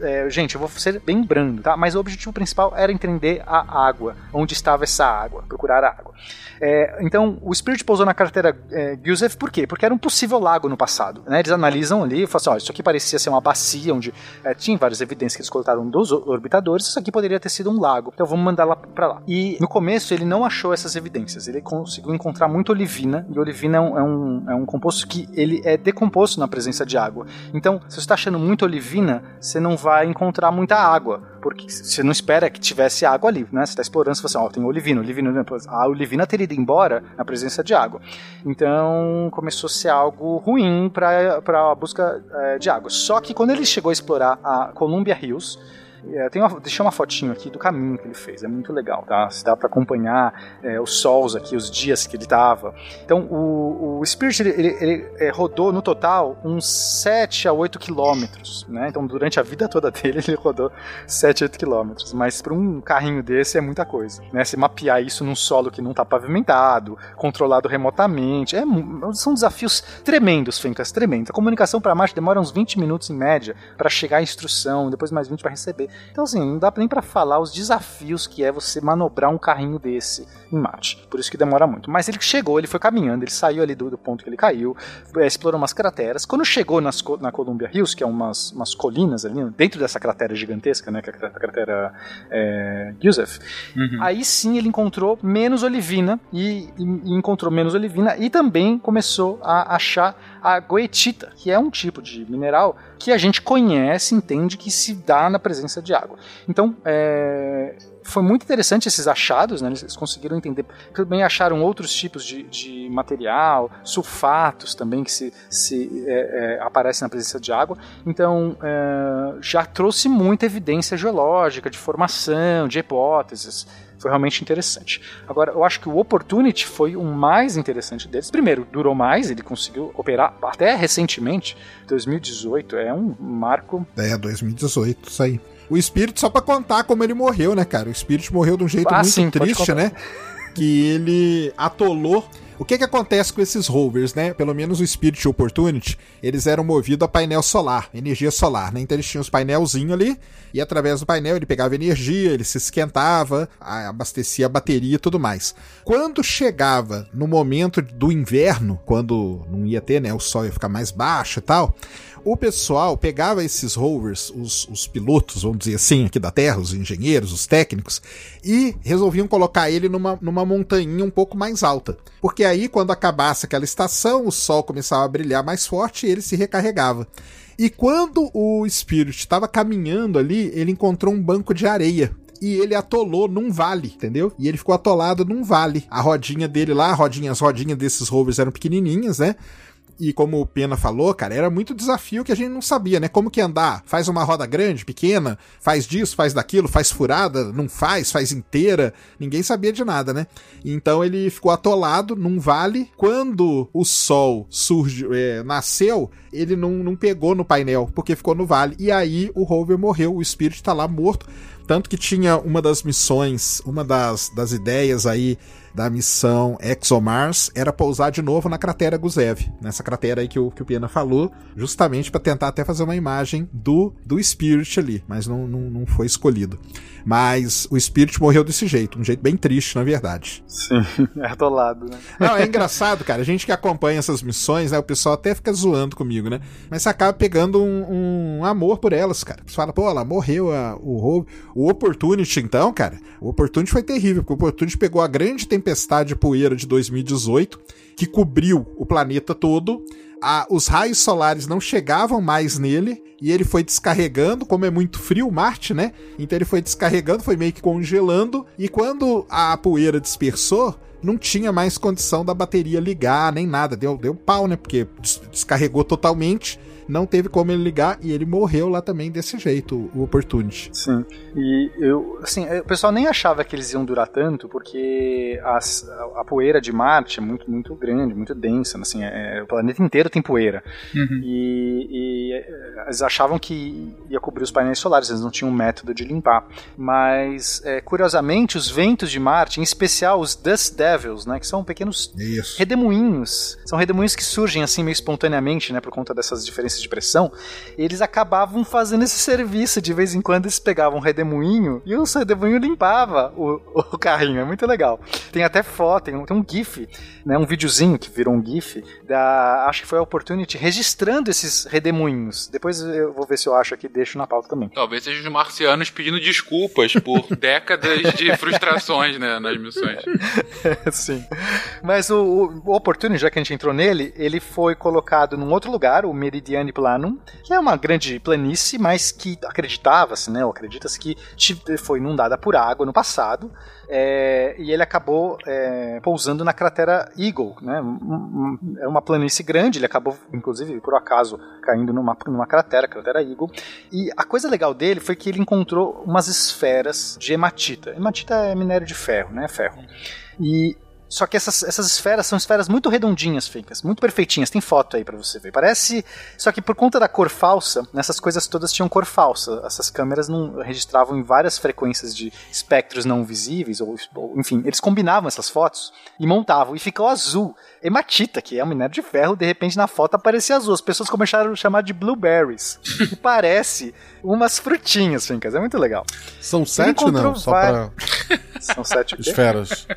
é, gente, eu vou ser bem brando, tá? Mas o objetivo principal era entender a água, onde estava essa água, procurar a água. É, então, o Spirit pousou na carteira é, Gusev por quê? Porque era um possível lago no passado. Né? Eles analisam ali e falam assim: ó, isso aqui parecia ser uma bacia onde é, tinha várias evidências que eles coletaram dos orbitadores, isso aqui poderia ter sido um lago. Então vamos mandar lá para lá. E no começo ele não achou essas evidências Ele conseguiu encontrar muita olivina, e olivina é um, é um, é um composto que ele é decomposto na presença de água. Então, se você está achando muita olivina, você não vai encontrar muita água, porque você não espera que tivesse água ali, né? Você está explorando, você fala assim, ó, tem olivina, olivina, olivina. A olivina teria ido embora na presença de água. Então, começou a ser algo ruim para a busca é, de água. Só que quando ele chegou a explorar a Columbia Hills, é, tem uma, deixei uma fotinho aqui do caminho que ele fez, é muito legal, tá? Se dá para acompanhar é, os sols aqui, os dias que ele tava. Então, o, o Spirit, ele, ele, ele é, rodou no total uns 7 a 8 quilômetros, né? Então, durante a vida toda dele, ele rodou 7 a 8 quilômetros. Mas para um carrinho desse é muita coisa, né? Se mapear isso num solo que não tá pavimentado, controlado remotamente, é, são desafios tremendos, Fencas, tremendos. A comunicação para Marte demora uns 20 minutos em média para chegar a instrução, depois mais 20 para receber. Então, assim, não dá nem para falar os desafios que é você manobrar um carrinho desse em Marte. Por isso que demora muito. Mas ele chegou, ele foi caminhando, ele saiu ali do, do ponto que ele caiu, é, explorou umas crateras. Quando chegou nas, na Columbia Hills, que é umas, umas colinas ali, dentro dessa cratera gigantesca, né, que é a cratera é, Yusef, uhum. aí sim ele encontrou menos olivina e, e, e encontrou menos olivina e também começou a achar a goetita, que é um tipo de mineral que a gente conhece, entende que se dá na presença de água. Então, é, foi muito interessante esses achados, né? Eles conseguiram entender. Também acharam outros tipos de, de material, sulfatos também que se, se é, é, aparecem na presença de água. Então é, já trouxe muita evidência geológica, de formação, de hipóteses. Foi realmente interessante. Agora, eu acho que o Opportunity foi o mais interessante deles. Primeiro, durou mais, ele conseguiu operar até recentemente, 2018, é um marco. É, 2018, isso aí. O Spirit, só pra contar como ele morreu, né, cara? O Spirit morreu de um jeito ah, muito sim, triste, né? Que ele atolou o que que acontece com esses rovers, né? Pelo menos o Spirit Opportunity, eles eram movidos a painel solar, energia solar, né? Então eles tinham os painelzinhos ali, e através do painel ele pegava energia, ele se esquentava, abastecia a bateria e tudo mais. Quando chegava no momento do inverno, quando não ia ter, né? O sol ia ficar mais baixo e tal, o pessoal pegava esses rovers, os, os, pilotos, vamos dizer assim, aqui da Terra, os engenheiros, os técnicos, e resolviam colocar ele numa, numa montanha um pouco mais alta. Porque aí, quando acabasse aquela estação, o sol começava a brilhar mais forte e ele se recarregava. E quando o Spirit estava caminhando ali, ele encontrou um banco de areia e ele atolou num vale, entendeu? E ele ficou atolado num vale. A rodinha dele lá, rodinha, as rodinhas desses rovers eram pequenininhas, né? E como o Pena falou, cara, era muito desafio que a gente não sabia, né? Como que andar? Faz uma roda grande, pequena, faz disso, faz daquilo, faz furada, não faz, faz inteira. Ninguém sabia de nada, né? Então ele ficou atolado num vale. Quando o sol surgiu, é, nasceu, ele não, não pegou no painel, porque ficou no vale. E aí o rover morreu, o Spirit tá lá morto. Tanto que tinha uma das missões, uma das, das ideias aí da missão ExoMars era pousar de novo na cratera Gusev, nessa cratera aí que o, que o Pena falou, justamente para tentar até fazer uma imagem do, do Spirit ali, mas não, não, não foi escolhido. Mas o Spirit morreu desse jeito, um jeito bem triste, na verdade. Sim, é atolado, né? Não, é engraçado, cara. A gente que acompanha essas missões, né? O pessoal até fica zoando comigo, né? Mas você acaba pegando um, um amor por elas, cara. Você fala, pô, ela morreu, a, o, o Opportunity, então, cara. O Opportunity foi terrível, porque o Opportunity pegou a grande tempestade tempestade de poeira de 2018, que cobriu o planeta todo. A, os raios solares não chegavam mais nele e ele foi descarregando, como é muito frio Marte, né? Então ele foi descarregando, foi meio que congelando e quando a poeira dispersou, não tinha mais condição da bateria ligar nem nada, deu, deu pau, né? Porque descarregou totalmente não teve como ele ligar e ele morreu lá também desse jeito, o Opportunity. Sim. E eu, assim, o pessoal nem achava que eles iam durar tanto, porque as, a, a, poeira de Marte é muito, muito grande, muito densa, assim, é, o planeta inteiro tem poeira. Uhum. E, e, é, eles achavam que ia cobrir os painéis solares, eles não tinham um método de limpar. Mas, é, curiosamente, os ventos de Marte, em especial os Dust Devils, né, que são pequenos Isso. redemoinhos, são redemoinhos que surgem assim meio espontaneamente, né, por conta dessas diferenças de pressão, eles acabavam fazendo esse serviço. De vez em quando eles pegavam um redemoinho e o redemoinho limpava o, o carrinho. É muito legal. Tem até foto, tem um, tem um GIF, né, um videozinho que virou um GIF, da, acho que foi a Opportunity, registrando esses redemoinhos. Depois eu vou ver se eu acho aqui e deixo na pauta também. Talvez sejam os marcianos pedindo desculpas por décadas de frustrações né, nas missões. Sim. Mas o, o Opportunity, já que a gente entrou nele, ele foi colocado num outro lugar, o Planum, que é uma grande planície, mas que acreditava-se, né, ou acredita-se que foi inundada por água no passado, é, e ele acabou é, pousando na cratera Eagle, né? É uma planície grande, ele acabou, inclusive, por acaso, caindo numa, numa cratera, cratera Eagle. E a coisa legal dele foi que ele encontrou umas esferas de hematita. Hematita é minério de ferro, né? Ferro. E só que essas, essas esferas são esferas muito redondinhas, feitas, muito perfeitinhas. Tem foto aí para você ver. Parece. Só que por conta da cor falsa, nessas coisas todas tinham cor falsa. Essas câmeras não registravam em várias frequências de espectros não visíveis, ou, ou enfim, eles combinavam essas fotos e montavam. E ficou azul. Hematita, que é um minério de ferro, de repente na foto aparecia azul. As pessoas começaram a chamar de blueberries. e parece umas frutinhas, Fincas. É muito legal. São sete, não? Só pra... São sete esferas.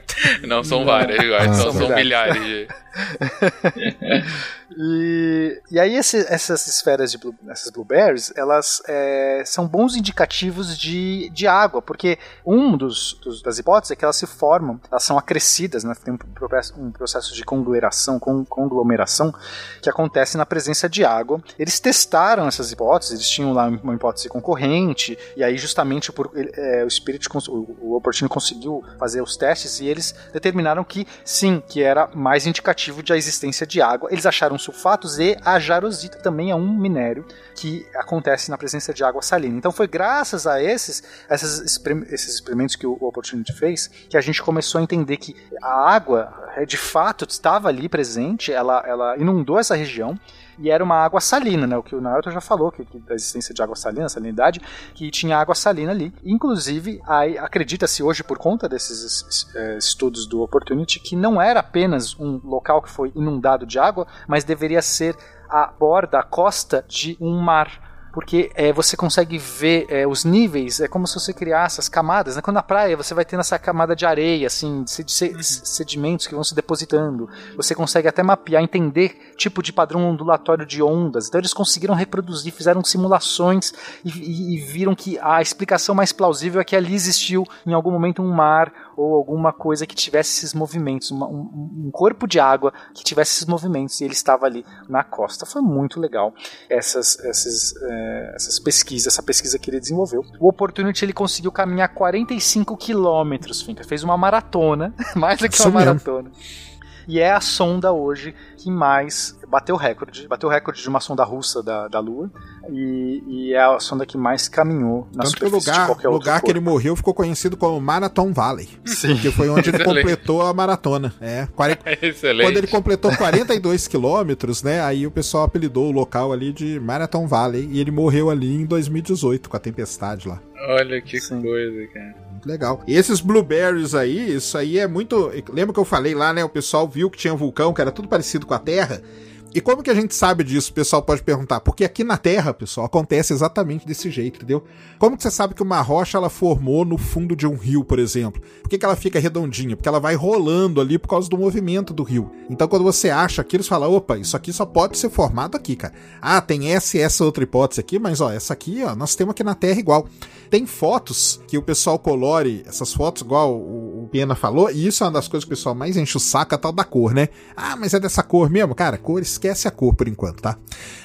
Não, são várias, ah, são, são milhares de. e, e aí esse, essas esferas de blue, essas blueberries, elas é, são bons indicativos de, de água, porque um dos, dos, das hipóteses é que elas se formam, elas são acrescidas, né, tem um processo, um processo de conglomeração, conglomeração que acontece na presença de água. Eles testaram essas hipóteses, eles tinham lá uma hipótese concorrente, e aí justamente por, é, o Spirit, o, o Opportunity conseguiu fazer os testes e eles determinaram que sim, que era mais indicativo de a existência de água. Eles acharam sulfatos e a jarosita também é um minério que acontece na presença de água salina. Então foi graças a esses, esses, esses experimentos que o Opportunity fez que a gente começou a entender que a água é, de fato estava ali presente, ela, ela inundou essa região e era uma água salina, né? O que o Naruto já falou, que, que da existência de água salina, salinidade, que tinha água salina ali. Inclusive, acredita-se hoje, por conta desses é, estudos do Opportunity, que não era apenas um local que foi inundado de água, mas deveria ser a borda, a costa de um mar porque é, você consegue ver é, os níveis, é como se você criasse as camadas. Né? Quando na praia você vai tendo essa camada de areia, assim, de uhum. sedimentos que vão se depositando. Você consegue até mapear, entender tipo de padrão ondulatório de ondas. Então eles conseguiram reproduzir, fizeram simulações e, e, e viram que a explicação mais plausível é que ali existiu em algum momento um mar ou alguma coisa que tivesse esses movimentos, uma, um, um, corpo de água que tivesse esses movimentos e ele estava ali na costa. Foi muito legal essas, essas, é, essas pesquisas, essa pesquisa que ele desenvolveu. O Opportunity ele conseguiu caminhar 45 quilômetros, fez uma maratona, mais do que uma maratona e é a sonda hoje que mais bateu o recorde, bateu o recorde de uma sonda russa da, da Lua e, e é a sonda que mais caminhou na Tanto superfície lugar, de qualquer outro lugar corpo. que ele morreu ficou conhecido como Marathon Valley, Sim. que foi onde ele completou a maratona. É, 40, Excelente. Quando ele completou 42 quilômetros, né, aí o pessoal apelidou o local ali de Marathon Valley e ele morreu ali em 2018 com a tempestade lá. Olha que Sim. coisa, cara. Muito legal. E esses blueberries aí, isso aí é muito. Lembra que eu falei lá, né? O pessoal viu que tinha um vulcão, que era tudo parecido com a Terra. E como que a gente sabe disso? O pessoal pode perguntar. Porque aqui na Terra, pessoal, acontece exatamente desse jeito, entendeu? Como que você sabe que uma rocha ela formou no fundo de um rio, por exemplo? Por que, que ela fica redondinha? Porque ela vai rolando ali por causa do movimento do rio. Então quando você acha aquilo, você fala, opa, isso aqui só pode ser formado aqui, cara. Ah, tem essa e essa outra hipótese aqui, mas ó, essa aqui, ó, nós temos aqui na Terra igual. Tem fotos que o pessoal colore, essas fotos, igual o Pena falou, e isso é uma das coisas que o pessoal mais enche o saco, a tal da cor, né? Ah, mas é dessa cor mesmo? Cara, cor, esquece a cor por enquanto, tá?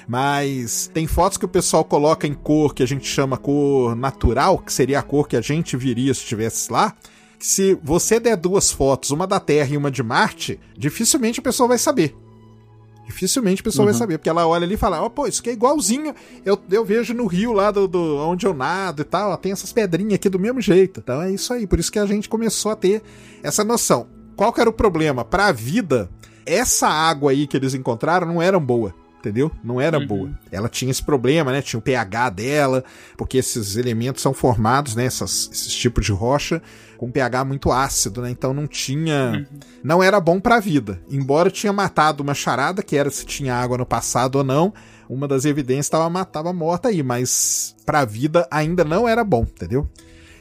Mas tem fotos que o pessoal coloca em cor que a gente chama cor natural, que seria a cor que a gente viria se estivesse lá se você der duas fotos, uma da Terra e uma de Marte, dificilmente a pessoa vai saber. Dificilmente a pessoa uhum. vai saber, porque ela olha ali e fala, ó, oh, pô, isso aqui é igualzinho, eu, eu vejo no rio lá do, do onde eu nado e tal, ó, tem essas pedrinhas aqui do mesmo jeito. Então é isso aí, por isso que a gente começou a ter essa noção. Qual que era o problema? Para a vida, essa água aí que eles encontraram não era boa entendeu? Não era uhum. boa. Ela tinha esse problema, né? Tinha o pH dela, porque esses elementos são formados, né? Essas, esses tipos de rocha com pH muito ácido, né? Então não tinha. Uhum. Não era bom para a vida. Embora tinha matado uma charada, que era se tinha água no passado ou não, uma das evidências estava tava morta aí, mas pra vida ainda não era bom, entendeu?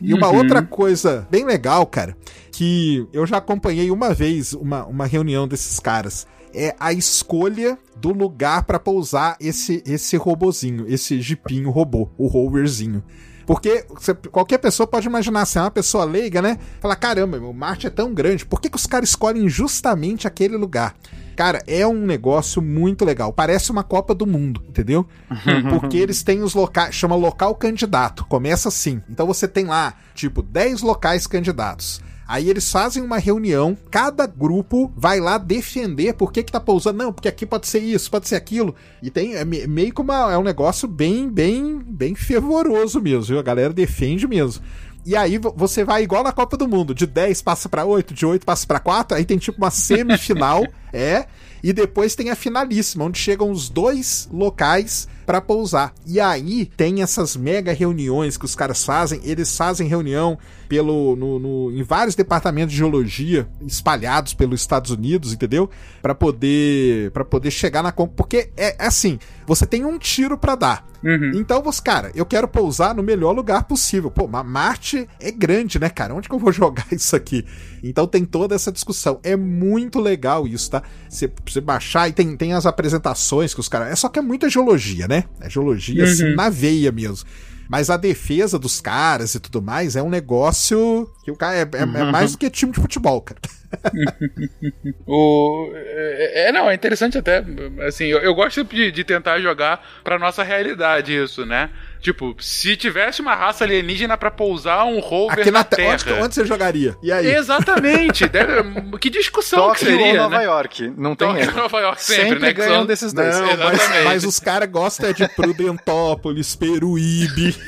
E uma Uhum. outra coisa bem legal, cara, que eu já acompanhei uma vez uma, uma reunião desses caras, é a escolha do lugar pra pousar esse esse robozinho, esse jipinho robô, o roverzinho. Porque qualquer pessoa pode imaginar assim, uma pessoa leiga, né? Falar, caramba, meu, Marte é tão grande, por que, que os caras escolhem justamente aquele lugar? Cara, é um negócio muito legal. Parece uma Copa do Mundo, entendeu? Porque eles têm os locais, chama local candidato. Começa assim. Então você tem lá, tipo, 10 locais candidatos. Aí eles fazem uma reunião, cada grupo vai lá defender por que que tá pousando. Não, porque aqui pode ser isso, pode ser aquilo. E tem é me- meio que uma, é um negócio bem, bem, bem fervoroso mesmo, viu? A galera defende mesmo. E aí vo- você vai igual na Copa do Mundo, de 10 passa pra 8, de 8 passa pra 4, aí tem tipo uma semifinal, é, e depois tem a finalíssima, onde chegam os dois locais pra pousar. E aí tem essas mega reuniões que os caras fazem, eles fazem reunião pelo no, no- em vários departamentos de geologia espalhados pelos Estados Unidos, entendeu? Pra poder para poder chegar na porque é é assim, você tem um tiro pra dar. Uhum. Então, você, cara, eu quero pousar no melhor lugar possível. Pô, mas Marte é grande, né, cara? Onde que eu vou jogar isso aqui? Então tem toda essa discussão. É muito legal isso, tá? Você, você baixar e tem, tem as apresentações que os caras. É só que é muita geologia, né? É geologia assim Uhum. na veia mesmo. Mas a defesa dos caras e tudo mais é um negócio que o cara é, é- é mais do que time de futebol, cara. O, é, é, não, é interessante até. Assim, eu, eu gosto de, de tentar jogar pra nossa realidade isso, né? Tipo, se tivesse uma raça alienígena pra pousar um rover Aqui na, na te- Terra. onde, onde você jogaria? E aí? Exatamente. Deve- que discussão que Tóquio seria, ou Nova né? York. Não tem Tóquio erro. Nova York sempre, Sempre né? Que ganham são- desses dois. Não, mas, Exatamente. mas os caras gostam de Prudentópolis, Peruíbe.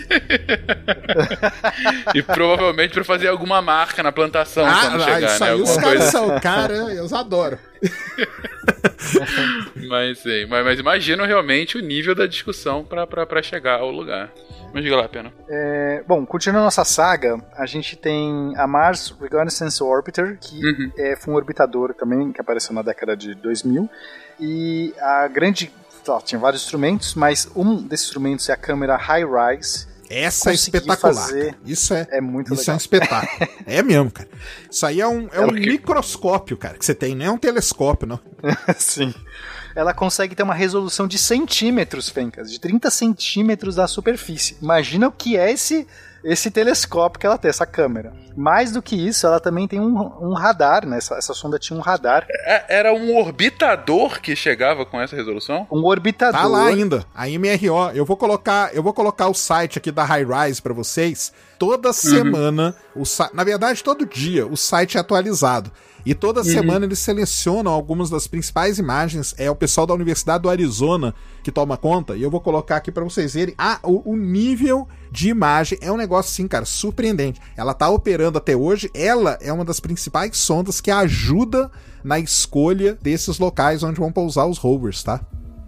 E provavelmente pra fazer alguma marca na plantação quando chegar, isso né? aí, os caras são, cara, eu adoro. Mas, sim, mas, mas imagino realmente o nível da discussão pra chegar ao lugar. Mas diga lá, Pena. É, bom, continuando a nossa saga, a gente tem a Mars Reconnaissance Orbiter, que Uhum. é, foi um orbitador também que apareceu na década de 2000. E a grande. tinha vários instrumentos, mas um desses instrumentos é a câmera High Rise. Essa é espetacular. fazer-. Isso é, É muito isso é um legal. espetáculo. é mesmo, cara. Isso aí é um, é um quê? microscópio, cara, que você tem, não é um telescópio, não. Sim. Ela consegue ter uma resolução de centímetros, Fencas, de 30 centímetros da superfície. Imagina o que é esse, esse telescópio que ela tem, essa câmera. Mais do que isso, ela também tem um, um radar, né? Essa, essa sonda tinha um radar, É- Era um orbitador que chegava com essa resolução? um orbitador. Tá lá ainda, a MRO. Eu vou colocar, eu vou colocar o site aqui da High Rise para vocês. Toda semana, o sa- na verdade todo dia, o site é atualizado. E toda semana eles selecionam algumas das principais imagens. É o pessoal da Universidade do Arizona que toma conta. E eu vou colocar aqui para vocês verem ah, o, o nível de imagem. É um negócio assim, cara, surpreendente. Ela tá operando até hoje. Ela é uma das principais sondas que ajuda na escolha desses locais onde vão pousar os rovers, tá?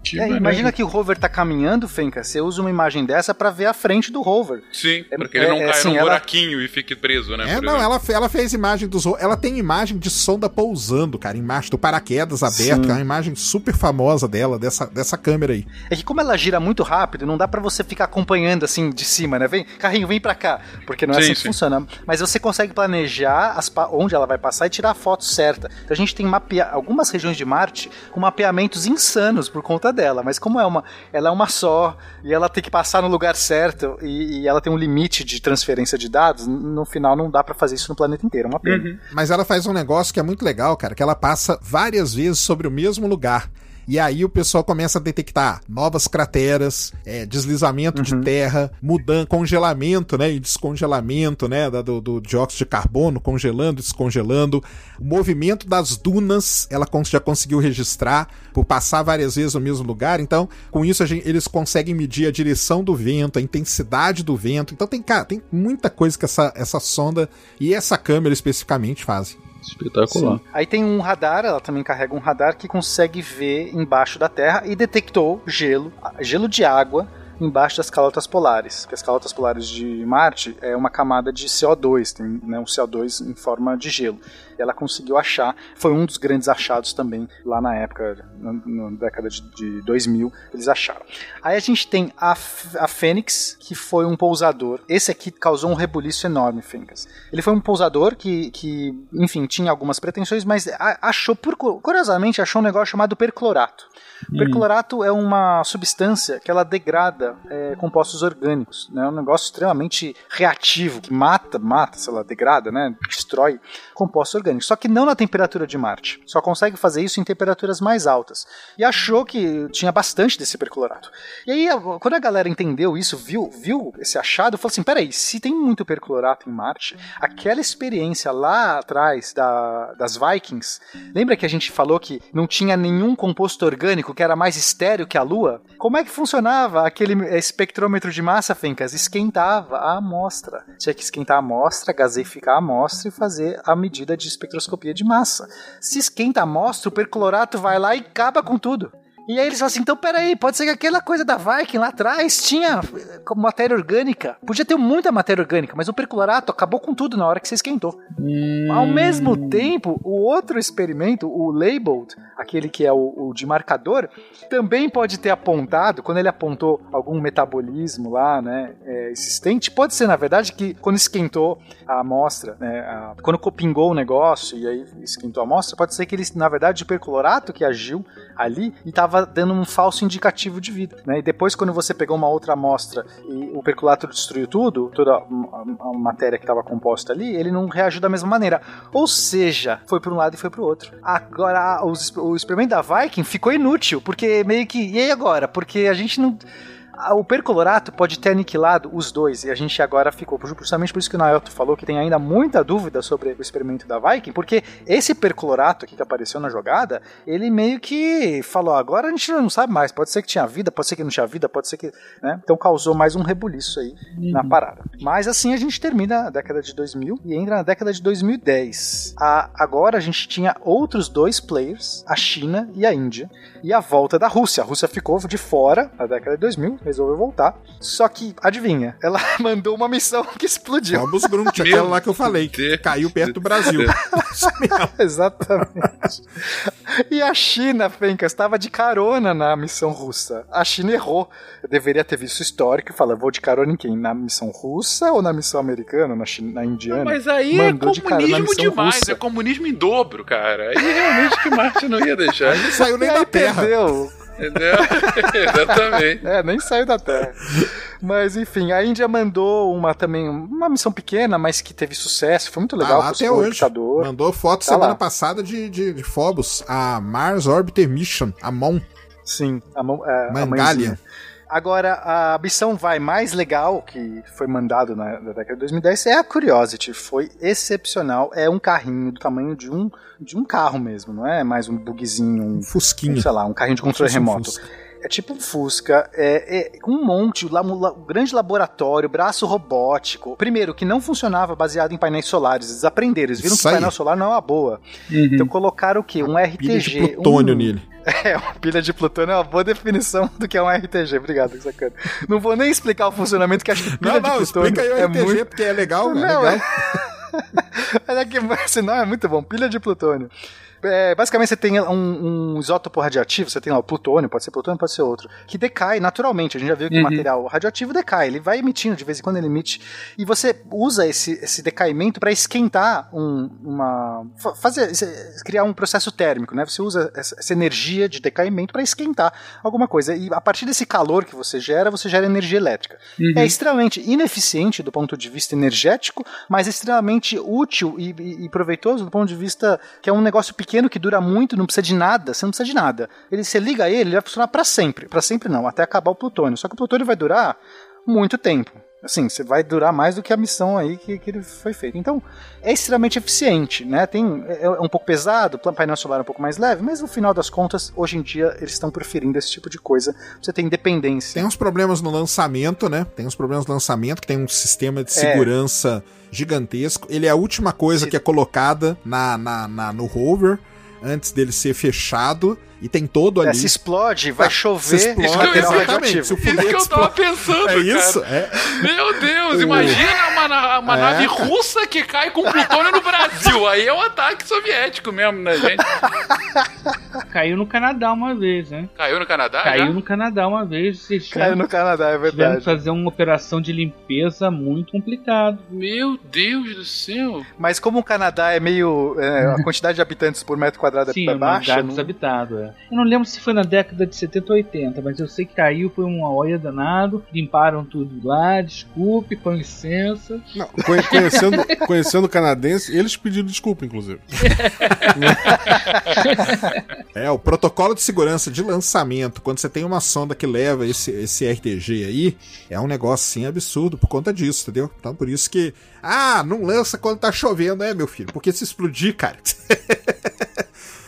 Que É, maneiro. imagina que o rover tá caminhando, Fenca, você usa uma imagem dessa pra ver a frente do rover. Sim, É- porque ele não é- é cai assim, num ela- buraquinho e fique preso, né? É, não, ela, ela fez imagem dos. Ela tem imagem de sonda pousando, cara, embaixo do paraquedas aberto, que é uma imagem super famosa dela, dessa, dessa câmera aí. É que como ela gira muito rápido, não dá pra você ficar acompanhando assim de cima, né? Vem, carrinho, vem pra cá, porque não é Sim, assim que sim. funciona. Mas você consegue planejar as onde ela vai passar e tirar a foto certa. Então a gente tem mapea algumas regiões de Marte com mapeamentos insanos por conta dela, mas como é uma, ela é uma só e ela tem que passar no lugar certo e, e ela tem um limite de transferência de dados, no final não dá pra fazer isso no planeta inteiro, é uma pena. Mas ela faz um negócio que é muito legal, cara, que ela passa várias vezes sobre o mesmo lugar. E aí o pessoal começa a detectar novas crateras, é, deslizamento de terra, mudança, congelamento, né? E descongelamento, né? Do, do dióxido de carbono, congelando, descongelando. O movimento das dunas, ela já conseguiu registrar por passar várias vezes no mesmo lugar. Então, com isso, gente- eles conseguem medir a direção do vento, a intensidade do vento. Então, tem, cara, tem muita coisa que essa, essa sonda e essa câmera especificamente fazem. Espetacular. Aí tem um radar, ela também carrega um radar que consegue ver embaixo da Terra e detectou gelo, gelo de água embaixo das calotas polares. Porque as calotas polares de Marte é uma camada de CO2, tem né, um CO2 em forma de gelo. E ela conseguiu achar, foi um dos grandes achados também lá na época, na, na década de, de 2000, eles acharam. Aí a gente tem a, a Fênix, que foi um pousador. Esse aqui causou um rebuliço enorme, Fencas. Ele foi um pousador que, que enfim, tinha algumas pretensões, mas achou, por, curiosamente, achou um negócio chamado perclorato. O perclorato é uma substância que ela degrada é, compostos orgânicos, né? É um negócio extremamente reativo, que mata, mata, sei lá, degrada, né? Destrói compostos orgânicos. Só que não na temperatura de Marte. Só consegue fazer isso em temperaturas mais altas. E achou que tinha bastante desse perclorato. E aí, quando a galera entendeu isso, viu, viu esse achado, falou assim: peraí, se tem muito perclorato em Marte, aquela experiência lá atrás da, das Vikings, lembra que a gente falou que não tinha nenhum composto orgânico que era mais estéreo que a Lua? Como é que funcionava aquele espectrômetro de massa, Fencas? Esquentava a amostra. Tinha que esquentar a amostra, gaseificar a amostra e fazer a medida de espectroscopia de massa. Se esquenta a amostra, o perclorato vai lá e acaba com tudo. E aí eles falam assim: então peraí, pode ser que aquela coisa da Viking lá atrás tinha como matéria orgânica. Podia ter muita matéria orgânica, mas o perclorato acabou com tudo na hora que você esquentou. Hum. Ao mesmo tempo, o outro experimento, o labeled, aquele que é o, o, de marcador, também pode ter apontado, quando ele apontou algum metabolismo lá, né, é, existente, pode ser na verdade que quando esquentou a amostra, né, a, quando pingou o negócio e aí esquentou a amostra, pode ser que ele, na verdade, o perclorato que agiu ali e estava dando um falso indicativo de vida. Né? E depois, quando você pegou uma outra amostra e o percolato destruiu tudo, toda a, a matéria que estava composta ali, ele não reagiu da mesma maneira. Ou seja, foi para um lado e foi para o outro. Agora, os, o experimento da Viking ficou inútil, porque meio que. E aí agora? Porque a gente não o percolorato pode ter aniquilado os dois, e a gente agora ficou, justamente por isso que o Naelto falou que tem ainda muita dúvida sobre o experimento da Viking, porque esse percolorato aqui que apareceu na jogada, ele meio que falou, agora a gente não sabe mais, pode ser que tinha vida, pode ser que não tinha vida, pode ser que, né? Então causou mais um rebuliço aí uhum. na parada. Mas assim a gente termina a década de 2000 e entra na década de 2010. A, agora a gente tinha outros dois players, a China e a Índia, e a volta da Rússia. A Rússia ficou de fora na década de 2000, resolveu voltar. Só que, adivinha, ela mandou uma missão que explodiu. Vamos Grunt, aquela lá que eu falei, que caiu perto do Brasil. Exatamente. E a China, Fencas, estava de carona na missão russa. A China errou. Eu deveria ter visto o histórico e falar, vou de carona em quem? Na missão russa ou na missão americana, na, China, na indiana? mas aí Mandou é comunismo de demais, russa. é comunismo em dobro, cara. Aí realmente que Marte não ia deixar. Não saiu nem da Terra. Entendeu? Entendeu? Exatamente. É, nem saiu da Terra. Mas enfim, a Índia mandou uma também, uma missão pequena, mas que teve sucesso. Foi muito legal. Ah, até hoje. Mandou foto tá semana lá. passada de, de, de Phobos, a Mars Orbiter Mission, a MON. Sim, a, é, Mangalia. Agora, a missão vai mais legal que foi mandado na, na, década de 2010 é a Curiosity. Foi excepcional. É um carrinho do tamanho de um, de um carro mesmo, não é mais um bugzinho, um, um fusquinho. Um, sei lá, um carrinho de controle remoto. É tipo um Fusca, é, é um monte, um, um grande laboratório, braço robótico. Primeiro, que não funcionava baseado em painéis solares. Eles aprenderam, eles viram Isso que o painel solar não é uma boa. Uhum. Então colocaram o quê? Um RTG. Pilha de plutônio um, nele. É, uma pilha de plutônio é uma boa definição do que é um RTG. Obrigado, sacana. Não vou nem explicar o funcionamento, que acho que pilha não, não, de plutônio explica aí o é RTG, muito... porque é legal, não, é legal. É... Mas é que, senão é muito bom. Pilha de plutônio é, basicamente você tem um, um, isótopo radioativo, você tem lá o plutônio, pode ser plutônio, pode ser outro, que decai naturalmente. A gente já viu que uhum. o material radioativo decai, ele vai emitindo, de vez em quando ele emite, e você usa esse, esse decaimento para esquentar um, uma. fazer. criar um processo térmico, né? Você usa essa, energia de decaimento para esquentar alguma coisa. E a partir desse calor que você gera, você gera energia elétrica. Uhum. É extremamente ineficiente do ponto de vista energético, mas extremamente útil e, e, e proveitoso do ponto de vista que é um negócio pequeno pequeno que dura muito, não precisa de nada, você não precisa de nada. Ele, você liga ele, ele vai funcionar para sempre. Para sempre não, até acabar o plutônio. Só que o plutônio vai durar muito tempo. Assim, você vai durar mais do que a missão aí que, que ele foi feito. Então, é extremamente eficiente, né? Tem, é, é um pouco pesado, o painel solar é um pouco mais leve, mas no final das contas, hoje em dia, eles estão preferindo esse tipo de coisa. Você tem independência. Tem uns problemas no lançamento, né? Tem uns problemas no lançamento, que tem um sistema de segurança é. gigantesco. Ele é a última coisa que é colocada na, na, na no rover antes dele ser fechado e tem todo é, ali. É, se explode, vai chover. Se explode, exatamente. Se o foguete isso que eu tava pensando, É isso? É. Meu Deus, imagina uma, uma É, nave russa que cai com plutônio no Brasil. Aí é um ataque soviético mesmo, né, gente? Caiu no Canadá uma vez, né? Caiu no Canadá? Caiu já? no Canadá uma vez. Vocês Caiu tiveram, no Canadá, é tiveram que verdade. fazer uma operação de limpeza muito complicada. Meu Deus do céu. Mas como o Canadá é meio. é, a quantidade de habitantes por metro quadrado Sim, é é uma baixa. cidade não- desabitado, é. Eu não lembro se foi na década de 70 ou 80, mas eu sei que caiu, foi uma olha danado, limparam tudo lá, desculpe, com licença. Não, conhe- conhecendo, conhecendo o canadense, eles pediram desculpa, inclusive. É, o protocolo de segurança de lançamento, quando você tem uma sonda que leva esse, esse RTG aí, é um negócio assim absurdo por conta disso, entendeu? Então por isso que. Ah, não lança quando tá chovendo, é, meu filho? Porque se explodir, cara.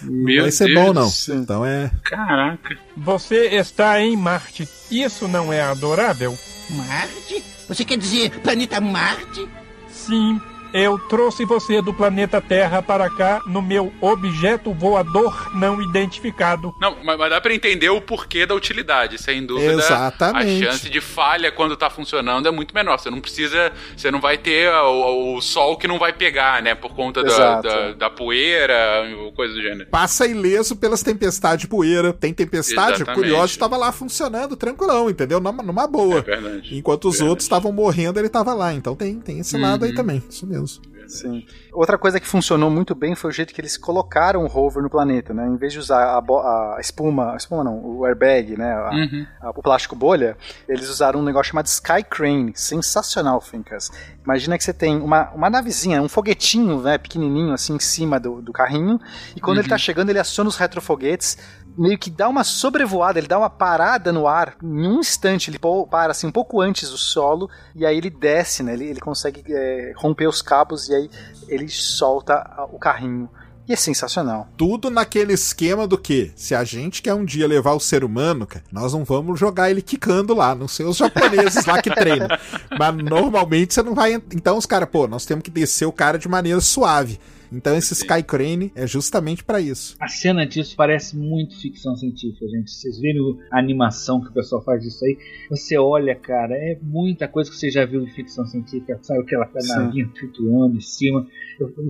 não Meu vai ser Deus bom, não. céu. Então é. Caraca. Você está em Marte. Isso não é adorável? Marte? Você quer dizer planeta Marte? Sim, eu trouxe você do planeta Terra para cá no meu objeto voador não identificado. Não, mas, mas dá pra entender o porquê da utilidade, sem dúvida. Exatamente. A chance de falha quando tá funcionando é muito menor. Você não precisa. Você não vai ter o, o sol que não vai pegar, né? Por conta da, da, da poeira, ou coisa do gênero. Passa ileso pelas tempestades de poeira. Tem tempestade, Exatamente. curioso estava lá funcionando tranquilão, entendeu? Numa, numa boa. É verdade. Enquanto os Verdade. outros estavam morrendo, ele estava lá. Então tem, tem esse lado aí Uhum. também. Isso mesmo. Sim. Outra coisa que funcionou muito bem foi o jeito que eles colocaram o rover no planeta, né? Em vez de usar a, a espuma, a espuma não, o airbag, né? A- Uhum. a- o plástico bolha, eles usaram um negócio chamado Sky Crane. Sensacional, Fincas. Imagina que você tem uma, uma navezinha, um foguetinho, né? Pequenininho, assim, em cima do, do carrinho. E quando ele tá chegando, ele aciona os retrofoguetes. Meio que dá uma sobrevoada, ele dá uma parada no ar. Em um instante, ele para assim um pouco antes do solo. E aí ele desce, né? Ele, ele consegue é, romper os cabos e aí ele solta o carrinho. E é sensacional. Tudo naquele esquema do que? Se a gente quer um dia levar o ser humano, cara, nós não vamos jogar ele quicando lá, não sei os japoneses lá que treinam. Mas normalmente você não vai. ent- Então os caras, pô, nós temos que descer o cara de maneira suave. Então esse Sky Crane é justamente pra isso. A cena disso parece muito ficção científica, gente. Vocês viram a animação que o pessoal faz disso aí? Você olha, cara, é muita coisa que você já viu em ficção científica. Sabe aquela navinha flutuando em cima.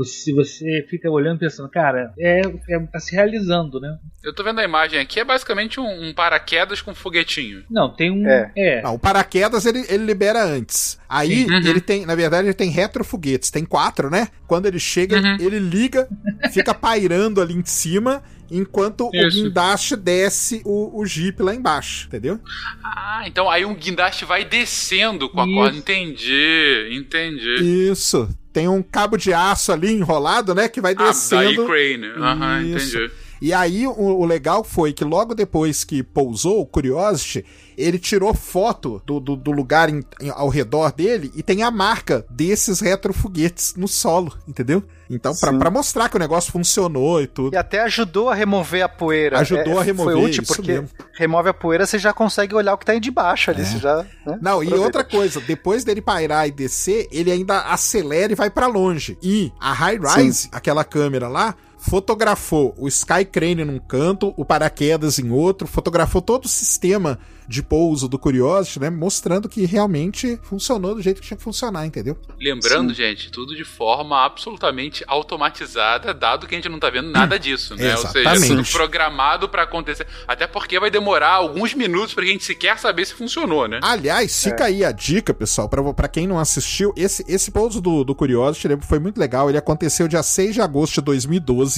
Se você fica olhando pensando, cara, é, é tá se realizando, né? Eu tô vendo a imagem aqui, é basicamente um, um paraquedas com foguetinho. Não, tem um. É. É. Não, o paraquedas ele, ele libera antes. Aí. Uhum. ele tem, na verdade, ele tem retrofoguetes. Tem quatro, né? Quando ele chega, Uhum. ele liga, fica pairando ali em cima, enquanto Isso. o guindaste desce o, o Jeep lá embaixo, entendeu? Ah, então aí um guindaste vai descendo com a Isso. corda. Entendi, entendi. Isso. Tem um cabo de aço ali enrolado, né? Que vai Ah, descendo. crane. Aham, Isso. entendi. E aí, o, o legal foi que logo depois que pousou o Curiosity, ele tirou foto do, do, do lugar em- em- ao redor dele e tem a marca desses retrofoguetes no solo, entendeu? Então, pra, Sim. pra mostrar que o negócio funcionou e tudo. E até ajudou a remover a poeira. Ajudou a remover, Foi útil isso porque mesmo. remove a poeira, você já consegue olhar o que tá aí de baixo ali. É. Você já, né? Não, e Aproveita. outra coisa, depois dele pairar e descer, ele ainda acelera e vai pra longe. E a High Rise, aquela câmera lá, fotografou o Sky Crane num canto, o paraquedas em outro, fotografou todo o sistema de pouso do Curiosity, né? Mostrando que realmente funcionou do jeito que tinha que funcionar, entendeu? Lembrando, gente, tudo de forma absolutamente automatizada, dado que a gente não tá vendo nada disso, né? Ou seja, Exatamente. tudo programado pra acontecer. Até porque vai demorar alguns minutos pra gente sequer saber se funcionou, né? Aliás, fica aí a dica, pessoal, pra, pra quem não assistiu, esse, esse pouso do, do Curiosity foi muito legal, ele aconteceu dia 6 de agosto de 2012.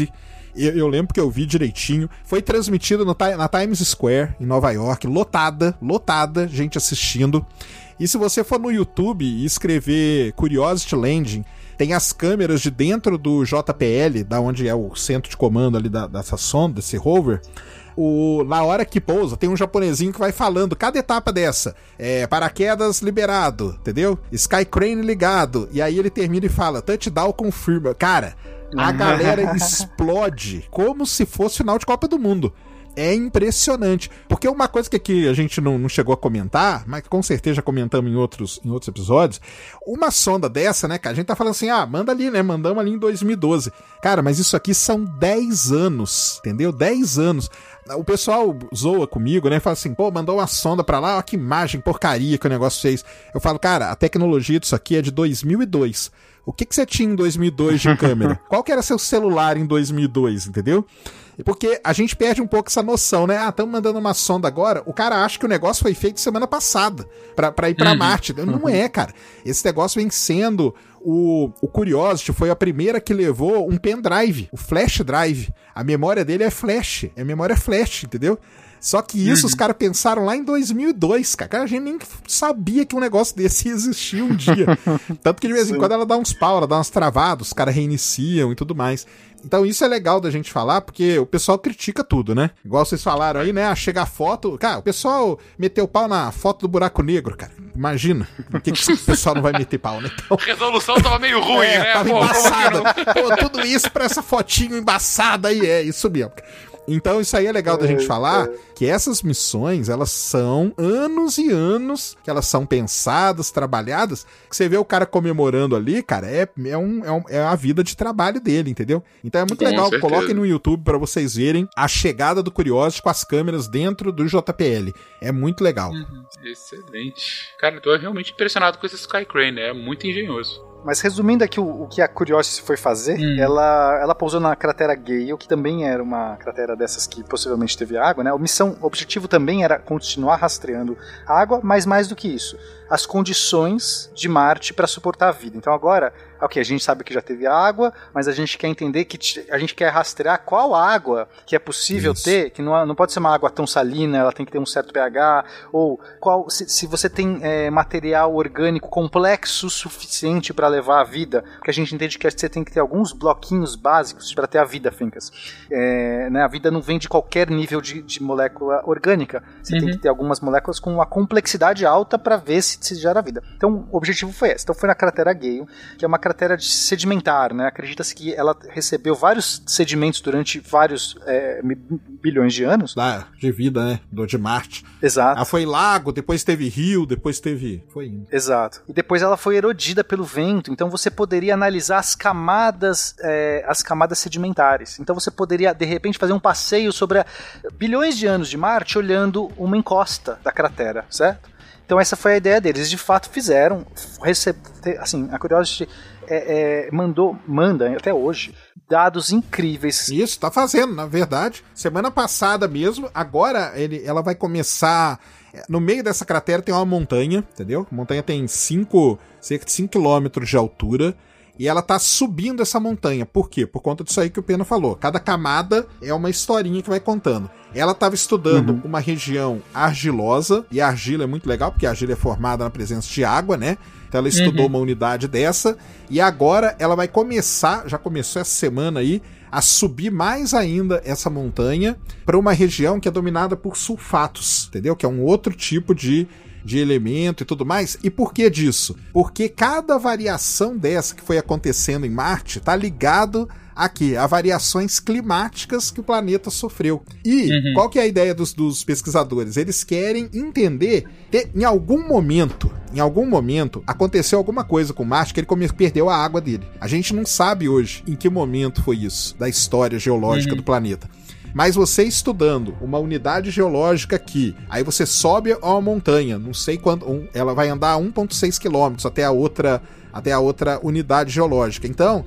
Eu, eu lembro que eu vi direitinho. Foi transmitido no na Times Square, em Nova York, lotada, lotada, gente assistindo. E se você for no YouTube e escrever Curiosity Landing, tem as câmeras de dentro do JPL, da onde é o centro de comando ali da, dessa sonda, desse rover. O, na hora que pousa, tem um japonesinho que vai falando cada etapa dessa. É, paraquedas liberado, entendeu? Sky Crane ligado. E aí ele termina e fala, touchdown confirma. Cara, a galera explode como se fosse final de Copa do Mundo. É impressionante. Porque uma coisa que aqui a gente não, não chegou a comentar, mas que com certeza já comentamos em outros, em outros episódios, uma sonda dessa, né, cara? A gente tá falando assim, ah, manda ali, né? Mandamos ali em 2012. Cara, mas isso aqui são 10 anos, entendeu? 10 anos. o pessoal zoa comigo, né? Fala assim, pô, mandou uma sonda pra lá, ó, que imagem, porcaria que o negócio fez. Eu falo, cara, a tecnologia disso aqui é de 2002. O que, que você tinha em 2002 de câmera? Qual que era seu celular em 2002, entendeu? Porque a gente perde um pouco essa noção, né? Ah, estamos mandando uma sonda agora. O cara acha que o negócio foi feito semana passada pra, pra ir pra Uhum. Marte. Não é, cara. Esse negócio vem sendo. O, o Curiosity foi a primeira que levou um pendrive, o flash drive. A memória dele é flash. É memória flash, entendeu? Só que isso os caras pensaram lá em 2002, cara. A gente nem sabia que um negócio desse ia existir um dia. Tanto que de vez em quando ela dá uns pau, ela dá umas travadas, os caras reiniciam e tudo mais. Então isso é legal da gente falar, porque o pessoal critica tudo, né? Igual vocês falaram aí, né? Ah, chega a foto. Cara, o pessoal meteu pau na foto do buraco negro, cara. Imagina. Por que, que o pessoal não vai meter pau, né? Então, A resolução tava meio ruim, é, né? tava Pô, embaçada. Pô, tudo isso pra essa fotinho embaçada aí, é isso mesmo. Então isso aí é legal da gente falar que essas missões, elas são anos e anos que elas são pensadas, trabalhadas, que você vê o cara comemorando ali, cara, é, é, um, é, um- é a vida de trabalho dele, entendeu? Então é muito Com legal, certeza. coloquem no YouTube pra vocês verem a chegada do Curiosity com as câmeras dentro do JPL. É muito legal. Excelente. Cara, eu tô realmente impressionado com esse Sky Crane, é muito engenhoso. Mas resumindo aqui o, o que a Curiosity foi fazer, Hum. ela, ela pousou na cratera Gale, que também era uma cratera dessas que possivelmente teve água, né? A missão, o objetivo também era continuar rastreando água, mas mais do que isso, as condições de Marte para suportar a vida. Então agora, ok, a gente sabe que já teve água, mas a gente quer entender que a gente quer rastrear qual água que é possível Isso. ter, que não, não pode ser uma água tão salina, ela tem que ter um certo pH, ou qual se, se você tem é, material orgânico complexo o suficiente para levar a vida, porque a gente entende que você tem que ter alguns bloquinhos básicos para ter a vida, Fincas. É, né, a vida não vem de qualquer nível de, de molécula orgânica. Você tem Uhum. que ter algumas moléculas com uma complexidade alta para ver se, se gera vida. Então, o objetivo foi esse. Então, foi na cratera Gale, que é uma cratera de sedimentar, né? Acredita-se que ela recebeu vários sedimentos durante vários é, bilhões de anos. De vida, né? Do de Marte. Exato. Ah, foi lago, depois teve rio, depois teve. Foi indo. Exato. E depois ela foi erodida pelo vento, então você poderia analisar as camadas, é, as camadas sedimentares. Então você poderia de repente fazer um passeio sobre bilhões de anos de Marte olhando uma encosta da cratera, certo? Então essa foi a ideia deles. De fato fizeram, assim, a Curiosity é, é, mandou, manda até hoje dados incríveis. Isso, tá fazendo, na verdade. Semana passada mesmo, agora ele, ela vai começar. é, No meio dessa cratera tem uma montanha, entendeu? A montanha tem cinco, cerca de 5 km de altura. E ela tá subindo essa montanha. Por quê? Por conta disso aí que o Pena falou. Cada camada é uma historinha que vai contando. Ela estava estudando uma região argilosa, e a argila é muito legal, porque a argila é formada na presença de água, né? Então ela estudou Uhum. uma unidade dessa, e agora ela vai começar, já começou essa semana aí, a subir mais ainda essa montanha para uma região que é dominada por sulfatos, entendeu? Que é um outro tipo de de elemento e tudo mais. E por que disso? Porque cada variação dessa que foi acontecendo em Marte tá ligado aqui a variações climáticas que o planeta sofreu. E Uhum. qual que é a ideia dos, dos pesquisadores? Eles querem entender te- em algum momento, em algum momento aconteceu alguma coisa com Marte que ele perdeu a água dele. A gente não sabe hoje em que momento foi isso da história geológica Uhum. do planeta. Mas você estudando uma unidade geológica aqui, aí você sobe a uma montanha, não sei quanto, um- ela vai andar 1.6 quilômetros até a outra até a outra unidade geológica. Então,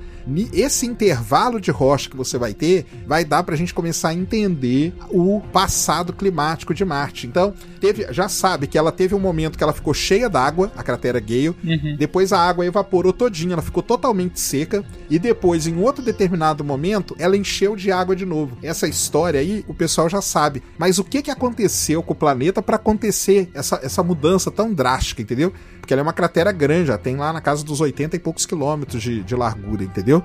esse intervalo de rocha que você vai ter vai dar pra gente começar a entender o passado climático de Marte. Então, teve, já sabe que ela teve um momento que ela ficou cheia d'água, a cratera Gale, Uhum. depois a água evaporou todinha, ela ficou totalmente seca. E depois, em outro determinado momento, ela encheu de água de novo. Essa história aí, o pessoal já sabe. Mas o que, que aconteceu com o planeta para acontecer essa, essa mudança tão drástica, entendeu? Porque ela é uma cratera grande, já tem lá na casa dos 80 e poucos quilômetros de, de largura, entendeu?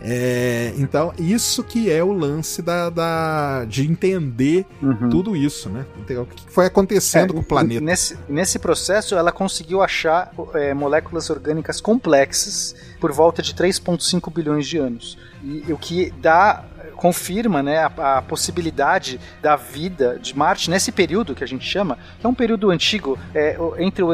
É, então, isso que é o lance da, da- de entender Uhum. tudo isso, né? Entendeu? O que foi acontecendo É, com o planeta. Nesse, nesse processo, ela conseguiu achar é, moléculas orgânicas complexas por volta de 3,5 bilhões de anos. E, o que dá confirma né, a, a possibilidade da vida de Marte nesse período que a gente chama, que é um período antigo, é, entre o,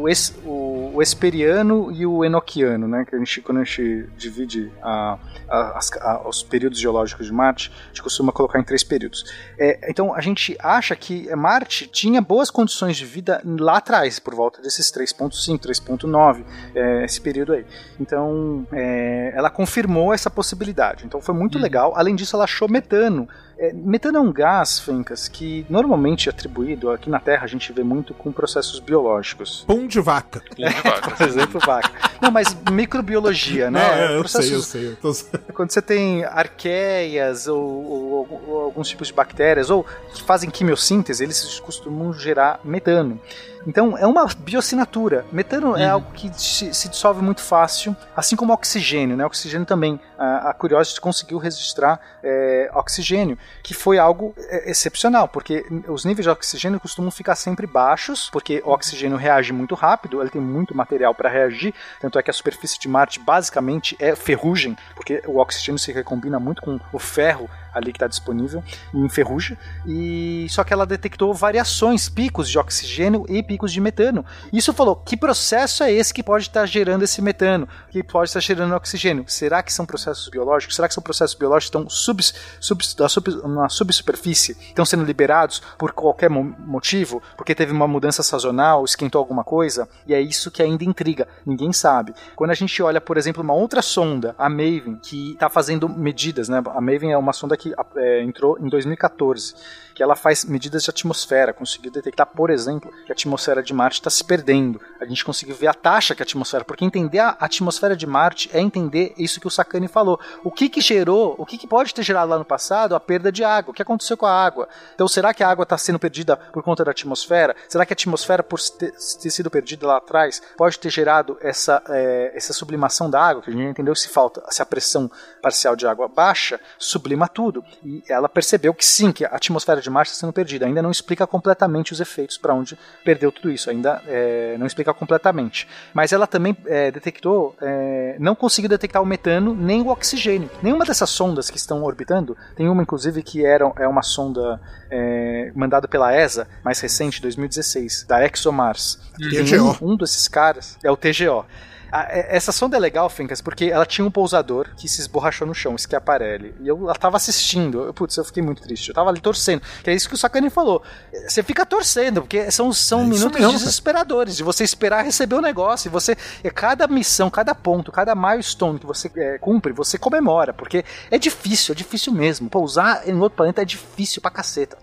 o, ex- o o, Esperiano e o Enoquiano, né? Que a gente, quando a gente divide a, a, os períodos geológicos de Marte, a gente costuma colocar em três períodos. É, então a gente acha que Marte tinha boas condições de vida lá atrás, por volta desses 3.5, 3.9, é, esse período aí. Então é, ela confirmou essa possibilidade. Então foi muito legal. Além disso, ela achou metano. É, metano é um gás, Fencas, que normalmente é atribuído aqui na Terra a gente vê muito com processos biológicos. Pum de vaca. Por exemplo, vaca. Não, mas microbiologia, né? Não, é, eu sei, eu sei. Eu tô... quando você tem arqueias ou, ou- ou alguns tipos de bactérias ou que fazem quimiossíntese, eles costumam gerar metano. Então é uma bioassinatura. Metano é algo que se, se dissolve muito fácil, assim como o oxigênio. Né? O oxigênio também. A, a Curiosity conseguiu registrar é, oxigênio, que foi algo é, excepcional, porque os níveis de oxigênio costumam ficar sempre baixos, porque o oxigênio reage muito rápido, ele tem muito material para reagir. Tanto é que a superfície de Marte basicamente é ferrugem, porque o oxigênio se recombina muito com o ferro ali que está disponível em ferrugem. E só que ela detectou variações, picos de oxigênio e picos de metano. Isso falou: que processo é esse que pode estar gerando esse metano? Que pode estar gerando oxigênio? Será que são processos biológicos? Será que são processos biológicos que estão sub, sub, sub, na subsuperfície? Estão sendo liberados por qualquer mo- motivo? Porque teve uma mudança sazonal, esquentou alguma coisa? E é isso que ainda intriga. Ninguém sabe. Quando a gente olha, por exemplo, uma outra sonda, a Maven, que está fazendo medidas, né? A Maven é uma sonda que é, entrou em 2014 que ela faz medidas de atmosfera, conseguiu detectar, por exemplo, que a atmosfera de Marte está se perdendo. A gente conseguiu ver a taxa que a atmosfera, porque entender a atmosfera de Marte é entender isso que o Sakane falou. O que que gerou, o que que pode ter gerado lá no passado a perda de água? O que aconteceu com a água? Então, será que a água está sendo perdida por conta da atmosfera? Será que a atmosfera, por ter, ter sido perdida lá atrás, pode ter gerado essa, é, essa sublimação da água? Que a gente entendeu se falta, se a pressão parcial de água baixa, sublima tudo. E ela percebeu que sim, que a atmosfera de Marte está sendo perdida. Ainda não explica completamente os efeitos para onde perdeu tudo isso. Ainda é, não explica completamente. Mas ela também é, detectou, é, não conseguiu detectar o metano nem o oxigênio. Nenhuma dessas sondas que estão orbitando, tem uma inclusive que era, é uma sonda é, mandada pela ESA, mais recente, 2016, da ExoMars. TGO. Um, um desses caras é o TGO. A- é- Essa sonda é legal, Fencas, porque ela tinha um pousador que se esborrachou no chão, Schiaparelli. E eu ela tava assistindo. Eu, putz, eu fiquei muito triste. Eu tava ali torcendo. Que é isso que o Sakane falou. Você fica torcendo, porque são, são É minutos mesmo, desesperadores de você esperar receber o negócio. E você. Cada missão, cada ponto, cada milestone que você é, cumpre, você comemora. Porque é difícil, é difícil mesmo. Pousar em outro planeta é difícil pra caceta.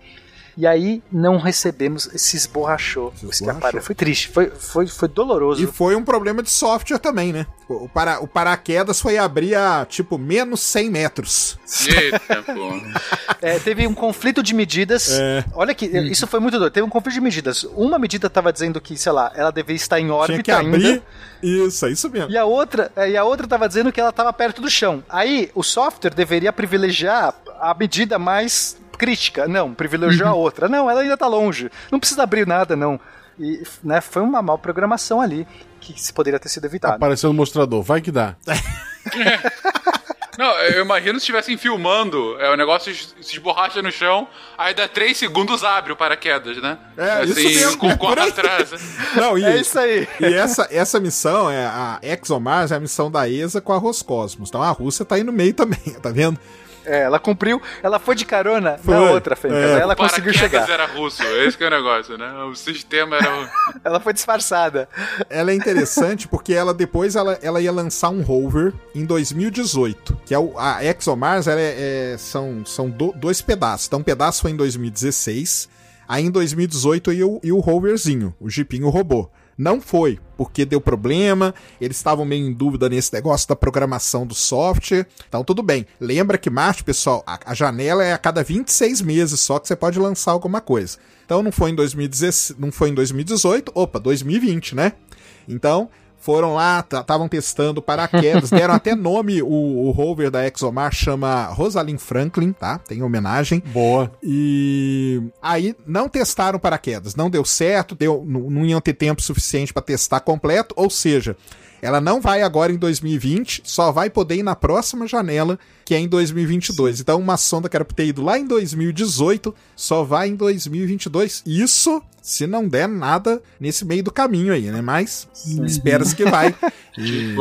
E aí não recebemos, se esborrachou. Se. Foi triste, foi, foi, foi doloroso. E foi um problema de software também, né? O, para, o paraquedas foi abrir a, tipo, menos 100 metros. Eita. É, teve um conflito de medidas. É. Olha que isso foi muito doido. Teve um conflito de medidas. Uma medida estava dizendo que, sei lá, ela deveria estar em Tinha órbita que abrir. ainda. Isso, é isso mesmo. E a outra, é, e a outra estava dizendo que ela estava perto do chão. Aí o software deveria privilegiar a medida mais crítica. Não, privilegiou a outra. Não, ela ainda está longe. Não precisa abrir nada, não. E né, foi uma mal programação ali que se poderia ter sido evitado. Apareceu no mostrador, vai que dá. Não, eu imagino se estivessem filmando, é, o negócio se esborracha no chão, aí dá 3 segundos abre o paraquedas, né? É, isso assim, mesmo, com é por aí. atrás. Não, e, É isso aí. e essa, essa missão, é a ExoMars, é a missão da ESA com a Roscosmos. Então a Rússia tá aí no meio também, tá vendo? É, ela cumpriu, ela foi de carona Foi. na outra, Fencas. É. Aí ela O conseguiu chegar. era russo, esse que é o negócio, né? O sistema era. Ela foi disfarçada. Ela é interessante porque ela depois ela, ela ia lançar um rover em 2018, que é o, a ExoMars, ela é, é- são, são do- dois pedaços. Então um pedaço foi em 2016, aí em 2018 ia o, ia o roverzinho, o jipinho robô. Não foi, porque deu problema, eles estavam meio em dúvida nesse negócio da programação do software. Então, tudo bem. Lembra que Marte, pessoal, a, a janela é a cada 26 meses só que você pode lançar alguma coisa. Então, não foi em 2016, não foi em 2018, opa, 2020, né? Então, foram lá, estavam testando paraquedas, deram até nome, o, o rover da ExoMar chama Rosalind Franklin, tá? Tem homenagem. Boa. E aí não testaram paraquedas, não deu certo, deu, não, não iam ter tempo suficiente para testar completo, ou seja, ela não vai agora em 2020, só vai poder ir na próxima janela, que é em 2022. Então uma sonda que era pra ter ido lá em 2018, só vai em 2022. Isso Se não der nada nesse meio do caminho aí, né? Mas espera-se que vai. E...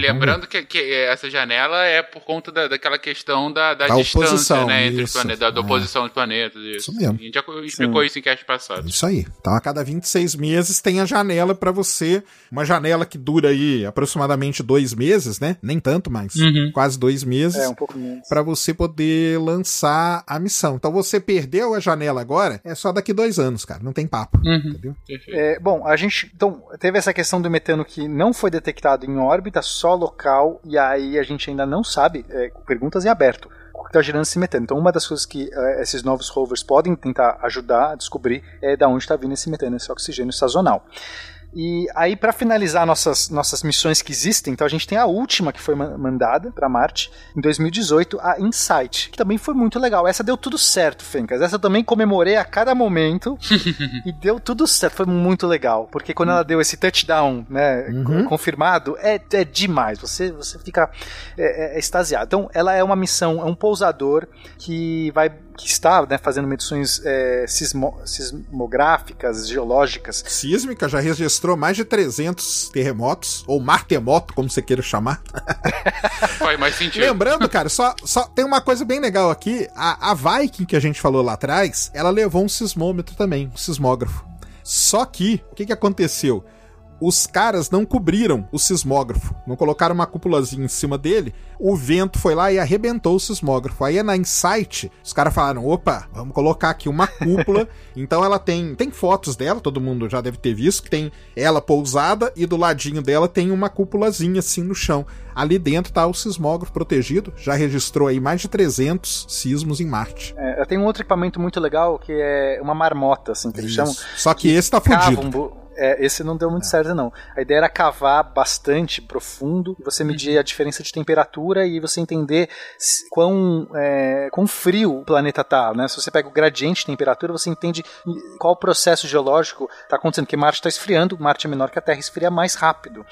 Lembrando que, que essa janela é por conta da, daquela questão da, da, Da distância, oposição, né? Entre os isso. planetas, da, da É. oposição dos planetas. Isso, Isso mesmo. A gente já explicou isso em cast passado. Isso aí. Então, a cada 26 meses tem a janela pra você. Uma janela que dura aí aproximadamente dois meses, né? Nem tanto, mas Uhum. quase dois meses. É, um pouco menos. Pra você poder lançar a missão. Então, você perdeu a janela agora, é só daqui dois anos, cara. Não tem papo. Uhum. Entendeu? É, bom, a gente. Então, teve essa questão do metano que não foi detectado em órbita, só local, e aí a gente ainda não sabe, é, perguntas em aberto. O que está gerando esse metano? Então, uma das coisas que é, esses novos rovers podem tentar ajudar a descobrir é da onde está vindo esse metano, esse oxigênio sazonal. E aí, para finalizar nossas, nossas missões que existem, então a gente tem a última que foi ma- mandada para Marte em 2018, a Insight, que também foi muito legal. Essa deu tudo certo, Fencas. Essa eu também comemorei a cada momento e deu tudo certo. Foi muito legal, porque quando ela deu esse touchdown, né, Uhum. confirmado, é, é demais. Você, você fica é, é, extasiado. Então, ela é uma missão, é um pousador que vai que está né, fazendo medições é, sismo- sismográficas, geológicas Sísmica já registrou mais de 300 terremotos, ou martemoto, como você queira chamar. Faz mais sentido. Lembrando, cara, só, só tem uma coisa bem legal aqui. A, a Viking que a gente falou lá atrás, ela levou um sismômetro também, um sismógrafo. Só que, o que, que aconteceu? Os caras não cobriram o sismógrafo, não colocaram uma cúpulazinha em cima dele. O vento foi lá e arrebentou o sismógrafo. Aí na Insight, os caras falaram: opa, vamos colocar aqui uma cúpula. então ela tem, tem fotos dela, todo mundo já deve ter visto, que tem ela pousada e do ladinho dela tem uma cúpulazinha assim no chão. Ali dentro tá o sismógrafo protegido, já registrou aí mais de 300 sismos em Marte. É, ela tem um outro equipamento muito legal que é uma marmota, assim, que eles chamam. Só que esse tá fudido. um é, esse não deu muito certo, não. A ideia era cavar bastante profundo, você medir a diferença de temperatura e você entender quão, é, quão frio o planeta tá. Né? Se você pega o gradiente de temperatura, você entende qual processo geológico está acontecendo, porque Marte está esfriando, Marte é menor que a Terra, esfria mais rápido.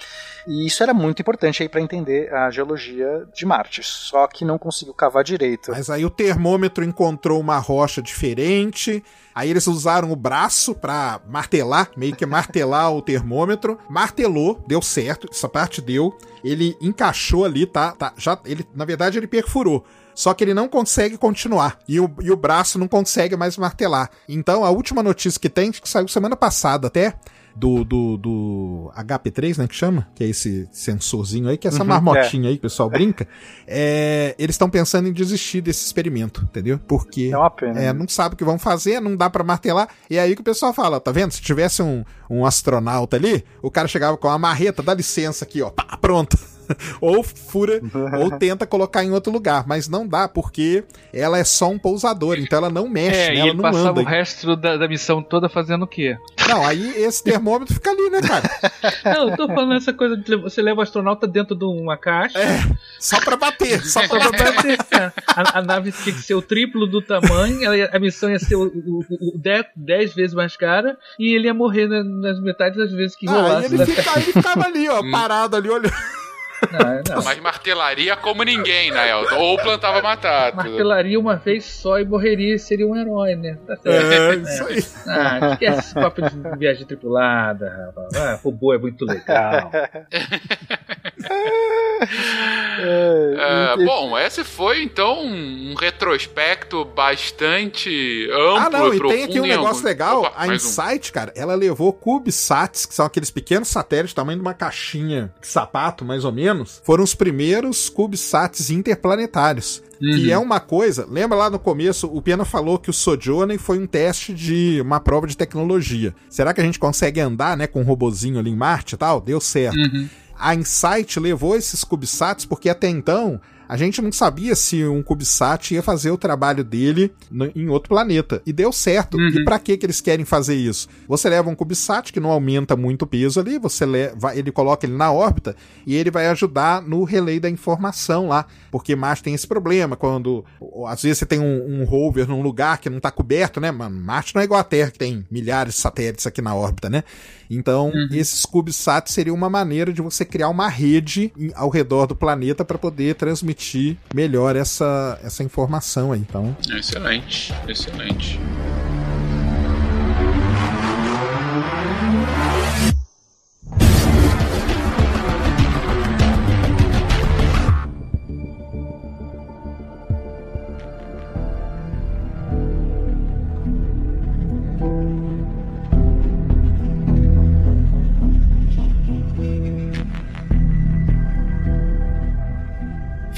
E isso era muito importante aí para entender a geologia de Marte, só que não conseguiu cavar direito. Mas aí o termômetro encontrou uma rocha diferente. Aí eles usaram o braço pra martelar, meio que martelar o termômetro. Martelou, deu certo, essa parte deu. Ele encaixou ali, tá? tá já, ele, na verdade, ele perfurou. Só que ele não consegue continuar. E o, e o braço não consegue mais martelar. Então, a última notícia que tem, que saiu semana passada até, do, do, do HP3, né, que chama, que é esse sensorzinho aí, que é essa Uhum, marmotinha aí que o pessoal brinca, é, eles estão pensando em desistir desse experimento, entendeu? Porque É uma pena. é, né? não sabe o que vão fazer, não dá pra martelar, e é aí que o pessoal fala, tá vendo? Se tivesse um, um astronauta ali, o cara chegava com uma marreta, dá licença aqui, ó, pá, pronto. ou fura, ou tenta colocar em outro lugar, mas não dá, porque ela é só um pousador, então ela não mexe, É, né? e ela ele não passava anda. o resto da, da missão toda fazendo o quê? Não, aí esse termômetro fica ali, né, cara? Não, eu tô falando essa coisa de você leva o astronauta dentro de uma caixa. Só pra bater, só pra bater, cara. A, a nave tinha que ser o triplo do tamanho, a missão ia ser o, o, o, dez, dez vezes mais cara, e ele ia morrer na- nas metades das vezes que Ah, rolasse. ele, né? fica- ele ficava ali, ó, parado ali, olhando. Não, não. Mas martelaria como ninguém, né, Elton? Ou plantava batata. Martelaria uma vez só e morreria e seria um herói, né? Tá certo. É, isso aí. Ah, esquece esse papo de viagem tripulada, rapaz. Ah, robô é muito legal. É, bom, esse foi então um retrospecto bastante amplo Ah, não, e e tem aqui um negócio legal. Opa, a mais um. Insight, cara, ela levou CubeSats, que são aqueles pequenos satélites, tamanho de uma caixinha de sapato, mais ou menos. Foram os primeiros CubeSats interplanetários. Que é uma coisa. Lembra lá no começo, o Pena falou que o Sojourner foi um teste de uma prova de tecnologia. Será que a gente consegue andar, né, com um robozinho ali em Marte e tal? Deu certo. A Insight levou esses CubeSats porque até então a gente não sabia se um CubeSat ia fazer o trabalho dele em outro planeta. E deu certo. E pra que que eles querem fazer isso? Você leva um CubeSat que não aumenta muito o peso ali, você leva, ele coloca ele na órbita e ele vai ajudar no relay da informação lá. Porque Marte tem esse problema, quando às vezes você tem um, um rover num lugar que não tá coberto, né? Mano, Marte não é igual a Terra, que tem milhares de satélites aqui na órbita, né? Então, esses CubeSats seria uma maneira de você criar uma rede ao redor do planeta para poder transmitir refletir melhor essa, essa informação aí. Então... Excelente, excelente.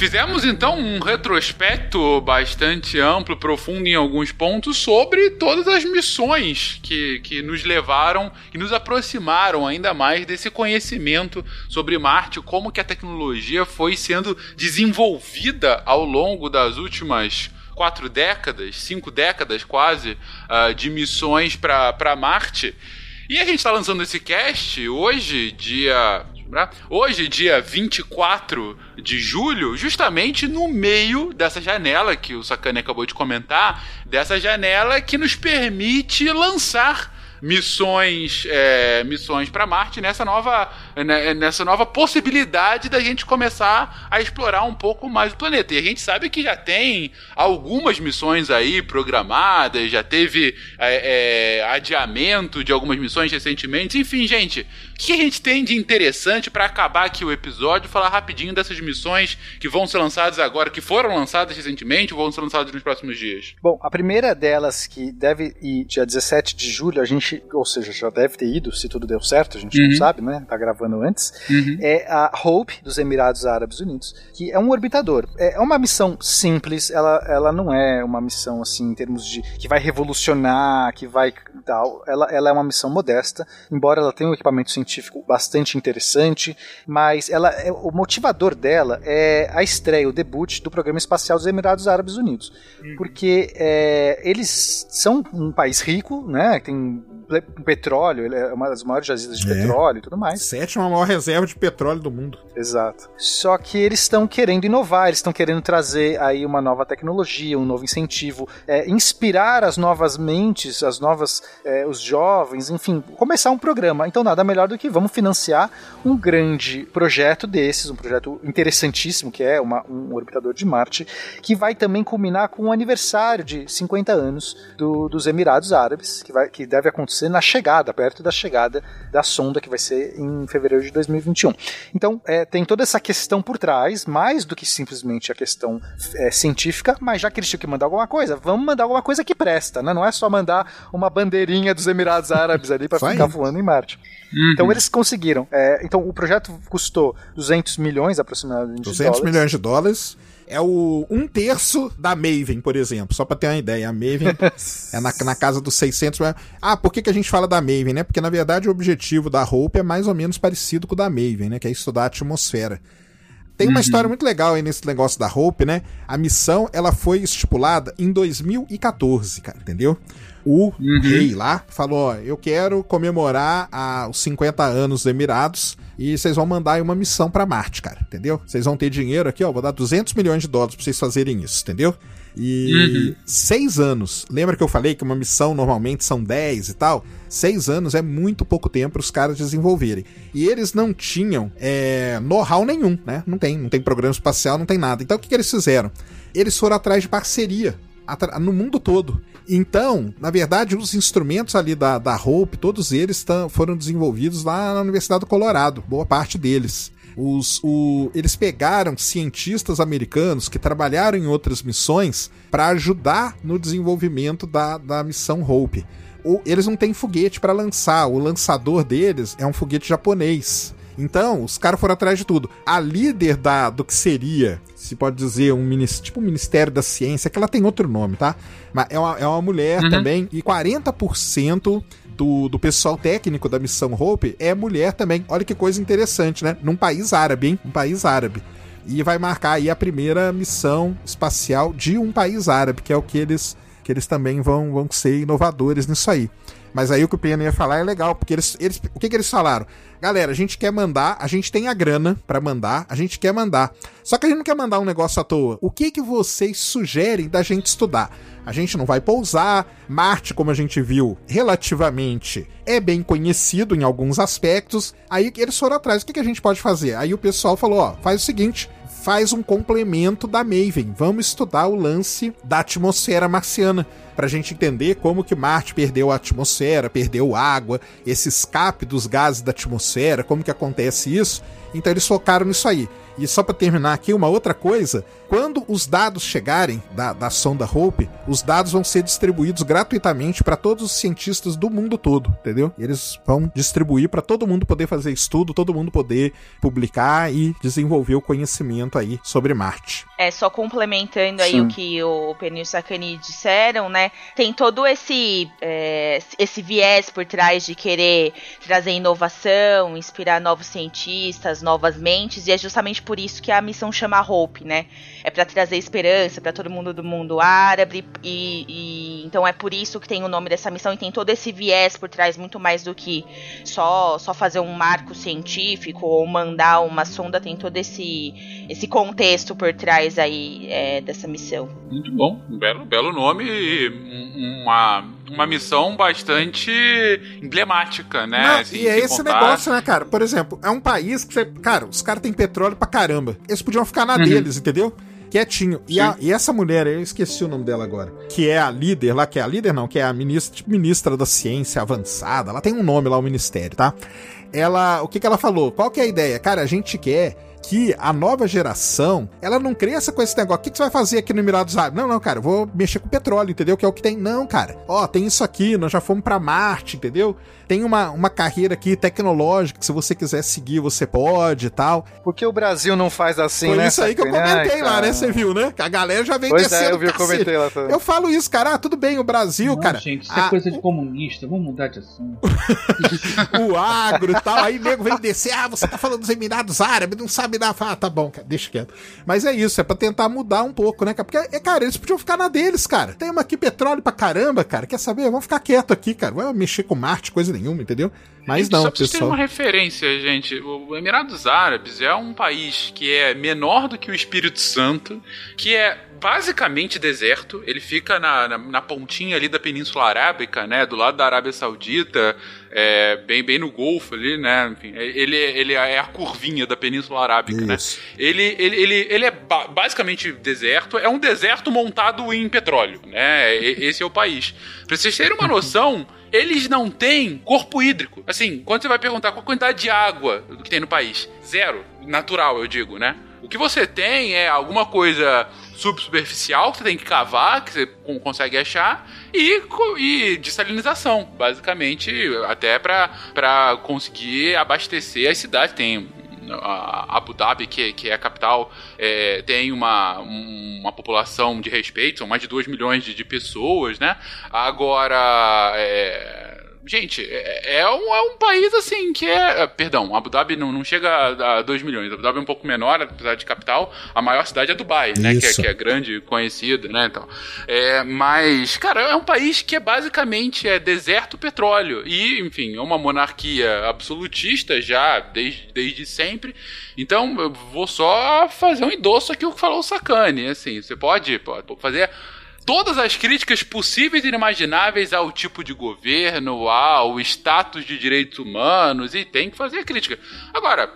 Fizemos então um retrospecto bastante amplo, profundo em alguns pontos, sobre todas as missões que, que nos levaram e nos aproximaram ainda mais desse conhecimento sobre Marte, como que a tecnologia foi sendo desenvolvida ao longo das últimas quatro décadas, cinco décadas quase, uh, de missões para Marte. E a gente está lançando esse cast hoje, dia Hoje, dia 24 de julho, justamente no meio dessa janela que o Sakane acabou de comentar, dessa janela que nos permite lançar missões é, missões para Marte nessa nova nessa nova possibilidade da gente começar a explorar um pouco mais o planeta. E a gente sabe que já tem algumas missões aí programadas, já teve é, é, adiamento de algumas missões recentemente. Enfim, gente, o que a gente tem de interessante para acabar aqui o episódio? Falar rapidinho dessas missões que vão ser lançadas agora, que foram lançadas recentemente, ou vão ser lançadas nos próximos dias. Bom, a primeira delas que deve ir dia 17 de julho, a gente, ou seja, já deve ter ido, se tudo deu certo, a gente uhum. não sabe, né? Tá gravando gravando antes, uhum. é a Hope dos Emirados Árabes Unidos, que é um orbitador. É, é uma missão simples, ela, ela não é uma missão assim em termos de que vai revolucionar, que vai tal. Ela, ela é uma missão modesta, embora ela tenha um equipamento científico bastante interessante, mas ela é, o motivador dela é a estreia, o debut do programa espacial dos Emirados Árabes Unidos, uhum. porque é, eles são um país rico, né? Tem petróleo, ele é uma das maiores jazidas de é. petróleo e tudo mais. Sétima maior reserva de petróleo do mundo. Exato. Só que eles estão querendo inovar, eles estão querendo trazer aí uma nova tecnologia, um novo incentivo, é, inspirar as novas mentes, as novas, é, os jovens, enfim, começar um programa. Então nada melhor do que vamos financiar um grande projeto desses, um projeto interessantíssimo que é uma, um orbitador de Marte, que vai também culminar com o aniversário de 50 anos do, dos Emirados Árabes, que, vai, que deve acontecer acontecer na chegada, perto da chegada da sonda, que vai ser em fevereiro de 2021. Então, é, tem toda essa questão por trás, mais do que simplesmente a questão é, científica, mas já que eles tinham que mandar alguma coisa, vamos mandar alguma coisa que presta, né? Não é só mandar uma bandeirinha dos Emirados Árabes ali para ficar voando em Marte. Uhum. Então eles conseguiram. É, então o projeto custou 200 milhões aproximadamente 200 de dólares. milhões de dólares é o um terço da Maven, por exemplo. Só pra ter uma ideia. A Maven é na, na casa dos 600. Ah, por que, que a gente fala da Maven, né? Porque na verdade o objetivo da Hope é mais ou menos parecido com o da Maven, né? Que é estudar a atmosfera. Tem uma uhum. história muito legal aí nesse negócio da Hope, né? A missão, ela foi estipulada em 2014, cara, entendeu? O uhum. rei lá falou, ó, eu quero comemorar a, os 50 anos dos Emirados e vocês vão mandar aí uma missão para Marte, cara, entendeu? Vocês vão ter dinheiro aqui, ó, vou dar 200 milhões de dólares pra vocês fazerem isso, entendeu? E uhum. seis anos. Lembra que eu falei que uma missão normalmente são 10 e tal? Seis anos é muito pouco tempo para os caras desenvolverem. E eles não tinham é, know-how nenhum, né? Não tem, não tem programa espacial, não tem nada. Então o que, que eles fizeram? Eles foram atrás de parceria no mundo todo. Então, na verdade, os instrumentos ali da, da Hope, todos eles foram desenvolvidos lá na Universidade do Colorado, boa parte deles. Os, o, eles pegaram cientistas americanos que trabalharam em outras missões para ajudar no desenvolvimento da, da missão Hope. O, eles não têm foguete para lançar, o lançador deles é um foguete japonês. Então, os caras foram atrás de tudo. A líder da, do que seria se pode dizer, um tipo um Ministério da Ciência, que ela tem outro nome, tá? Mas é uma, é uma mulher uhum. também, e 40% do, do pessoal técnico da missão Hope é mulher também. Olha que coisa interessante, né? Num país árabe, hein? Um país árabe. E vai marcar aí a primeira missão espacial de um país árabe, que é o que eles, que eles também vão, vão ser inovadores nisso aí. Mas aí o que o Pena ia falar é legal, porque eles, eles o que, que eles falaram? Galera, a gente quer mandar, a gente tem a grana para mandar, a gente quer mandar. Só que a gente não quer mandar um negócio à toa. O que que vocês sugerem da gente estudar? A gente não vai pousar. Marte, como a gente viu, relativamente é bem conhecido em alguns aspectos. Aí eles foram atrás. O que, que a gente pode fazer? Aí o pessoal falou: ó, faz o seguinte, faz um complemento da Maven. Vamos estudar o lance da atmosfera marciana para a gente entender como que Marte perdeu a atmosfera, perdeu água, esse escape dos gases da atmosfera, como que acontece isso. Então eles focaram nisso aí. E só para terminar aqui, uma outra coisa: quando os dados chegarem da, da sonda Hope, os dados vão ser distribuídos gratuitamente para todos os cientistas do mundo todo, entendeu? E eles vão distribuir para todo mundo poder fazer estudo, todo mundo poder publicar e desenvolver o conhecimento aí sobre Marte. É, só complementando aí Sim. o que o Penil e o Sakani disseram, né? Tem todo esse, é, esse viés por trás de querer trazer inovação, inspirar novos cientistas, novas mentes, e é justamente por isso que a missão chama Hope, né? É para trazer esperança para todo mundo do mundo árabe, e, e então é por isso que tem o nome dessa missão, e tem todo esse viés por trás, muito mais do que só, só fazer um marco científico ou mandar uma sonda, tem todo esse, esse contexto por trás aí é, dessa missão. Muito bom, um belo, belo nome uma, uma missão bastante emblemática, né? Não, Assim, e é se esse contar- negócio, né, cara? Por exemplo, é um país que você. Cara, os caras têm petróleo pra caramba. Eles podiam ficar na Uhum. deles, entendeu? Quietinho. E, a- e essa mulher, eu esqueci o nome dela agora. Que é a líder lá, que é a líder, não, que é a ministra, tipo, ministra da ciência avançada. Ela tem um nome lá, o ministério, tá? Ela. O que, que ela falou? Qual que é a ideia? Cara, a gente quer que a nova geração, ela não cresça com esse negócio. O que, que você vai fazer aqui no Emirados Árabes? Não, não, cara, eu vou mexer com petróleo, entendeu? Que é o que tem. Não, cara. Ó, tem isso aqui, nós já fomos pra Marte, entendeu? Tem uma, uma carreira aqui tecnológica que se você quiser seguir, você pode e tal. Por que o Brasil não faz assim, Foi né? isso aí que eu comentei Ai, lá, né? Você viu, né? A galera já vem Pois é, descendo eu vi, eu comentei lá também. Eu falo isso, cara. Ah, tudo bem, o Brasil, Não, cara. gente, isso é ah, coisa de comunista. Vamos mudar de assunto. o agro e tal. Aí nego vem descer, ah, você tá falando dos Emirados Árabes, não sabe nada. Fala, ah, tá bom, cara, deixa quieto. Mas é isso, é pra tentar mudar um pouco, né, cara? Porque, é, cara, eles podiam ficar na deles, cara. Tem uma aqui petróleo pra caramba, cara. Quer saber? Vamos ficar quieto aqui, cara. Vai mexer com Marte, coisa nenhuma, entendeu? Mas Gente, não, só pra pessoal. uma referência, gente. O Emirados Árabes é um país que é menor do que o Espírito Santo, que é basicamente deserto. Ele fica na, na, na pontinha ali da Península Arábica, né? Do lado da Arábia Saudita, é, bem, bem no Golfo ali, né? Enfim, ele, ele é a curvinha da Península Arábica, né? Isso. Ele, ele, ele, ele é ba- basicamente deserto, é um deserto montado em petróleo, né? Esse é o país. Pra vocês terem uma noção, eles não têm corpo hídrico. Assim, quando você vai perguntar qual a quantidade de água que tem no país, zero. Natural, eu digo, né? O que você tem é alguma coisa subsuperficial que você tem que cavar, que você con- consegue achar, e, e dessalinização, basicamente, até pra conseguir abastecer as cidades. Tem a Abu Dhabi, que, que é a capital, é, tem uma, um- uma população de respeito, são mais de 2 milhões de, de pessoas, né? Agora, é, gente, é, é um, é um país assim que é. Perdão, Abu Dhabi não, não chega a- a 2 milhões. Abu Dhabi é um pouco menor, apesar de capital. A maior cidade é Dubai, né? Que é, que é grande, conhecida, né? Então, é, mas, cara, é um país que é basicamente é deserto petróleo. E, enfim, é uma monarquia absolutista já desde, desde sempre. Então, eu vou só fazer um endosso aqui o que falou o Sakane. Assim, você pode, pode fazer todas as críticas possíveis e inimagináveis ao tipo de governo, ao status de direitos humanos, e tem que fazer crítica. Agora,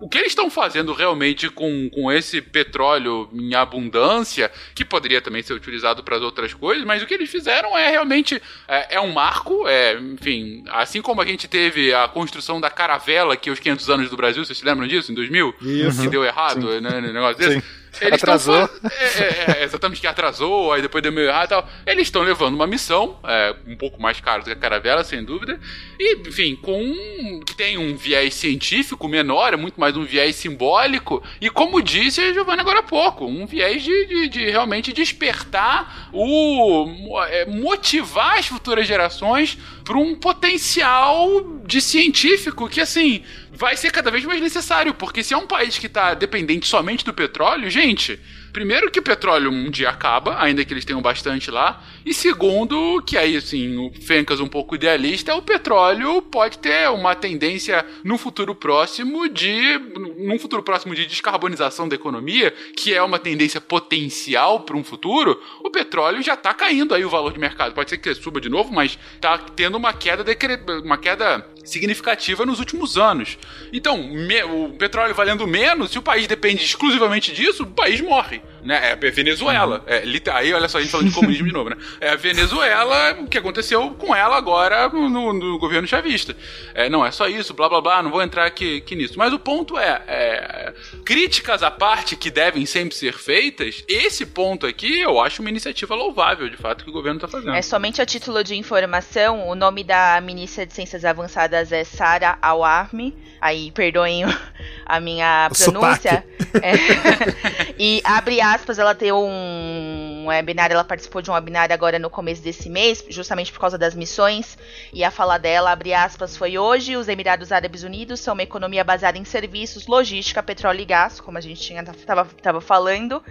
o que eles estão fazendo realmente com, com esse petróleo em abundância, que poderia também ser utilizado para as outras coisas, mas o que eles fizeram é realmente é, é um marco, é, enfim, assim como a gente teve a construção da caravela aqui aos 500 anos do Brasil, vocês se lembram disso, em 2000? Isso. Que deu errado, né, negócio desse? Sim. Eles Atrasou. fa- é, é, é, exatamente que atrasou, aí depois deu meio errado e tal. Eles estão levando uma missão, é, um pouco mais caro do que a caravela, sem dúvida. E, enfim, com um, que tem um viés científico menor, é muito mais um viés simbólico. E como disse a Giovanna agora há pouco, um viés de, de, de realmente despertar o. é, motivar as futuras gerações para um potencial de científico que, assim, vai ser cada vez mais necessário, porque se é um país que está dependente somente do petróleo, gente, Primeiro, que o petróleo um dia acaba, ainda que eles tenham bastante lá. E segundo, que aí, assim, o Fencas um pouco idealista, o petróleo pode ter uma tendência no futuro próximo de. num futuro próximo de descarbonização da economia, que é uma tendência potencial para um futuro, o petróleo já está caindo aí o valor de mercado. Pode ser que suba de novo, mas está tendo uma queda, decre... uma queda significativa nos últimos anos. Então, o petróleo valendo menos, se o país depende exclusivamente disso, o país morre. Né? É a Venezuela. É, aí, olha só, a gente falando de comunismo de novo, né? É a Venezuela, o que aconteceu com ela agora no, no governo chavista. É, não é só isso, blá blá blá, não vou entrar aqui, aqui nisso. Mas o ponto é, é, críticas à parte que devem sempre ser feitas, esse ponto aqui eu acho uma iniciativa louvável, de fato, que o governo está fazendo. É somente a título de informação, o nome da ministra de Ciências Avançadas é Sara Awarmi. Aí, perdoem a minha pronúncia. É, e abre aspas, ela tem um webinar, ela participou de um webinar agora no começo desse mês, justamente por causa das missões. E a fala dela, abre aspas, foi hoje: os Emirados Árabes Unidos são uma economia baseada em serviços, logística, petróleo e gás, como a gente tinha estava falando.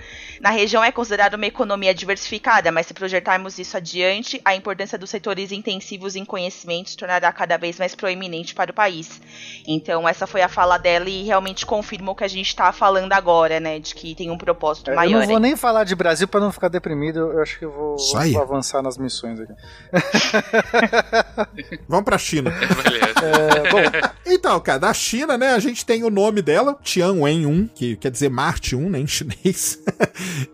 Na região é considerada uma economia diversificada, mas se projetarmos isso adiante, a importância dos setores intensivos em conhecimentos tornará cada vez mais proeminente para o país. Então, essa foi a fala dela e realmente confirma o que a gente está falando agora, né? De que tem um propósito É, maior. eu não vou nem falar de Brasil pra não ficar deprimido. Eu acho que eu vou, vou avançar nas missões aqui. Vamos pra China. É, bom, Então, cara, da China, né, a gente tem o nome dela, Tianwen-1, que quer dizer Marte 1, né, em chinês.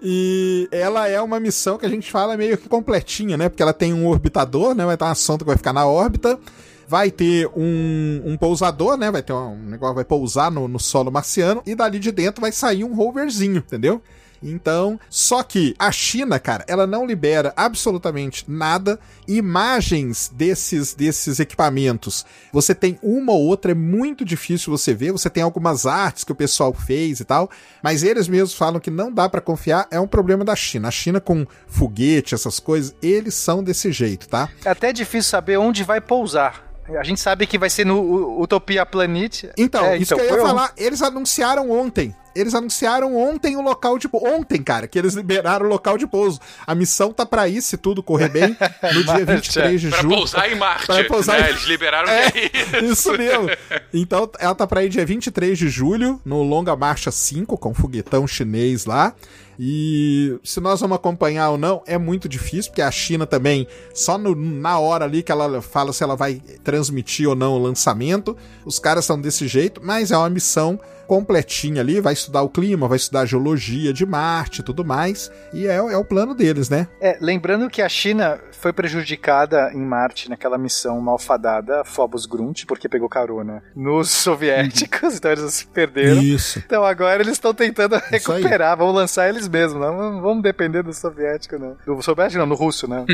e ela é uma missão que a gente fala meio que completinha, né, porque ela tem um orbitador, né, vai ter uma sonda que vai ficar na órbita, vai ter um, um pousador, né, vai ter um negócio que vai pousar no, no solo marciano, e dali de dentro vai sair um roverzinho, entendeu? Então, só que a China, cara, ela não libera absolutamente nada. Imagens desses desses equipamentos, você tem uma ou outra, é muito difícil você ver. Você tem algumas artes que o pessoal fez e tal, mas eles mesmos falam que não dá pra confiar. É um problema da China. A China com foguete, essas coisas, eles são desse jeito, tá? é até difícil saber onde vai pousar. A gente sabe que vai ser no Utopia Planet. Então, É, isso então, que eu ia um- falar, eles anunciaram ontem. Eles anunciaram ontem o local de pouso. Ontem, cara, que eles liberaram o local de pouso. A missão tá pra ir, se tudo correr bem, no dia 23 de Pra julho. pousar em Marte. Pra pousar né? em- Eles liberaram É, é isso. Isso mesmo. Então, ela tá pra ir dia 23 de julho, no Longa Marcha 5, com foguetão chinês lá. E se nós vamos acompanhar ou não, é muito difícil, porque a China também, só no- na hora ali que ela fala se ela vai transmitir ou não o lançamento, os caras são desse jeito, mas é uma missão completinha ali, vai estudar o clima, vai estudar a geologia de Marte e tudo mais, e é, é o plano deles, né? É, lembrando que a China foi prejudicada em Marte naquela missão malfadada Phobos Grunt, porque pegou carona nos soviéticos, então eles se perderam. Isso. Então agora eles estão tentando aí. recuperar, vão lançar eles mesmos, não vamos depender do soviético, não. Do soviético não, do russo, né?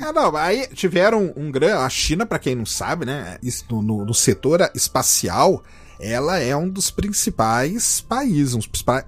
Ah, não, aí tiveram um grande. A China, pra quem não sabe, né? isso No, no- no setor espacial, ela é um dos principais países, um dos principais-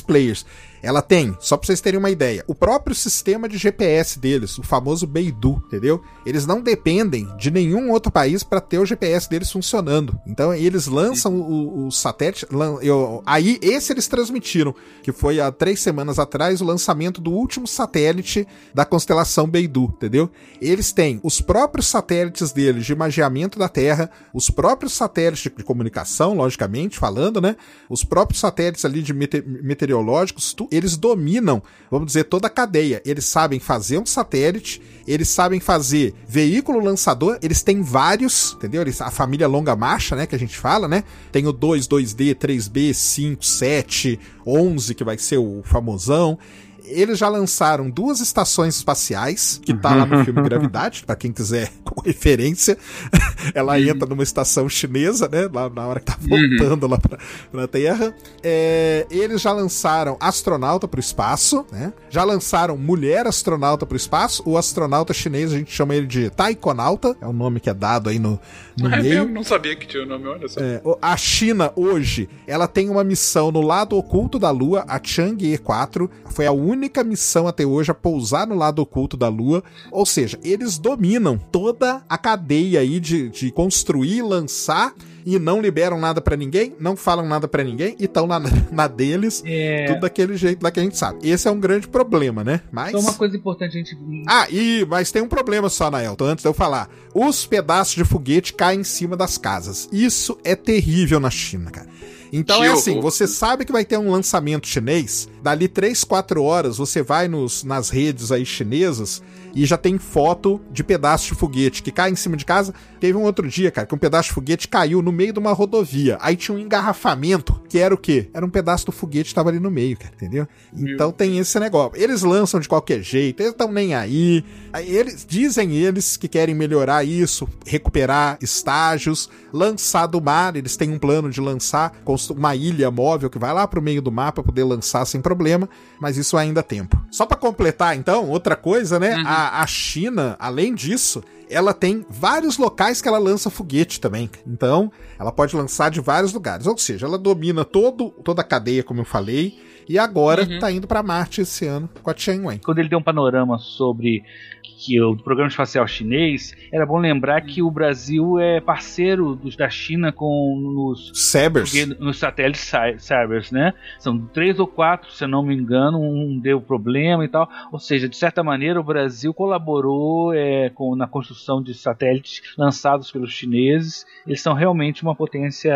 players. Ela tem, só pra vocês terem uma ideia, o próprio sistema de GPS deles, o famoso Beidou, entendeu? Eles não dependem de nenhum outro país para ter o GPS deles funcionando. Então eles lançam o, o satélite. lan- eu- aí esse eles transmitiram, que foi há três semanas atrás o lançamento do último satélite da constelação Beidou, entendeu? Eles têm os próprios satélites deles de imageamento da Terra, os próprios satélites de comunicação, logicamente falando, né? Os próprios satélites ali de mete- meteorológicos, eles dominam, vamos dizer, toda a cadeia. Eles sabem fazer um satélite, eles sabem fazer veículo lançador, eles têm vários, entendeu? Eles, a família longa marcha, né, que a gente fala, né? Tem o 2, 2D, 3B, 5, 7, 11, que vai ser o famosão. Eles já lançaram duas estações espaciais, que tá lá no filme Gravidade, pra quem quiser com referência. Ela entra numa estação chinesa, né? Lá na hora que tá voltando lá pra, pra Terra. É, eles já lançaram astronauta pro espaço, né? Já lançaram mulher astronauta pro espaço. O astronauta chinês, a gente chama ele de taikonauta, é o nome que é dado aí no, no É meio. mesmo, não sabia que tinha o nome, olha só. É, a China hoje, ela tem uma missão no lado oculto da Lua, a Chang'e 4. Foi a única missão até hoje a pousar no lado oculto da Lua. Ou seja, eles dominam toda a cadeia aí de, de construir, lançar e não liberam nada para ninguém, não falam nada para ninguém e estão na, na deles, É. tudo daquele jeito lá que a gente sabe. Esse é um grande problema, né? Mas. Só uma coisa importante a gente. Ah, e mas tem um problema só, Naelton, antes de eu falar. Os pedaços de foguete caem em cima das casas. Isso é terrível na China, cara. Então é assim, você sabe que vai ter um lançamento chinês, dali 3, 4 horas você vai nos, nas redes aí chinesas e já tem foto de pedaço de foguete que cai em cima de casa. Teve um outro dia, cara, que um pedaço de foguete caiu no meio de uma rodovia. Aí tinha um engarrafamento, que era o quê? Era um pedaço do foguete que tava ali no meio, cara, entendeu? Então tem esse negócio. Eles lançam de qualquer jeito, eles estão nem aí. Eles dizem eles que querem melhorar isso, recuperar estágios, lançar do mar. Eles têm um plano de lançar uma ilha móvel que vai lá pro meio do mar para poder lançar sem problema, mas isso ainda há tempo. Só para completar, então, outra coisa, né? A, a China, além disso, ela tem vários locais que ela lança foguete também. Então, ela pode lançar de vários lugares. Ou seja, ela domina todo, toda a cadeia, como eu falei, e agora tá indo para Marte esse ano com a Tianwen. Quando ele deu um panorama sobre que o programa espacial chinês, era bom lembrar que o Brasil é parceiro dos da China com nos porque nos satélites cy- Cybers, né? São três ou quatro, se eu não me engano, um deu problema e tal. Ou seja, de certa maneira, o Brasil colaborou é, com, na construção de satélites lançados pelos chineses. Eles são realmente uma potência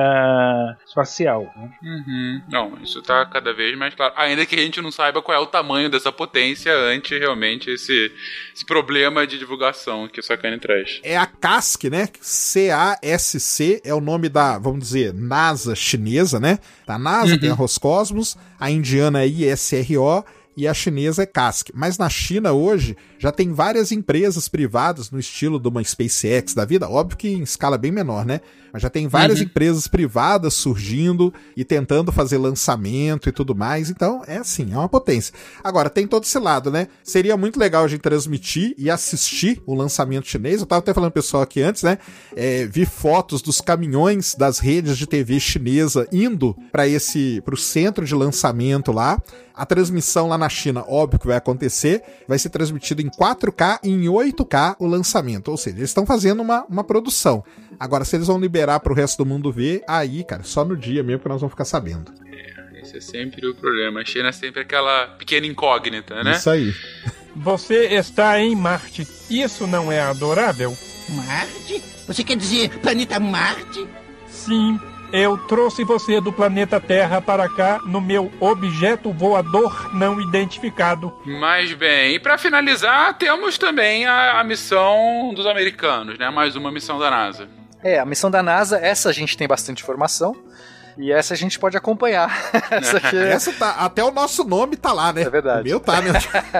espacial. né? Uhum. Não, isso tá cada vez mais claro. Ainda que a gente não saiba qual é o tamanho dessa potência ante realmente esse, esse problema de divulgação que o Sakane traz. É a CASC, né? C-A-S-C é o nome da, vamos dizer, NASA chinesa, né? Da NASA tem a Roscosmos, a indiana é ISRO e a chinesa é CASC. Mas na China hoje já tem várias empresas privadas no estilo de uma SpaceX da vida, óbvio que em escala bem menor, né? Mas já tem várias empresas privadas surgindo e tentando fazer lançamento e tudo mais. Então, é assim, é uma potência. Agora, tem todo esse lado, né? Seria muito legal a gente transmitir e assistir o lançamento chinês. Eu tava até falando pro pessoal aqui antes, né? É, vi fotos dos caminhões das redes de TV chinesa indo para esse pro centro de lançamento lá. A transmissão lá na China, óbvio que vai acontecer, vai ser transmitido em 4K e em 8K o lançamento. Ou seja, eles estão fazendo uma, uma produção. Agora, se eles vão liberar pro resto do mundo ver, aí, cara, só no dia mesmo que nós vamos ficar sabendo. Esse é sempre o problema. A China é sempre aquela pequena incógnita, né? Isso aí. Você está em Marte. Isso não é adorável? Marte? Você quer dizer planeta Marte? Sim, eu trouxe você do planeta Terra para cá no meu objeto voador não identificado. Mas bem, e pra finalizar, temos também a, a missão dos americanos, né? Mais uma missão da NASA. É, a missão da NASA, essa a gente tem bastante informação. E essa a gente pode acompanhar. essa aqui é... Essa tá, até o nosso nome tá lá, né? É verdade. O meu tá, né?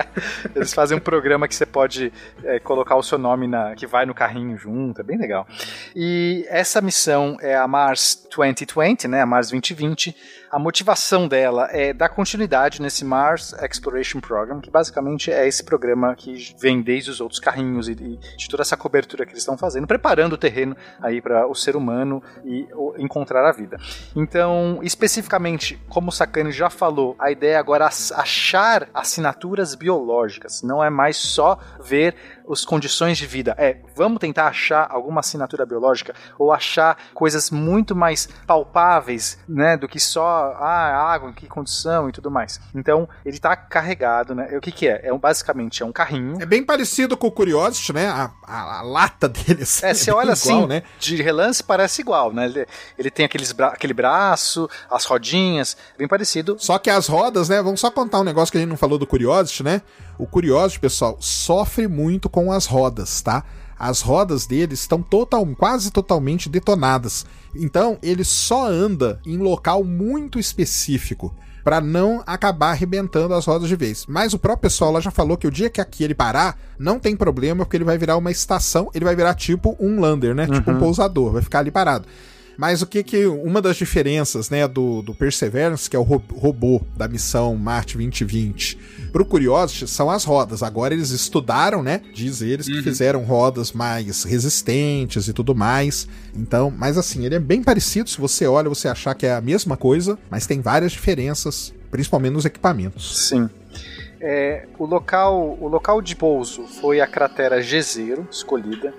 Eles fazem um programa que você pode é, colocar o seu nome na, que vai no carrinho junto, é bem legal. E essa missão é a Mars 2020, né? A Mars 2020. A motivação dela é dar continuidade nesse Mars Exploration Program, que basicamente é esse programa que vem desde os outros carrinhos e, e de toda essa cobertura que eles estão fazendo, preparando o terreno aí para o ser humano e o, encontrar a vida. Então, especificamente, como o Sakane já falou, a ideia é agora ach- achar assinaturas biológicas, não é mais só ver as condições de vida. É, vamos tentar achar alguma assinatura biológica ou achar coisas muito mais palpáveis, né, do que só ah, água, em que condição e tudo mais. Então, ele está carregado, né? O que que é? É um, basicamente é um carrinho. É bem parecido com o Curiosity, né? A, a- a lata dele assim, É, você bem olha igual, assim, né? de relance parece igual, né? Ele, ele tem aqueles bra aquele braço, as rodinhas, bem parecido. Só que as rodas, né? Vamos só contar um negócio que a gente não falou do Curiosity, né? O Curiosity, pessoal, sofre muito com as rodas, tá? As rodas dele estão total, quase totalmente detonadas. Então, ele só anda em local muito específico para não acabar arrebentando as rodas de vez. Mas o próprio pessoal lá já falou que o dia que aqui ele parar, não tem problema, porque ele vai virar uma estação, ele vai virar tipo um lander, né? Tipo um pousador, vai ficar ali parado. Mas o que que uma das diferenças, né, do, do Perseverance, que é o ro- robô da missão Marte 2020, pro Curiosity são as rodas. Agora eles estudaram, né, diz eles que fizeram rodas mais resistentes e tudo mais. Então, mas assim, ele é bem parecido, se você olha, você achar que é a mesma coisa, mas tem várias diferenças, principalmente nos equipamentos. Sim. É, o, local, o local de pouso foi a cratera G0, escolhida,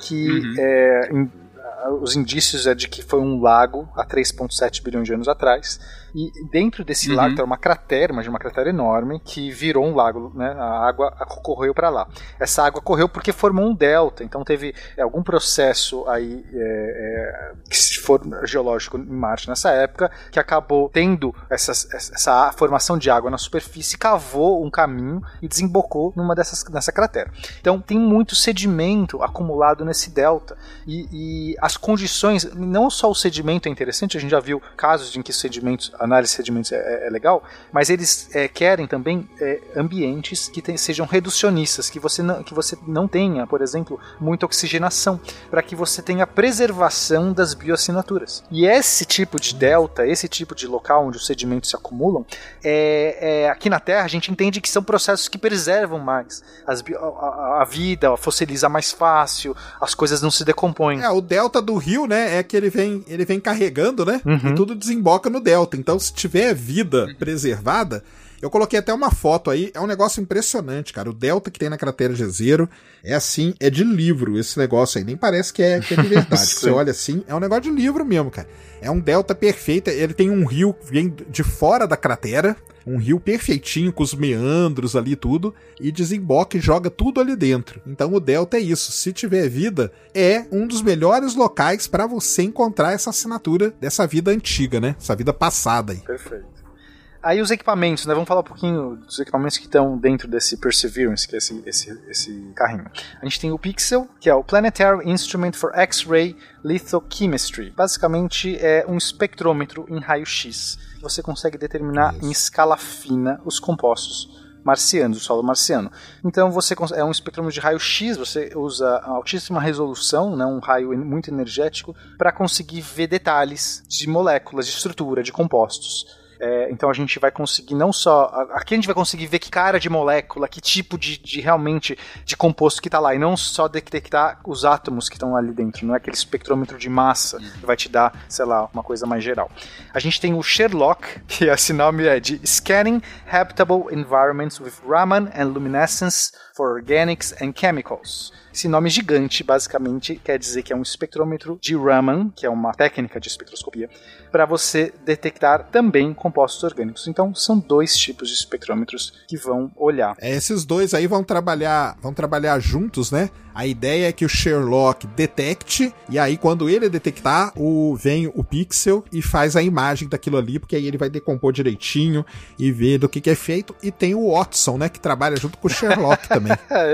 que Uhum. é, em- os indícios é de que foi um lago há 3,7 bilhões de anos atrás. E dentro desse Uhum. lago tem uma cratera, mas uma cratera enorme, que virou um lago, né? A água correu para lá. Essa água correu porque formou um delta, então teve é, algum processo aí é, é, que se for geológico em Marte nessa época que acabou tendo essas- essa formação de água na superfície, cavou um caminho e desembocou numa dessas nessa cratera. Então tem muito sedimento acumulado nesse delta e, e as condições, não só o sedimento é interessante, a gente já viu casos em que sedimentos, análise de sedimentos é, é legal, mas eles é, querem também é, ambientes que tem- sejam reducionistas, que você não, que você não tenha, por exemplo, muita oxigenação, para que você tenha preservação das bioassinaturas. E esse tipo de delta, esse tipo de local onde os sedimentos se acumulam, é, é, aqui na Terra a gente entende que são processos que preservam mais as a- a vida, fossiliza mais fácil, as coisas não se decompõem. É, o delta do rio, né, é que ele vem, ele vem carregando, né? Uhum. E tudo desemboca no delta. Então, se tiver vida preservada, eu coloquei até uma foto aí, é um negócio impressionante, cara. O delta que tem na cratera de Zero é assim, é de livro esse negócio aí. Nem parece que é, que é de verdade. Você olha assim, é um negócio de livro mesmo, cara. É um delta perfeito, ele tem um rio que vem de fora da cratera, um rio perfeitinho, com os meandros ali e tudo, e desemboca e joga tudo ali dentro. Então o delta é isso. Se tiver vida, é um dos melhores locais para você encontrar essa assinatura dessa vida antiga, né? Essa vida passada aí. Perfeito. Aí os equipamentos, né? Vamos falar um pouquinho dos equipamentos que estão dentro desse Perseverance, que é esse, esse, esse carrinho. A gente tem o Pixel, que é o Planetary Instrument for X-Ray Lithochemistry. Basicamente é um espectrômetro em raio-x. Você consegue determinar em escala fina os compostos marcianos, do solo marciano. Então você é um espectrômetro de raio-x, você usa altíssima resolução, né, um raio muito energético, para conseguir ver detalhes de moléculas, de estrutura, de compostos. É, então a gente vai conseguir não só. a- Aqui a gente vai conseguir ver que cara de molécula, que tipo de, de realmente de composto que está lá, e não só detectar os átomos que estão ali dentro, não é aquele espectrômetro de massa que vai te dar, sei lá, uma coisa mais geral. A gente tem o Sherlock, que esse nome é de Scanning Habitable Environments with Raman and Luminescence for Organics and Chemicals. Esse nome gigante, basicamente, quer dizer que é um espectrômetro de Raman, que é uma técnica de espectroscopia, para você detectar também compostos orgânicos. Então, são dois tipos de espectrômetros que vão olhar. É, esses dois aí vão trabalhar, vão trabalhar juntos, né? A ideia é que o Sherlock detecte e aí quando ele detectar, o vem o Pixel e faz a imagem daquilo ali, porque aí ele vai decompor direitinho e ver do que, que é feito. E tem o Watson, né, que trabalha junto com o Sherlock também.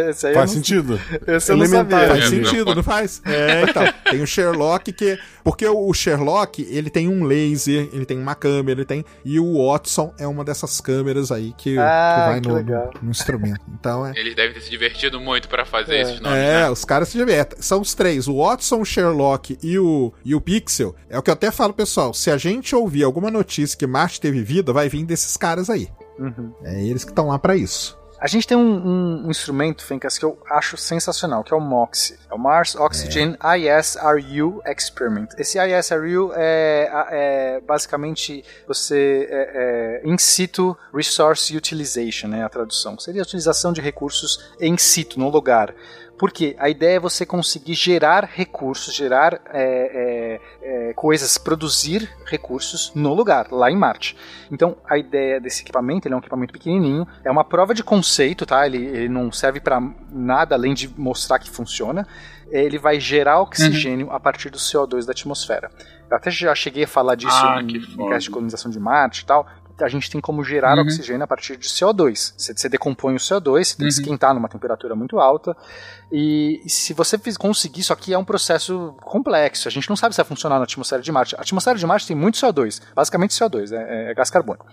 Esse aí eu Faz não- sentido. Esse eu não sabia. Faz É, sentido, não faz? É, então. Tem o Sherlock que. Porque o Sherlock, ele tem um laser, ele tem uma câmera, ele tem. E o Watson é uma dessas câmeras aí que, Ah, que vai que no, no instrumento. Então é. Eles devem ter se divertido muito pra fazer esses nomes, É, né? os caras se divertem. São os três, o Watson, o Sherlock e o, e o Pixel. É o que eu até falo, pessoal. Se a gente ouvir alguma notícia que Marte teve vida, vai vir desses caras aí. Uhum. É eles que estão lá pra isso. A gente tem um, um- um instrumento, Fencas, que eu acho sensacional, que é o MOXIE. É o Mars Oxygen ISRU Experiment. Esse ISRU é, é basicamente você é, é, in situ resource utilization, né, a tradução. Seria a utilização de recursos em situ, no lugar. Porque a ideia é você conseguir gerar recursos, gerar é, é, é, coisas, produzir recursos no lugar, lá em Marte. Então, a ideia desse equipamento, ele é um equipamento pequenininho, é uma prova de conceito, tá? Ele, ele não serve para nada além de mostrar que funciona. Ele vai gerar oxigênio a partir do CO2 da atmosfera. Eu até já cheguei a falar disso Ah, em, em de colonização de Marte e tal. A gente tem como gerar Uhum. oxigênio a partir de CO2. Você, você decompõe o CO2, você tem que Uhum. esquentar numa temperatura muito alta. E se você conseguir, isso aqui é um processo complexo. A gente não sabe se vai funcionar na atmosfera de Marte. A atmosfera de Marte tem muito CO2, basicamente CO2, é, é gás carbônico.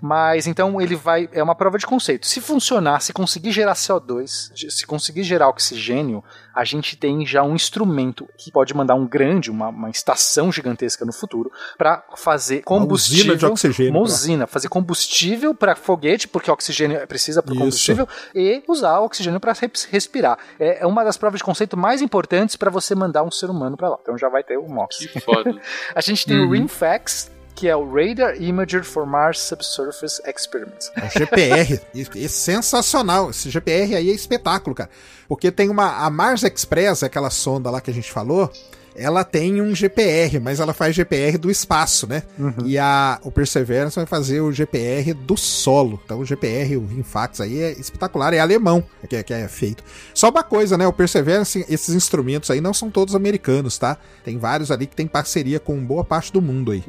Mas então ele vai. É uma prova de conceito. Se funcionar, se conseguir gerar CO2, de- se conseguir gerar oxigênio, a gente tem já um instrumento que pode mandar um grande, uma, uma estação gigantesca no futuro, para fazer combustível. usina de oxigênio, Uma pra- usina, fazer combustível para foguete, porque oxigênio precisa para combustível, e usar o oxigênio para respirar. É é uma das provas de conceito mais importantes para você mandar um ser humano para lá. Então já vai ter o MOX. Que foda. A gente tem o Uhum. RIMFAX, que é o Radar Imager for Mars Subsurface Experiments. É o GPR. É sensacional. Esse GPR aí é espetáculo, cara. Porque tem uma. A Mars Express, aquela sonda lá que a gente falou. ela tem um GPR, mas ela faz GPR do espaço, né? E a, o Perseverance vai fazer o GPR do solo. Então o GPR, o Rinfax aí é espetacular, é alemão que é, que é feito. Só uma coisa, né? O Perseverance, esses instrumentos aí não são todos americanos, tá? Tem vários ali que tem parceria com boa parte do mundo aí.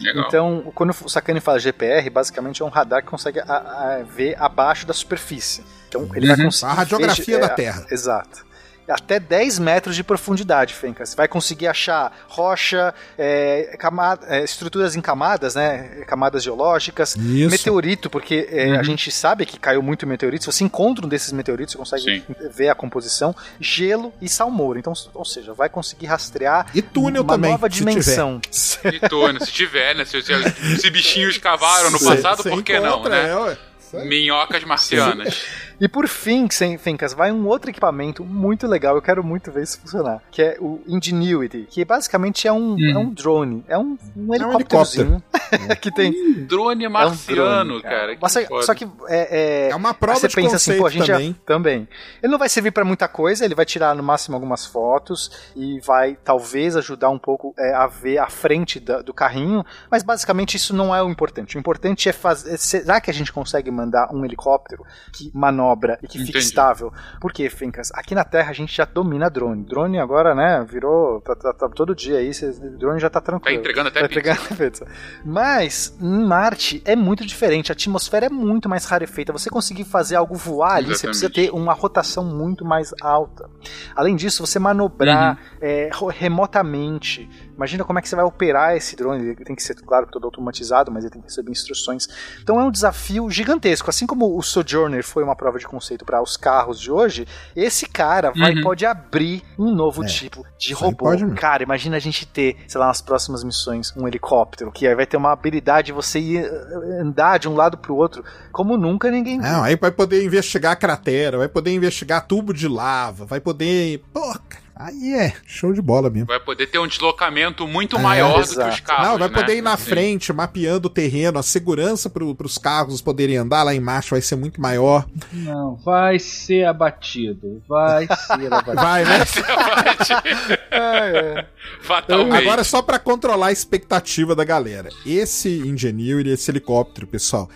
Legal. Então, quando o Sakane fala GPR, basicamente é um radar que consegue a- a- ver abaixo da superfície. Então, ele vai Uhum. conseguir. A radiografia ver- da é, Terra. Exato. Até 10 metros de profundidade, Fencas. Vai conseguir achar rocha, é, cama- é, estruturas em camadas, né? Camadas geológicas, Isso. meteorito, porque é, a gente sabe que caiu muito meteorito. Se você encontra um desses meteoritos, você consegue ver a composição, gelo e salmoura. Então, ou seja, vai conseguir rastrear E túnel uma também, nova se dimensão. E túnel, se tiver, né? Se, se, se bichinhos cavaram no passado, cê por que não, né? é. Minhocas marcianas. E por fim, sem Fencas, vai um outro equipamento muito legal, eu quero muito ver isso funcionar, que é o Ingenuity, que basicamente é um, é um drone, é um, um helicópterozinho que tem Drone é um marciano, drone, cara. que Mas só, só que é, é, É uma prova você de pensa assim, pô, a gente também. Já, também. Ele não vai servir pra muita coisa, ele vai tirar no máximo algumas fotos e vai talvez ajudar um pouco é, a ver a frente da- do carrinho, mas basicamente isso não é o importante. O importante é fazer. Será que a gente consegue mandar um helicóptero que manobra e que fica estável? Porque, Fencas, aqui na Terra a gente já domina drone. Drone agora, né, virou. Tá, tá- tá todo dia aí, cê- drone já tá Tá tranquilo. entregando até Tá pizza. entregando pizza. Mas em Marte é muito diferente, a atmosfera é muito mais rarefeita. Você conseguir fazer algo voar ali, você precisa ter uma rotação muito mais alta. Além disso, você manobrar é, ro- remotamente. Imagina como é que você vai operar esse drone. Ele tem que ser, claro, todo automatizado, mas ele tem que receber instruções. Então é um desafio gigantesco. Assim como o Sojourner foi uma prova de conceito para os carros de hoje, esse cara vai, Uhum. pode abrir um novo É, tipo de isso robô. pode. Cara, imagina a gente ter, sei lá, nas próximas missões, um helicóptero, que aí vai ter uma habilidade de você ir eh, andar de um lado pro outro, como nunca ninguém viu. Não, aí vai poder investigar a cratera, vai poder investigar tubo de lava, vai poder. Pô, cara, aí é show de bola mesmo. Vai poder ter um deslocamento muito É, maior do que exato. os carros. Não, vai né? poder ir na Sim. frente, mapeando o terreno, a segurança para os carros poderem andar lá embaixo vai ser muito maior. Não, vai ser abatido. Vai ser abatido. Vai, né? Fatalmente. Agora, só para controlar a expectativa da galera. Esse Ingenuity, esse helicóptero, pessoal,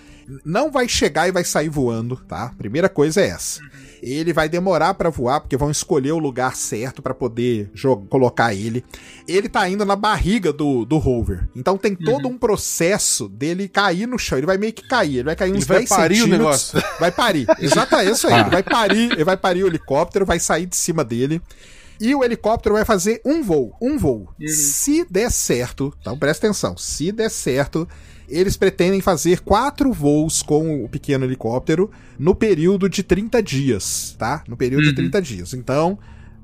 não vai chegar e vai sair voando, tá? Primeira coisa é essa. Ele vai demorar para voar, porque vão escolher o lugar certo para poder colocar ele. Ele tá indo na barriga do, do rover. Então tem todo um processo dele cair no chão. Ele vai meio que cair. Ele vai cair uns Ele vai 10 parir o centímetros. negócio. Vai parir. Exato, é isso aí. Ele vai parir, ele vai parir o helicóptero, vai sair de cima dele. E o helicóptero vai fazer um voo. Um voo. Se der certo, então presta atenção. Se der certo, eles pretendem fazer quatro voos com o pequeno helicóptero no período de 30 dias, tá? No período de 30 dias. Então.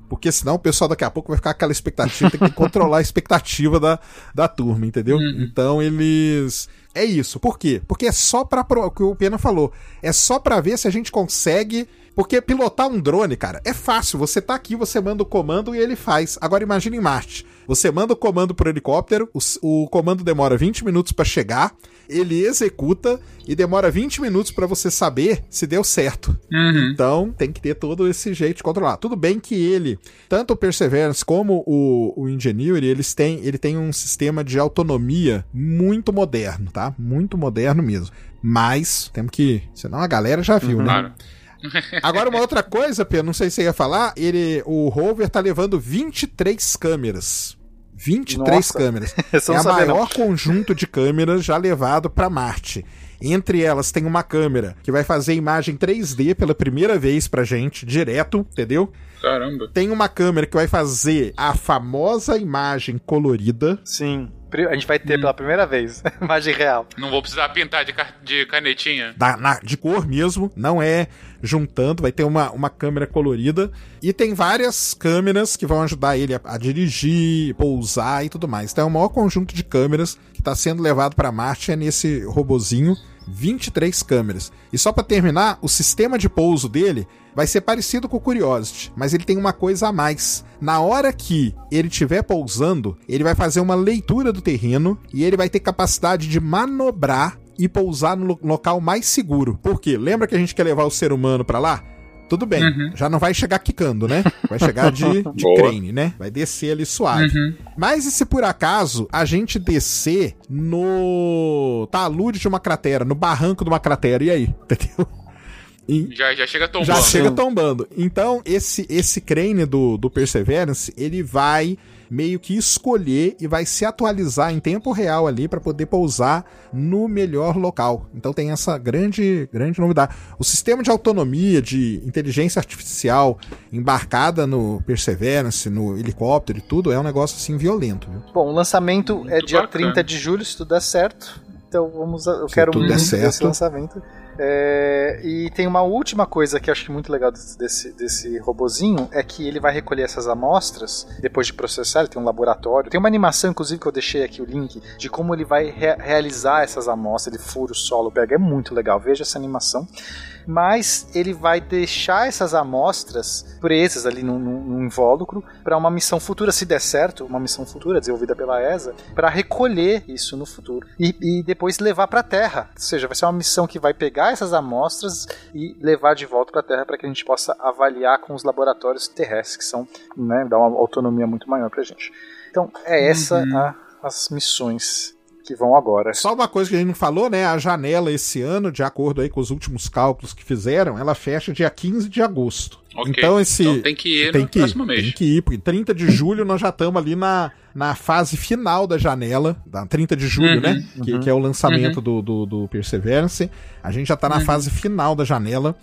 Porque senão o pessoal daqui a pouco vai ficar com aquela expectativa, tem que controlar a expectativa da, da turma, entendeu? Então eles. É isso. Por quê? Porque é só pra. O que o Pena falou. É só pra ver se a gente consegue. Porque pilotar um drone, cara, é fácil. Você tá aqui, você manda o comando e ele faz. Agora imagine em Marte. Você manda o comando pro helicóptero, o, o comando demora 20 minutos pra chegar, ele executa e demora 20 minutos pra você saber se deu certo. Uhum. Então tem que ter todo esse jeito de controlar. Tudo bem que ele, tanto o Perseverance como o, o Ingenuity, eles têm, ele tem um sistema de autonomia muito moderno, tá? Muito moderno mesmo. Mas temos que. Senão a galera já viu, né? Claro. Agora, uma outra coisa, Pedro, não sei se você ia falar, ele, o rover tá levando 23 câmeras. 23 Nossa. câmeras. É a sabia, não. maior conjunto de câmeras já levado para Marte. Entre elas tem uma câmera que vai fazer imagem 3D pela primeira vez pra gente, direto, entendeu? Caramba. Tem uma câmera que vai fazer a famosa imagem colorida. Sim. A gente vai ter pela primeira vez imagem real. Não vou precisar pintar de, ca- de canetinha. da- na- de cor mesmo, não é juntando, vai ter uma, uma câmera colorida. E tem várias câmeras que vão ajudar ele a, a dirigir, pousar e tudo mais. Então é o maior conjunto de câmeras está sendo levado para Marte é nesse robozinho. 23 câmeras. E só para terminar, o sistema de pouso dele vai ser parecido com o Curiosity, mas ele tem uma coisa a mais. Na hora que ele estiver pousando, ele vai fazer uma leitura do terreno e ele vai ter capacidade de manobrar e pousar no lo- local mais seguro. Por quê? Lembra que a gente quer levar o ser humano para lá? Tudo bem. Uhum. Já não vai chegar quicando, né? Vai chegar de, de crane, né? Vai descer ali suave. Uhum. Mas e se por acaso a gente descer no talude de uma cratera, no barranco de uma cratera, e aí? Entendeu? E- Já, já chega tombando. já chega tombando. Então, esse esse crane do, do Perseverance, ele vai meio que escolher e vai se atualizar em tempo real ali para poder pousar no melhor local. Então tem essa grande grande novidade. O sistema de autonomia de inteligência artificial embarcada no Perseverance, no helicóptero e tudo é um negócio assim violento, viu? Bom, o lançamento é dia bacana. 30 de julho, se tudo der certo. Então vamos, a- eu Se quero muito desse certo. lançamento. É, e tem uma última coisa que eu acho muito legal desse, desse, robozinho é que ele vai recolher essas amostras depois de processar. Ele tem um laboratório. Tem uma animação, inclusive, que eu deixei aqui o link de como ele vai re- realizar essas amostras. Ele fura o solo, pega. É muito legal. Veja essa animação mas ele vai deixar essas amostras presas ali num, num- invólucro para uma missão futura, se der certo, uma missão futura desenvolvida pela ESA, para recolher isso no futuro e, e depois levar para a Terra. Ou seja, vai ser uma missão que vai pegar essas amostras e levar de volta para a Terra para que a gente possa avaliar com os laboratórios terrestres, que são, né, dá uma autonomia muito maior para a gente. Então, é essa a- as missões que vão agora. Só uma coisa que a gente não falou, né? A janela esse ano, de acordo aí com os últimos cálculos que fizeram, ela fecha dia 15 de agosto. Ok. Então esse Então tem que ir tem no que próximo ir, mês. Tem que ir, porque 30 de julho nós já estamos ali na, na fase final da janela, da 30 de julho, Uhum, né? Que, que é o lançamento do, do, do Perseverance. A gente já tá na fase final da janela.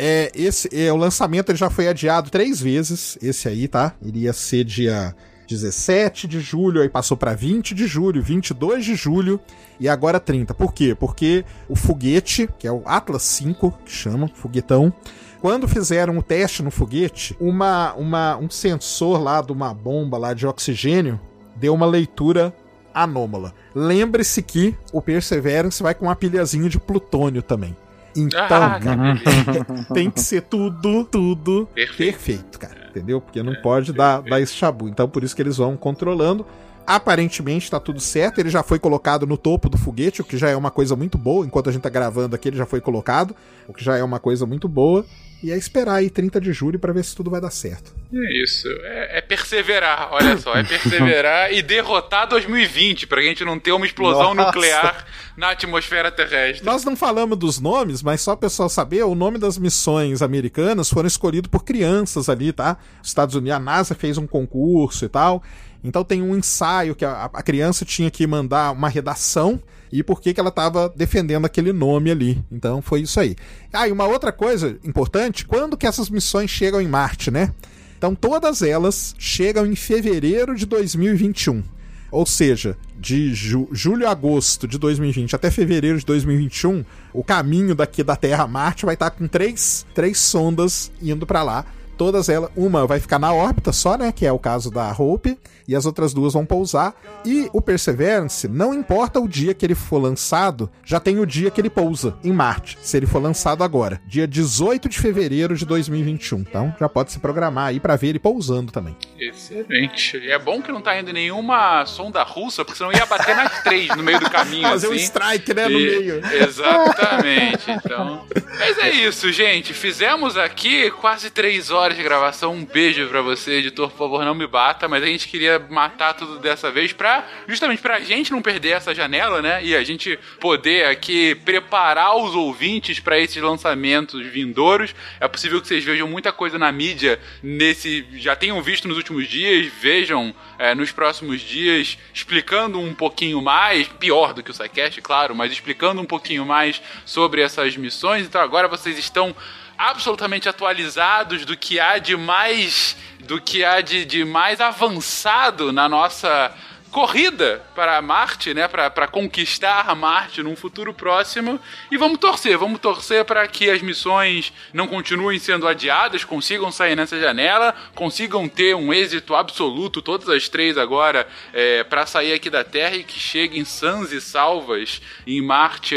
É, esse, é, o lançamento ele já foi adiado três vezes, esse aí, tá? Ele ia ser dia 17 de julho, aí passou para 20 de julho, 22 de julho e agora 30. Por quê? Porque o foguete, que é o Atlas 5, que chama, foguetão, quando fizeram o teste no foguete, uma, uma, um sensor lá de uma bomba lá de oxigênio deu uma leitura anômala. Lembre-se que o Perseverance vai com uma pilhazinha de plutônio também. Então, Ah, beleza. tem que ser tudo, tudo Perfeito. perfeito, cara. Entendeu? Porque não pode dar, perfeito. dar esse chabu. Então, por isso que eles vão controlando. Aparentemente tá tudo certo. Ele já foi colocado no topo do foguete, o que já é uma coisa muito boa. Enquanto a gente tá gravando aqui, ele já foi colocado, o que já é uma coisa muito boa. E é esperar aí 30 de julho pra ver se tudo vai dar certo. É isso. É, é perseverar, olha só. É perseverar e derrotar 2020, pra gente não ter uma explosão Nossa. nuclear na atmosfera terrestre. Nós não falamos dos nomes, mas só o pessoal saber, o nome das missões americanas foram escolhidos por crianças ali, tá? Os Estados Unidos, a NASA fez um concurso e tal. Então tem um ensaio que a, a criança tinha que mandar uma redação e por que, que ela estava defendendo aquele nome ali. Então foi isso aí. Ah, e uma outra coisa importante, quando que essas missões chegam em Marte, né? Então todas elas chegam em fevereiro de 2021. Ou seja, de ju- julho a agosto de 2020 até fevereiro de 2021, o caminho daqui da Terra a Marte vai estar com três, três sondas indo para lá. Todas elas, uma vai ficar na órbita só, né? Que é o caso da Hope, e as outras duas vão pousar. E o Perseverance, não importa o dia que ele for lançado, já tem o dia que ele pousa em Marte, se ele for lançado agora, dia 18 de fevereiro de 2021. Então já pode se programar aí para ver ele pousando também. Excelente. E é bom que não tá indo nenhuma sonda russa, porque senão ia bater nas três no meio do caminho. Fazer um assim. strike, né, no E- meio. Exatamente. Então. Mas é isso, gente. Fizemos aqui quase três horas de gravação. Um beijo pra você, editor. Por favor, não me bata. Mas a gente queria matar tudo dessa vez pra. Justamente pra gente não perder essa janela, né? E a gente poder aqui preparar os ouvintes pra esses lançamentos vindouros. É possível que vocês vejam muita coisa na mídia nesse. Já tenham visto nos últimos dias, vejam é, nos próximos dias, explicando um pouquinho mais, pior do que o SciCast, claro, mas explicando um pouquinho mais sobre essas missões. Então agora vocês estão absolutamente atualizados do que há de mais do que há de, de mais avançado na nossa corrida para Marte, né, para conquistar Marte num futuro próximo. E vamos torcer, vamos torcer para que as missões não continuem sendo adiadas, consigam sair nessa janela, consigam ter um êxito absoluto, todas as três agora, é, para sair aqui da Terra e que cheguem sãs e salvas em Marte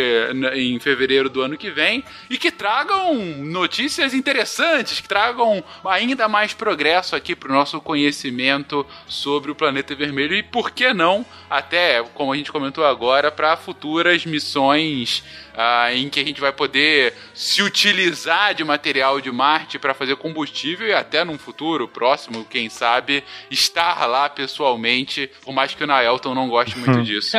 em fevereiro do ano que vem e que tragam notícias interessantes, que tragam ainda mais progresso aqui para o nosso conhecimento sobre o planeta vermelho e por que que não? Até, como a gente comentou agora, para futuras missões ah, em que a gente vai poder se utilizar de material de Marte para fazer combustível e até num futuro próximo, quem sabe, estar lá pessoalmente, por mais que o Naelton não goste muito disso.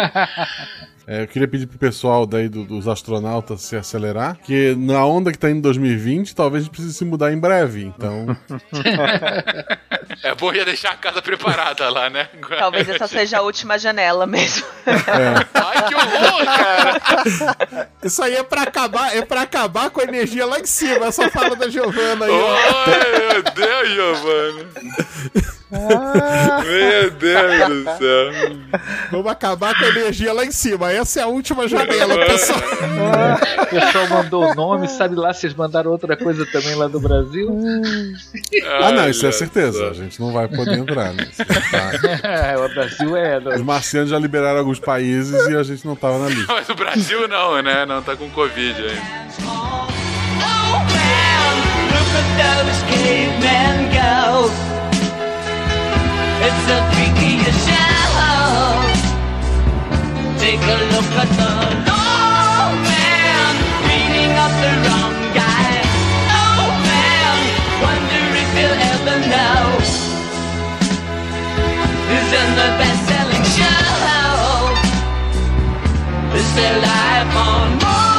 É, eu queria pedir pro pessoal daí do- dos astronautas se acelerar, que na onda que tá indo 2020, talvez a gente precise se mudar em breve. Então, É bom já deixar a casa preparada lá, né? Talvez essa seja a última janela mesmo. Ai, que horror, cara! Isso aí é pra acabar, é pra acabar com a energia lá em cima, essa fala da Giovana aí. Ai, meu Deus, Giovana. Meu Deus do céu. Vamos acabar com a energia lá em cima. Essa é a última janela, pessoal. O pessoal mandou o nome, sabe lá se eles mandaram outra coisa também lá do Brasil? ah, não, isso é certeza. A gente não vai poder entrar, né? Tá- o Brasil é. Os marcianos já liberaram alguns países e a gente não tava na lista. Mas o Brasil não, né? Não tá com Covid ainda. Look at those cavemen go. It's a freaky show. Take a look at the low man beating up the wrong guy. Oh man, wonder if he'll ever know. Who's in the best-selling show? Is their life on Leu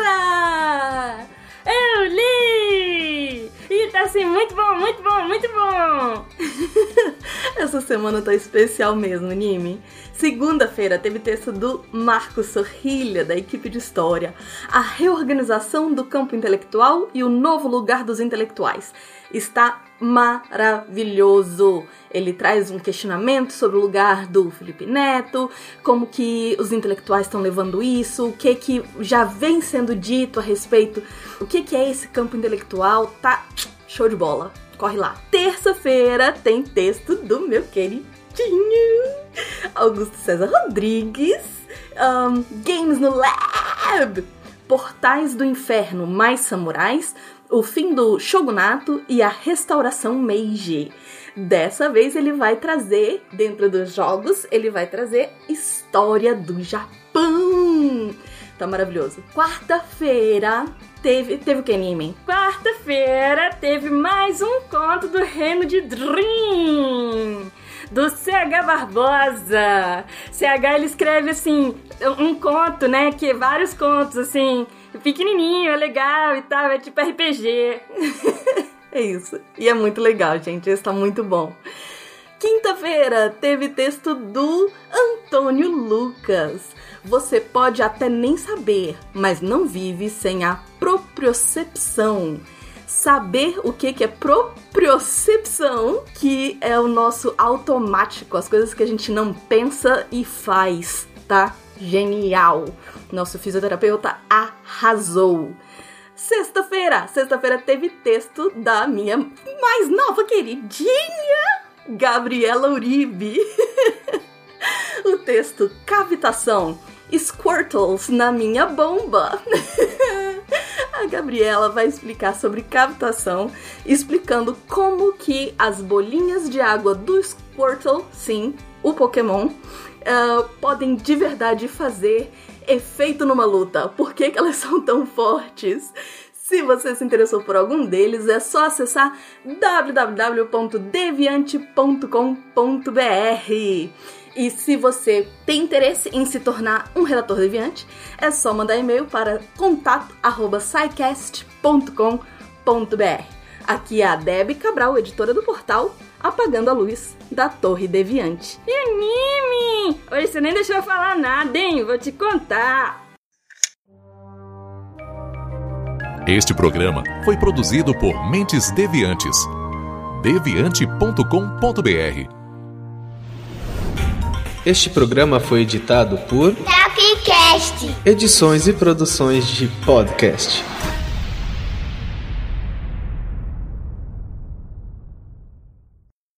beijar! Eu li! E tá assim, muito bom, muito bom, muito bom! Essa semana tá especial mesmo, Nime. Segunda-feira teve texto do Marco Sorrilha, da equipe de História. A reorganização do campo intelectual e o novo lugar dos intelectuais. Está maravilhoso. Ele traz um questionamento sobre o lugar do Felipe Neto, como que os intelectuais estão levando isso, o que que já vem sendo dito a respeito, o que que é esse campo intelectual, tá show de bola. Corre lá. Terça-feira tem texto do meu queridinho Augusto César Rodrigues, ahn, Games no Lab, Portais do Inferno mais Samurais, o fim do Shogunato e a restauração Meiji. Dessa vez ele vai trazer, dentro dos jogos, ele vai trazer história do Japão. Tá maravilhoso. Quarta-feira teve. Teve o que, anime? Quarta-feira teve mais um conto do Reino de Dream. Do CH Barbosa. CH ele escreve assim, um conto, né? Que vários contos, assim, pequenininho, é legal e tal, é tipo RPG. é isso. E é muito legal, gente. Esse tá muito bom. Quinta-feira teve texto do Antônio Lucas. Você pode até nem saber, mas não vive sem a propriocepção. Saber o que, que é propriocepção, que é o nosso automático, as coisas que a gente não pensa e faz, tá? Genial! Nosso fisioterapeuta arrasou! Sexta-feira, sexta-feira teve texto da minha mais nova queridinha, Gabriela Uribe. o texto Cavitação Squirtles na minha bomba. A Gabriela vai explicar sobre cavitação, explicando como que as bolinhas de água do Squirtle, sim, o Pokémon, ah, podem de verdade fazer efeito numa luta. Por que, que elas são tão fortes? Se você se interessou por algum deles, é só acessar www.deviante.com.br. E se você tem interesse em se tornar um redator deviante, é só mandar e-mail para contato@scicast.com.br. Aqui é a Debbie Cabral, editora do portal Apagando a Luz da Torre Deviante. E anime! Hoje você nem deixou eu falar nada, hein? Vou te contar. Este programa foi produzido por Mentes Deviantes. deviante.com.br Este programa foi editado por Tapcast. Edições e Produções de Podcast.